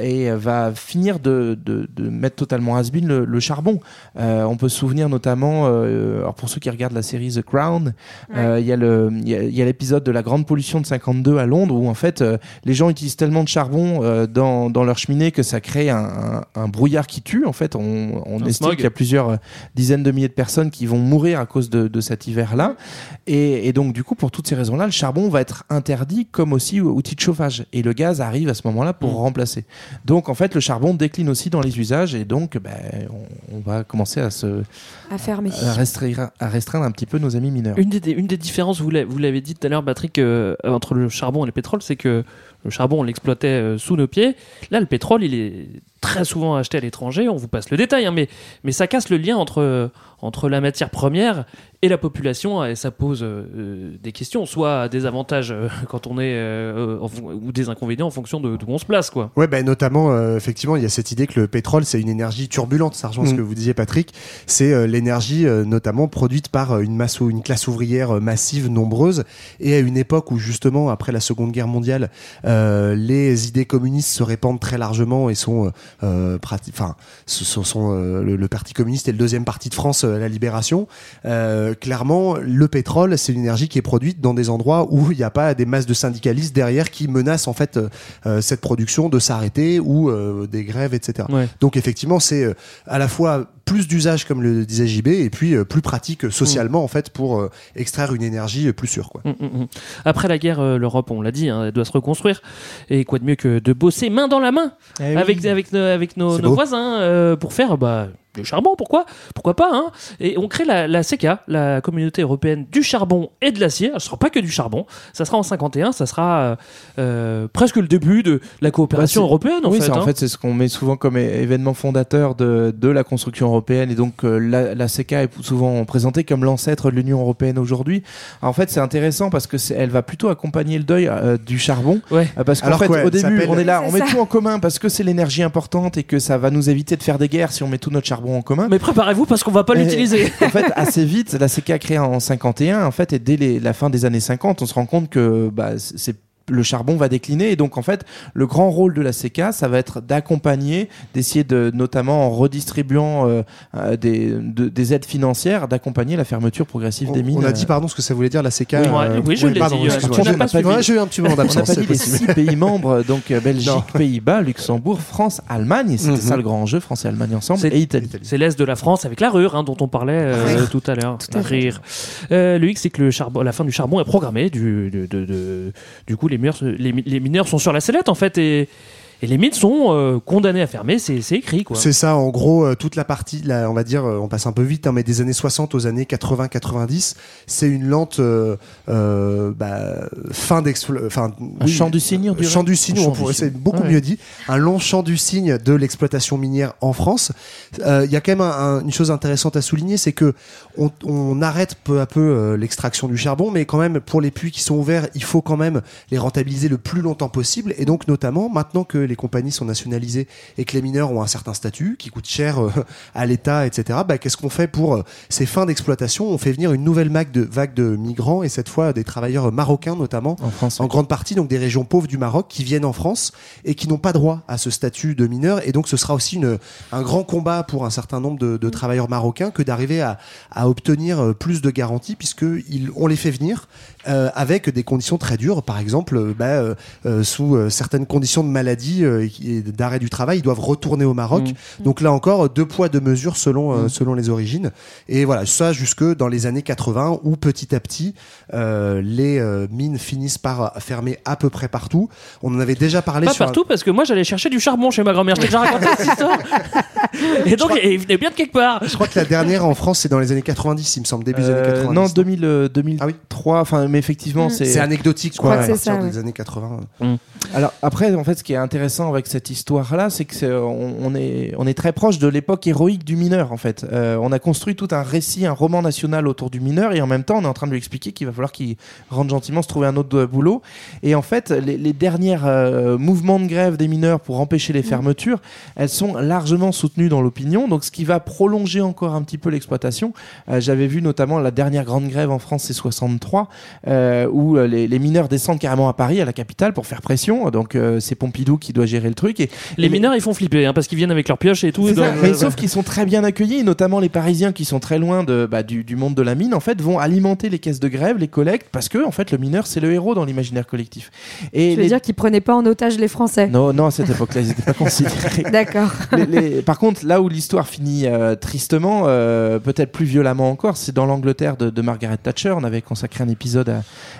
et va finir de, de, de mettre totalement à le, le charbon. On peut se souvenir notamment, alors pour ceux qui regardent la série The Crown, il il y a l'épisode de la grande pollution de 52 à Londres Londres où en fait euh, les gens utilisent tellement de charbon euh, dans, dans leur cheminée que ça crée un, un- un brouillard qui tue. En fait, on, on estime qu'il y a plusieurs euh, dizaines de milliers de personnes qui vont mourir à cause de, de cet hiver-là. Et, et donc, du coup, pour toutes ces raisons-là, le charbon va être interdit comme aussi outil de chauffage. Et le gaz arrive à ce moment-là pour remplacer. Donc, en fait, le charbon décline aussi dans les usages et donc, ben, on, on va commencer à se À fermer. à restreindre, à restreindre un petit peu nos amis mineurs. Une des, une des différences, vous l'avez vous l'avez dit tout à l'heure, Patrick, euh, entre le charbon et le pétrole, c'est que le charbon, on l'exploitait euh, sous nos pieds. Là, le pétrole, il est très souvent acheté à l'étranger. On vous passe le détail, hein, mais, mais ça casse le lien entre, entre la matière première et la population et ça pose euh, des questions, soit des avantages euh, quand on est euh, en ou des inconvénients en fonction de d'où on se place, quoi. Ouais, ben notamment, euh, effectivement, il y a cette idée que le pétrole, c'est une énergie turbulente. Ça rejoint ce Mm. que vous disiez, Patrick. C'est euh, l'énergie, euh, notamment, produite par euh, une masse ou une classe ouvrière euh, massive, nombreuse, et à une époque où, justement, après la Seconde Guerre mondiale, euh, les idées communistes se répandent très largement et sont, euh, enfin, ce sont, sont, euh, le, le Parti communiste et le deuxième parti de France, euh, la Libération. Euh, clairement, le pétrole, c'est une énergie qui est produite dans des endroits où il n'y a pas des masses de syndicalistes derrière qui menacent en fait euh, euh, cette production de s'arrêter ou euh, des grèves, etc. Ouais. Donc effectivement, c'est euh, à la fois plus d'usage, comme le disait JB, et puis euh, plus pratique euh, socialement en fait pour euh, extraire une énergie euh, plus sûre. Quoi. Mm, mm, mm. Après la guerre, euh, l'Europe, on l'a dit, hein, elle doit se reconstruire. Et quoi de mieux que de bosser main dans la main Eh oui. avec, avec, nos- voisins euh, pour faire bah, du charbon. Pourquoi? Pourquoi pas hein? Et on crée la, la CECA, la Communauté européenne du charbon et de l'acier. Ce sera pas que du charbon. Ça sera en 51. Ça sera euh, euh, presque le début de la coopération Bah, européenne. En oui, fait, c'est- en hein. fait, c'est ce qu'on met souvent comme événement fondateur de, de la construction européenne. Et donc, euh, la, la CECA est souvent présentée comme l'ancêtre de l'Union européenne aujourd'hui. En fait, c'est intéressant parce que c'est- elle va plutôt accompagner le deuil euh, du charbon. Ouais. Euh, Parce qu'en fait, quoi, au début, on est là, on met ça. tout en commun parce que c'est l'énergie importante et que ça va nous éviter de faire des guerres si on met tout notre charbon en commun. Mais préparez-vous parce qu'on va pas l'utiliser. en fait, assez vite, la CECA créée en 51, en fait, et dès les- la fin des années 50, on se rend compte que bah, c'est le charbon va décliner et donc en fait le grand rôle de la CECA ça va être d'accompagner d'essayer de notamment en redistribuant euh, euh, des, de- des aides financières d'accompagner la fermeture progressive On, des mines on a dit pardon ce que ça voulait dire la CK. Oui, euh, oui, je l'ai dit, euh, excuse-moi. tu n'as J'ai- eu un petit moment on n'a d'absence. pas dit les six pays membres, donc euh, Belgique. Pays-Bas, Luxembourg, France, Allemagne, c'était Mhm. ça le grand enjeu, France et Allemagne ensemble, C'est- et Italie. C'est l'est de la France avec la rure hein, dont on parlait euh, tout à l'heure. Rire. Euh, le X, c'est que le charbon, la fin du charbon est programmée. Du, de- de- de- du coup, les les mineurs sont sur la sellette en fait et, et les mines sont euh, condamnées à fermer. C'est c'est écrit quoi. C'est ça, en gros, euh, toute la partie, là, on va dire, euh, on passe un peu vite, hein, mais des années 60 aux années 80-90, c'est une lente euh, euh, bah, fin d'explo... Enfin, Un champ du cygne, on Champ du cygne, Un on champ du pourrait, c'est beaucoup ouais. mieux dit. Un long champ du cygne de l'exploitation minière en France. Euh, Il y a quand même un- un- une chose intéressante à souligner, c'est que on, on arrête peu à peu euh, l'extraction du charbon, mais quand même, pour les puits qui sont ouverts, il faut quand même les rentabiliser le plus longtemps possible. Et donc, notamment, maintenant que les compagnies sont nationalisées et que les mineurs ont un certain statut, qui coûte cher euh, à l'État, etc., bah, qu'est-ce qu'on fait pour euh, ces fins d'exploitation? On fait venir une nouvelle vague de, vague de migrants, et cette fois des travailleurs marocains notamment, En France. en grande partie donc des régions pauvres du Maroc qui viennent en France et qui n'ont pas droit à ce statut de mineur et donc ce sera aussi une, un grand combat pour un certain nombre de, de travailleurs marocains que d'arriver à, à obtenir euh, plus de garanties puisque ils, on les fait venir euh, avec des conditions très dures par exemple euh, bah, euh, euh, sous euh, certaines conditions de maladie euh, et d'arrêt du travail ils doivent retourner au Maroc Mm. donc là encore deux poids deux mesures selon euh, Mm. selon les origines et voilà ça jusque dans les années 80 où petit à petit euh, les euh, mines finissent par fermer à peu près partout. On en avait déjà parlé Pas sur un- partout parce que moi j'allais chercher du charbon chez ma grand-mère. Je t'ai déjà raconté cette histoire. Et donc il venait bien de quelque part. Je crois que la dernière en France c'est dans les années 90, il me semble début des années Euh, 90. non, 2000, euh, 2003, enfin, mais effectivement, Mm. c'est. C'est anecdotique crois quoi, à partir ça, des ouais. années 80. Alors après, en fait, ce qui est intéressant avec cette histoire-là, c'est que on, on est on est très proche de l'époque héroïque du mineur. En fait, Euh, on a construit tout un récit, un roman national autour du mineur, et en même temps, on est en train de lui expliquer qu'il va falloir qu'il rentre gentiment se trouver un autre boulot. Et en fait, les, les dernières euh, mouvements de grève des mineurs pour empêcher les fermetures, elles sont largement soutenues dans l'opinion. Donc, ce qui va prolonger encore un petit peu l'exploitation. Euh, J'avais vu notamment la dernière grande grève en France, c'est 63, euh, où euh, les, les mineurs descendent carrément à Paris, à la capitale, pour faire pression. Donc, euh, c'est Pompidou qui doit gérer le truc. Et Les mineurs, ils font flipper hein, parce qu'ils viennent avec leurs pioches et tout. ça. Mais sauf qu'ils sont très bien accueillis, notamment les Parisiens qui sont très loin de, bah, du, du monde de la mine, en fait, vont alimenter les caisses de grève, les collectes, parce que en fait, le mineur, c'est le héros dans l'imaginaire collectif. Et Tu veux les- dire qu'ils prenaient pas en otage les Français Non, non, à cette époque-là, ils n'étaient pas considérés. D'accord. Les- Par contre, là où l'histoire finit euh, tristement, euh, peut-être plus violemment encore, c'est dans l'Angleterre de, de Margaret Thatcher. On avait consacré un épisode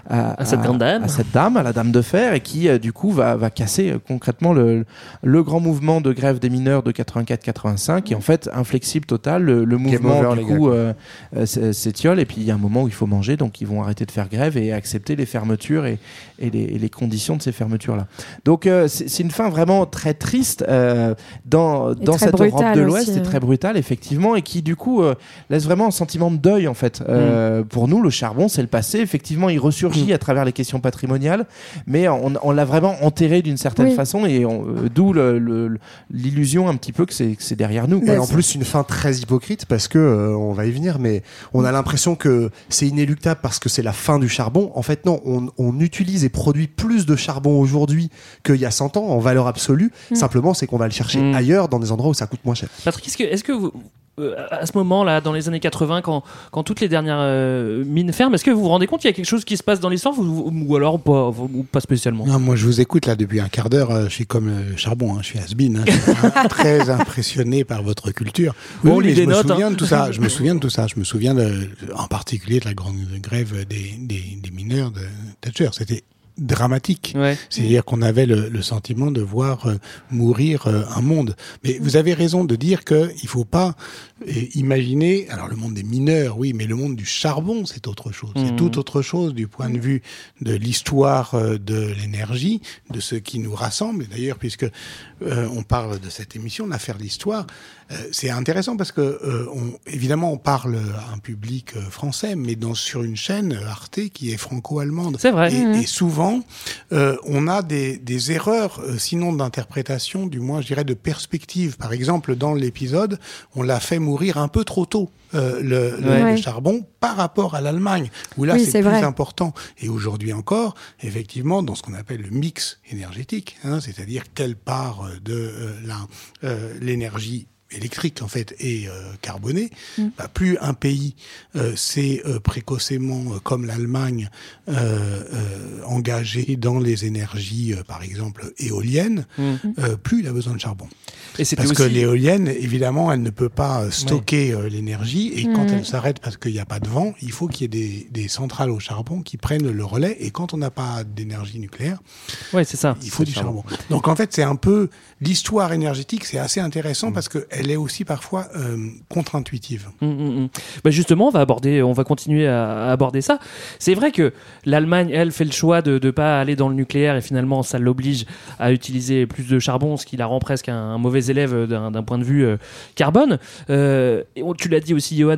à, À cette grande dame. à cette dame, à la dame de fer, et qui euh, du coup va, va casser euh, concrètement le, le grand mouvement de grève des mineurs de 84-85, et en fait inflexible total. Le, le mouvement over, du coup euh, s'étiole, et puis il y a un moment où il faut manger, donc ils vont arrêter de faire grève et accepter les fermetures et, et les, et les conditions de ces fermetures-là. Donc euh, c'est c'est une fin vraiment très triste euh, dans, dans cette Europe de l'Ouest, et hein. très brutale effectivement, et qui du coup euh, laisse vraiment un sentiment de deuil en fait. Euh, Pour nous, le charbon, c'est le passé. Effectivement, il ressurgit à travers les questions patrimoniales, mais on, on l'a vraiment enterré d'une certaine Oui. façon, et euh, d'où l'illusion un petit peu que c'est derrière nous. quoi. Et en plus, une fin très hypocrite parce que, euh, on va y venir, mais on a l'impression que c'est inéluctable parce que c'est la fin du charbon. En fait, non, on, on utilise et produit plus de charbon aujourd'hui qu'il y a 100 ans en valeur absolue. Mm. Simplement, c'est qu'on va le chercher Mm. ailleurs dans des endroits où ça coûte moins cher. Patrick, est-ce que, vous, à ce moment-là, dans les années 80, quand, quand toutes les dernières euh, mines ferment, est-ce que vous vous rendez compte qu'il y a quelque chose qui se passe dans l'histoire ou, ou alors pas, ou pas spécialement? Non, moi, je vous écoute là depuis un quart d'heure. euh, Je suis comme le charbon, hein, je suis has-been. hein. Je suis très impressionné par votre culture. Bon, on mais lit je me notes, souviens hein. de tout ça. Je me souviens de tout ça. Je me souviens de, en particulier de la grande grève des, des, des mineurs de Thatcher. C'était dramatique. C'est-à-dire qu'on avait le, le sentiment de voir euh, mourir euh, un monde. Mais vous avez raison de dire qu'il ne faut pas euh, imaginer, alors le monde des mineurs, oui, mais le monde du charbon, c'est autre chose. C'est Mhm. tout autre chose du point de vue de l'histoire de l'énergie, de ce qui nous rassemble. Et d'ailleurs, puisque euh, on parle de cette émission, l'affaire l'histoire, euh, c'est intéressant parce que euh, on, évidemment on parle à un public français, mais dans sur une chaîne Arte qui est franco-allemande. C'est vrai. Et, et souvent, euh, on a des, des erreurs, euh, sinon d'interprétation, du moins je dirais de perspective. Par exemple, dans l'épisode, on l'a fait mourir un peu trop tôt. euh, le, le- Ouais. le charbon par rapport à l'Allemagne où là Oui, c'est plus vrai. important et aujourd'hui encore effectivement dans ce qu'on appelle le mix énergétique hein, c'est-à-dire quelle part de euh, l'énergie électrique en fait est euh, carbonée Mm. bah, plus un pays euh, s'est euh, précocement euh, comme l'Allemagne euh, euh, engagé dans les énergies euh, par exemple éoliennes Mm. euh, plus il a besoin de charbon Et parce que l'éolienne, évidemment, elle ne peut pas stocker euh, l'énergie. Et quand Mhm. elle s'arrête parce qu'il n'y a pas de vent, il faut qu'il y ait des, des centrales au charbon qui prennent le relais. Et quand on n'a pas d'énergie nucléaire, Ouais, c'est ça. il faut du charbon. Donc en fait, c'est un peu l'histoire énergétique, c'est assez intéressant parce qu'elle est aussi parfois euh, contre-intuitive. Mm, mm, mm. Bah justement, on va aborder, on va continuer à, à aborder ça. C'est vrai que l'Allemagne, elle, fait le choix de ne pas aller dans le nucléaire et finalement, ça l'oblige à utiliser plus de charbon, ce qui la rend presque un, un mauvais élève d'un d'un point de vue euh, carbone. Euh, et on- tu l'as dit aussi, Johan,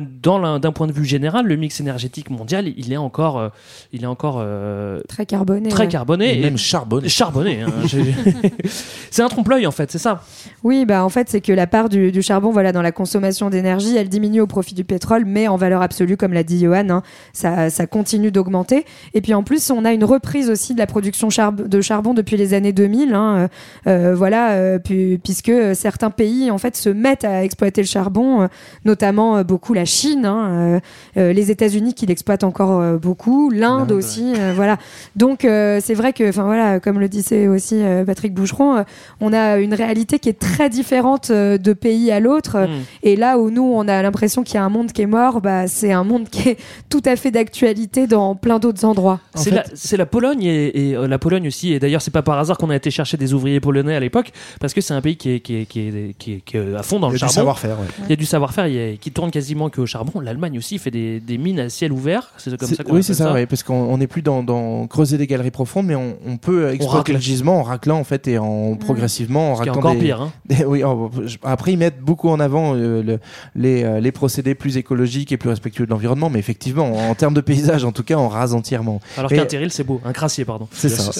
d'un point de vue général, le mix énergétique mondial, il est encore, euh, il est encore euh, Très carboné. très ouais. carboné, Et même charbonné. Charbonné. hein. C'est un trompe-l'œil en fait, c'est ça? Oui, bah en fait, c'est que la part du, du charbon, voilà, dans la consommation d'énergie, elle diminue au profit du pétrole, mais en valeur absolue, comme l'a dit Johan, hein, ça, ça continue d'augmenter. Et puis en plus, on a une reprise aussi de la production de charbon depuis les années 2000, hein, euh, euh, voilà, euh, pu- puisque certains pays en fait se mettent à exploiter le charbon, euh, notamment beaucoup la Chine, hein, les États-Unis qui l'exploitent encore beaucoup, l'Inde aussi, voilà. Donc c'est vrai que, enfin voilà, comme le disait aussi Patrick Boucheron, on a une réalité qui est très différente de pays à l'autre. Mm. Et là où nous, on a l'impression qu'il y a un monde qui est mort, bah, c'est un monde qui est tout à fait d'actualité dans plein d'autres endroits. C'est la, c'est la Pologne et, et, euh, la Pologne aussi. Et d'ailleurs, c'est pas par hasard qu'on a été chercher des ouvriers polonais à l'époque, parce que c'est un pays qui est, qui est, qui est, qui est- qui est à fond dans Il y le a du charbon. savoir-faire, ouais. Il y a du savoir-faire, il y a- qui tourne quasiment qu'au charbon. L'Allemagne aussi fait des, des mines à ciel ouvert. C'est comme C'est- ça qu'on oui, c'est ça, oui, parce qu'on on n'est plus dans, dans creuser des galeries profondes, mais on, on peut exploiter racle. le gisement en raclant en fait et en progressivement en Ce qui est raclant encore des- pire, hein. des- oui, oh, je- après ils mettent beaucoup en avant euh, le- les, euh, les procédés plus écologiques et plus respectueux de l'environnement, mais effectivement, en, termes de paysage, en tout cas, on rase entièrement. Alors qu'un terril, c'est beau. Un crassier, pardon. c'est ça.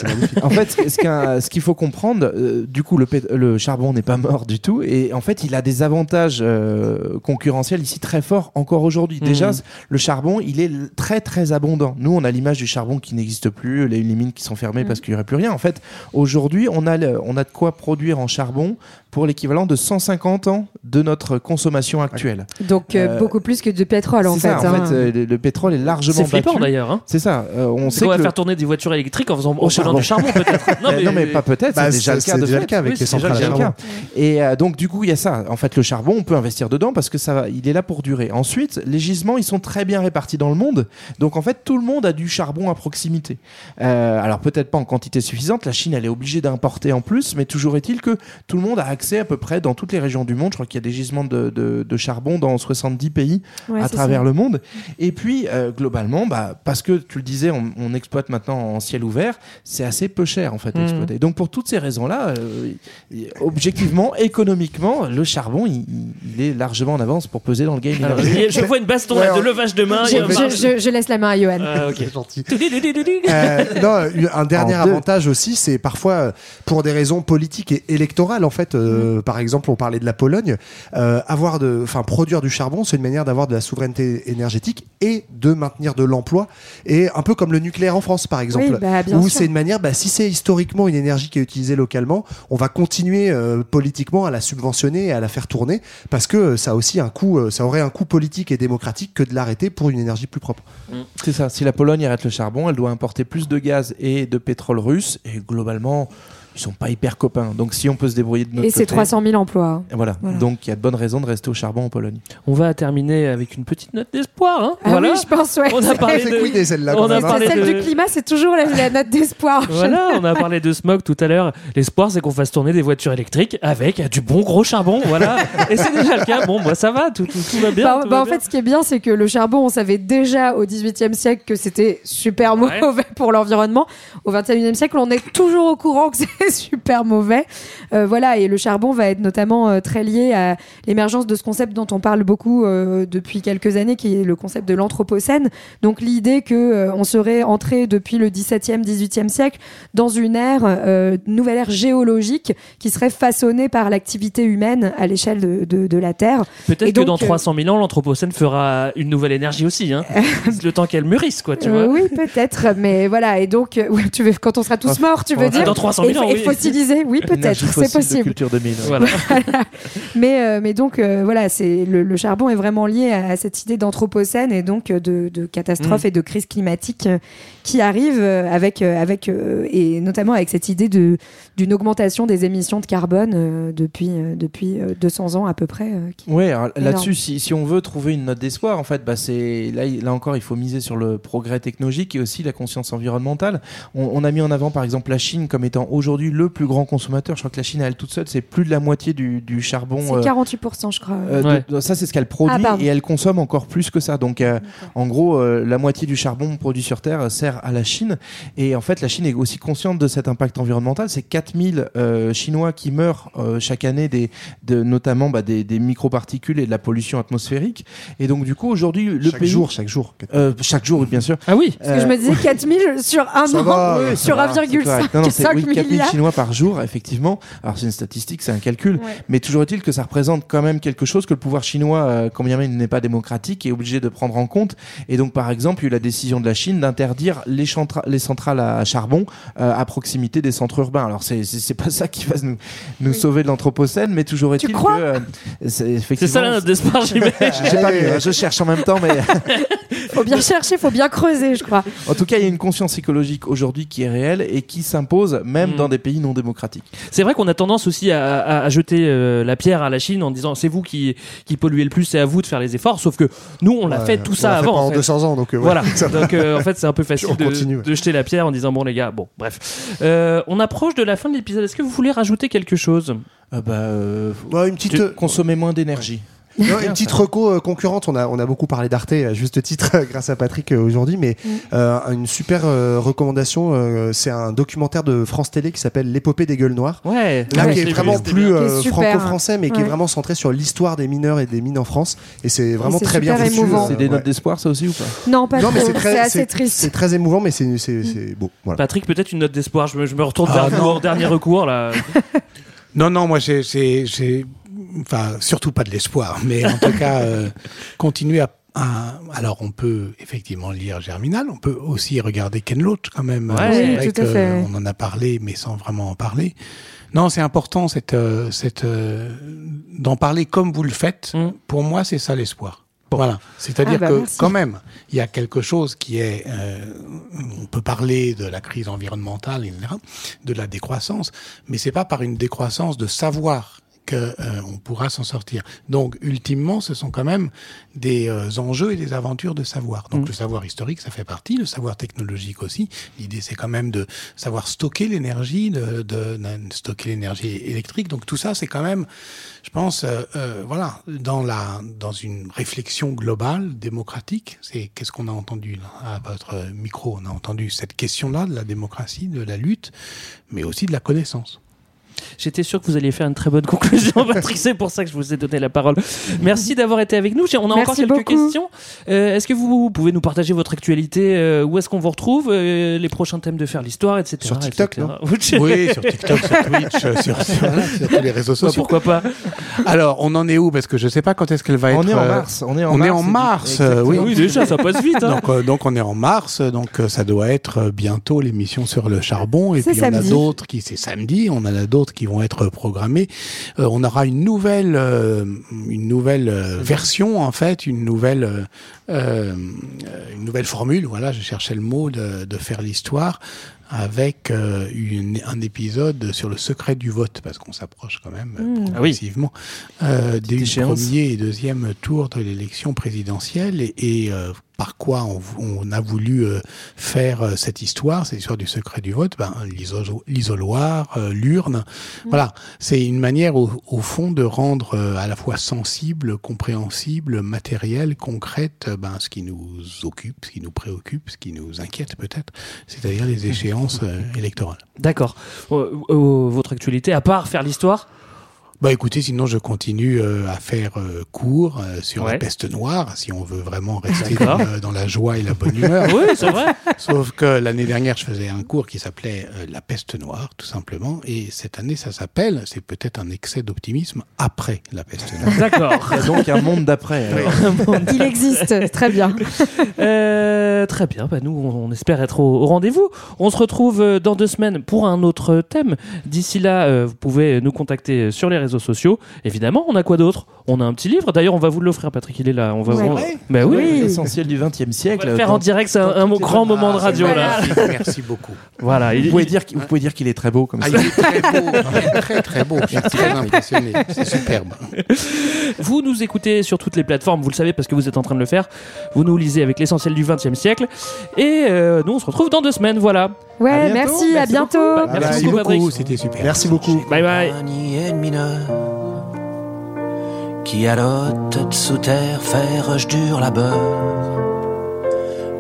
en fait, ce- qu'il faut comprendre, euh, du coup, le, charbon n'est pas mort du tout. Et en fait, il a des avantages euh, concurrentiels ici très forts encore aujourd'hui. Déjà, Mhm. le charbon, il est très très abondant. Nous, on a l'image du charbon qui n'existe plus, les, les mines qui sont fermées parce qu'il n'y aurait plus rien. En fait, aujourd'hui, on a le- on a de quoi produire en charbon pour l'équivalent de 150 ans de notre consommation actuelle. Donc euh, Euh, beaucoup plus que du pétrole en C'est fait. ça, en hein. fait, euh, le, le pétrole est largement C'est flippant d'ailleurs. Hein. C'est ça. euh, on sait va que faire tourner des voitures électriques en faisant Au en prenant du charbon peut-être. Non, mais pas peut-être, Bah, c'est déjà le cas. déjà le avec Oui, les centrales le charbon. cas. Et euh, donc du coup, il y a ça. En fait, le charbon, on peut investir dedans parce que ça va, il est là pour durer. Ensuite, les gisements, ils sont très bien répartis dans le monde. Donc en fait, tout le monde a du charbon à proximité. Euh, alors peut-être pas en quantité suffisante. La Chine, elle est obligée d'importer en plus, mais toujours est-il que tout le monde a accès à peu près dans toutes les régions du monde. Je crois qu'il y a des gisements de, de- de charbon dans 70 pays Ouais, à travers ça. le monde. Et puis euh, globalement, bah, parce que tu le disais, on, on exploite maintenant en ciel ouvert, c'est assez peu cher en fait exploiter. Donc pour toutes ces raisons-là, euh, objectivement, économiquement, le charbon, il, il est largement en avance pour peser dans le game. Alors, énergétique. je vois une baston là, de levage de main. Je, laisse la main à Johan. Ah, ok. gentil. Euh, non, un dernier En deux. avantage aussi, c'est parfois euh, pour des raisons politiques et électorales. En fait, euh, par exemple, on parlait de la Pologne. Euh, avoir de, enfin, produire du charbon, c'est une manière d'avoir de la souveraineté énergétique et de maintenir de l'emploi. Et un peu comme le nucléaire en France, par exemple, Oui, bah, bien où c'est une manière, bah, si c'est historiquement une énergie qui est utilisée localement, on va continuer euh, politiquement à la subventionner et à la faire tourner parce que euh, ça a aussi un coût, ça aurait un coût politique et démocratique que de l'arrêter pour une énergie plus propre. C'est ça. Si la Pologne arrête le charbon, elle doit importer plus de gaz et de pétrole russe. Et globalement, ils sont pas hyper copains. Donc si on peut se débrouiller de notre Et c'est côté- 300 000 emplois. Voilà. Voilà. Donc il y a de bonnes raisons de rester au charbon en Pologne. On va terminer avec une petite note d'espoir. Hein. Ah voilà. oui, je pense, ouais. On a parlé de. celle-là, on a même, hein. parlé Celle de- du climat, c'est toujours la, la note d'espoir. Voilà, on a parlé de smog tout à l'heure. L'espoir, c'est qu'on fasse tourner des voitures électriques avec du bon gros charbon. Voilà. Et c'est déjà le cas. Bon, moi, ça va, tout, tout, tout va bien. Bah, tout bah, va en bien. fait, ce qui est bien, c'est que le charbon, on savait déjà au XVIIIe siècle que c'était super Ouais. mauvais pour l'environnement. Au XXIe siècle, on est toujours au courant que c'est super mauvais. Euh, voilà, et le charbon va être notamment euh, très lié à l'émergence de ce concept dont on parle beaucoup euh, depuis quelques années, qui est le concept de l'anthropocène. Donc l'idée que euh, on serait entré depuis le XVIIe, XVIIIe siècle dans une ère, euh, nouvelle ère géologique qui serait façonnée par l'activité humaine à l'échelle de, de- de la Terre. Peut-être que dans euh, 300 000 ans, l'Anthropocène fera une nouvelle énergie aussi. Hein. le temps qu'elle mûrisse, quoi, tu vois. oui, peut-être, mais voilà. Et donc, tu veux, quand on sera tous morts, tu veux dire dans 300 000 et, ans, et oui. peut-être, c'est possible. culture 2000. Voilà. Mais, euh, mais donc, euh, voilà, c'est le, le charbon est vraiment lié à, à cette idée d'anthropocène et donc euh, de, de catastrophe Mm. et de crise climatique qui arrive euh, avec, euh, avec euh, et notamment avec cette idée de d'une augmentation des émissions de carbone depuis depuis euh, 200 ans à peu près. Ouais, alors là-dessus, si, si on veut trouver une note d'espoir, en fait, bah c'est là, là encore, il faut miser sur le progrès technologique et aussi la conscience environnementale. On, on a mis en avant, par exemple, la Chine comme étant aujourd'hui le plus grand consommateur. Je crois que la Chine, à elle toute seule, c'est plus de la moitié du, du charbon. C'est euh, 48%, je crois. euh, de- Ouais. de- ça, c'est ce qu'elle produit Ah, et elle consomme encore plus que ça. Donc, euh, en gros, euh, la moitié du charbon produit sur Terre euh, à la Chine. Et en fait, la Chine est aussi consciente de cet impact environnemental. C'est 4000 euh, Chinois qui meurent euh, chaque année, des, de, notamment bah, des, des microparticules et de la pollution atmosphérique. Et donc, du coup, aujourd'hui, le chaque pays. jour, chaque jour. Euh, chaque jour, bien sûr. Ah oui. Parce que je me disais 4000 sur un an, va, euh, sur Voilà, c'est 1,5 correct. Non, non, c'est oui, 4000 milliards. Chinois par jour, effectivement. Alors c'est une statistique, c'est un calcul, Ouais. mais toujours est-il que ça représente quand même quelque chose que le pouvoir chinois, euh, quand bien même il n'est pas démocratique, est obligé de prendre en compte. Et donc par exemple, il y a eu la décision de la Chine d'interdire les, centrales à charbon euh, à proximité des centres urbains. Alors c'est c'est pas ça qui va nous nous sauver de l'anthropocène, mais toujours est-il que crois euh, c'est effectivement. ça la note d'espoir, j'imagine. Je cherche en même temps, mais Faut bien chercher, faut bien creuser, je crois. en tout cas, il y a une conscience écologique aujourd'hui qui est réelle et qui s'impose même Mm. dans des pays non démocratiques. C'est vrai qu'on a tendance aussi à, à- à jeter euh, la pierre à la Chine en disant c'est vous qui, qui polluez le plus, c'est à vous de faire les efforts. Sauf que nous, on l'a Ouais, fait tout ça fait avant. pendant en fait. 200 ans, donc euh, ouais, Voilà. Donc euh, en fait, c'est un peu facile On de, continue, ouais. de jeter la pierre en disant bon les gars, bon bref. Euh, on approche de la fin de l'épisode. Est-ce que vous voulez rajouter quelque chose? Euh, bah, euh, Ouais, une petite, tu- euh, consommer moins d'énergie. Non, une petite reco euh, concurrente, on a, on a beaucoup parlé d'Arte à juste titre grâce à Patrick euh, aujourd'hui, mais Mm. euh, une super euh, recommandation, euh, c'est un documentaire de France Télé qui s'appelle L'épopée des gueules noires. Ouais. Là, Ouais, qui est vraiment plus euh, franco-français, mais qui est vraiment centré sur l'histoire des mineurs et des mines en France. Et c'est vraiment très bien foutu. émouvant. C'est des ouais. notes d'espoir, ça aussi ou pas? Non, pas Non, mais c'est assez triste. C'est très émouvant, mais c'est c'est- c'est beau. Voilà. Patrick, peut-être une note d'espoir. Je me, je me retourne Ah, vers en dernier recours là. Non, non, moi j'ai- enfin, surtout pas de l'espoir, mais en tout cas, euh, continuer à, à- Alors, on peut effectivement lire Germinal, on peut aussi regarder Ken Loach quand même. Ouais, oui, vrai tout à que fait. On en a parlé, mais sans vraiment en parler. Non, c'est important cette, euh, cette, euh, d'en parler comme vous le faites. Pour moi, c'est ça l'espoir. Voilà, c'est-à-dire Ah bah, que merci. quand même, il y a quelque chose qui est, euh, on peut parler de la crise environnementale, etc., de la décroissance, mais c'est pas par une décroissance de savoir que euh, on pourra s'en sortir. Donc, ultimement, ce sont quand même des euh, enjeux et des aventures de savoir. Donc, le savoir historique, ça fait partie, le savoir technologique aussi. L'idée, c'est quand même de savoir stocker l'énergie, de, de, de stocker l'énergie électrique. Donc, tout ça, c'est quand même, je pense, euh, euh, voilà, dans la dans une réflexion globale, démocratique. C'est qu'est-ce qu'on a entendu là, à votre micro? On a entendu cette question-là de la démocratie, de la lutte, mais aussi de la connaissance. J'étais sûr que vous alliez faire une très bonne conclusion, Patrick. C'est pour ça que je vous ai donné la parole. Merci d'avoir été avec nous. On a encore quelques beaucoup. questions. Euh, est-ce que vous pouvez nous partager votre actualité euh, Où est-ce qu'on vous retrouve euh, Les prochains thèmes de faire l'histoire, etc. Sur TikTok, etc. non? Oui, sur TikTok, sur Twitch, sur, sur, voilà, sur tous les réseaux sociaux. pourquoi pas? Alors, on en est où? Parce que je sais pas quand est-ce qu'elle va On être. est en mars, on est en on est mars, en oui. Oui, déjà, ça passe vite. hein. Donc, euh, donc on est en mars, donc euh, ça doit être bientôt l'émission sur le charbon. Et C'est puis on a samedi. d'autres qui, c'est samedi, on en a d'autres qui vont être programmés. Euh, on aura une nouvelle, euh, une nouvelle euh, version en fait, une nouvelle, euh, euh, une nouvelle formule. Voilà, je cherchais le mot de, de faire l'histoire avec euh, une- un épisode sur le secret du vote, parce qu'on s'approche quand même euh, Mmh. Ah oui. progressivement euh, du échéance. premier et deuxième tour de l'élection présidentielle et, et, euh, par quoi on, on a voulu euh, faire euh, cette histoire, cette histoire du secret du vote, ben, l'iso- l'isoloir, euh, l'urne. Voilà, c'est une manière au, au fond de rendre à la fois sensible, compréhensible, matériel, concrète, ben, ce qui nous occupe, ce qui nous préoccupe, ce qui nous inquiète peut-être, c'est-à-dire les échéances euh, électorales. D'accord. Euh, euh, votre actualité, à part faire l'histoire Bah écoutez, sinon je continue euh, à faire euh, cours euh, sur Ouais. la peste noire, si on veut vraiment rester dans, la joie et la bonne humeur. Oui, c'est vrai. Sauf que l'année dernière, je faisais un cours qui s'appelait euh, La peste noire, tout simplement. Et cette année, ça s'appelle, c'est peut-être un excès d'optimisme, après la peste noire. D'accord. Il y a donc un monde d'après. Il existe, très bien. Euh, très bien, bah nous on, on espère être au, au rendez-vous. On se retrouve dans deux semaines pour un autre thème. D'ici là, euh, vous pouvez nous contacter sur les réseaux sociaux. Évidemment, on a quoi d'autre? On a un petit livre. D'ailleurs, on va vous l'offrir, Patrick. Il est là. On va. Ouais. on- Ouais. Bah oui. L'essentiel du 20 e siècle. On va le faire en direct, c'est un, grand moment de Ah, radio là. Merci, merci beaucoup. Voilà. il- Vous pouvez, il- dire, qu'il- vous pouvez dire qu'il est très beau comme Ah, ça. il est très beau, très très beau. Je suis très impressionné. C'est superbe. Vous nous écoutez sur toutes les plateformes, vous le savez parce que vous êtes en train de le faire. Vous nous lisez avec l'essentiel du 20 e siècle. Et euh, nous, on se retrouve dans deux semaines. Voilà. Ouais, À bientôt, merci, à bientôt. Bah, merci beaucoup, beaucoup, c'était super. Merci beaucoup. Bye bye. qui l'hôte sous terre fait rush dur labeur.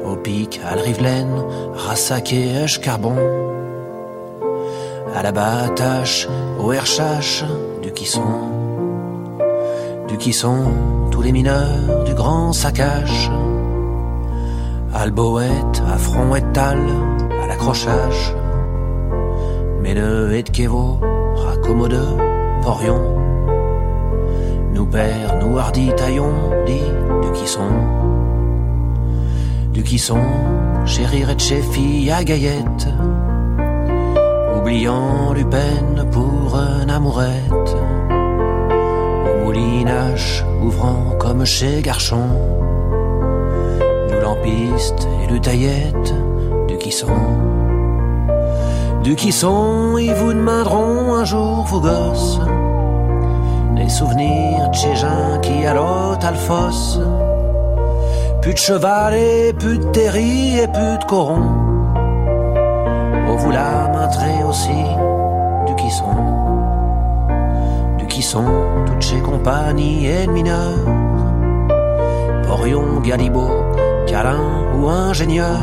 Au pic, à la Rivelaine, Rassac et Charbon. À la batache, au Herchache, du Quisson. Du Quisson, tous les mineurs du grand saccage. Alboët, à front et tal, à l'accrochage. Mais le et de Kévo, raccommode, Porion. Nous pères, nous hardis taillons, dit du qui sont. Du qui sont, chérir chez fille à Gaillette. Oubliant Lupin pour un amourette. Au moulinage, ouvrant comme chez Garchon. Nous lampiste et le taillette, qui sont. Du qui sont, ils vous demanderont un jour vos gosses. Les souvenirs de chez Jean qui à l'autre Alphos. Plus de cheval et plus de terri et plus de coron. Oh, vous la maintrez aussi du qui sont. Du qui sont toutes chez compagnies et mineurs. Porion, Galibot, Calin ou ingénieur.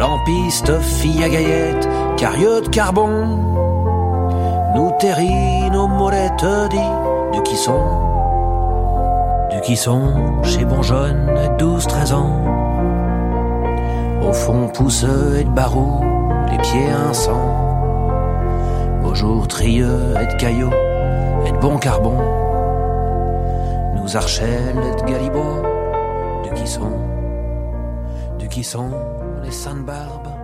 Lampiste, fille à gaillette, carieux de carbon. Nous terri, nos molettes dit du qui sont? Du qui chez bon jeune, 12-13 ans? Au fond pousseux et de barou, les pieds sang. Beau jour trieux et de caillots et de bon carbon. Nous Archel et de Galibot, de qui sont, de qui de Sainte-Barbe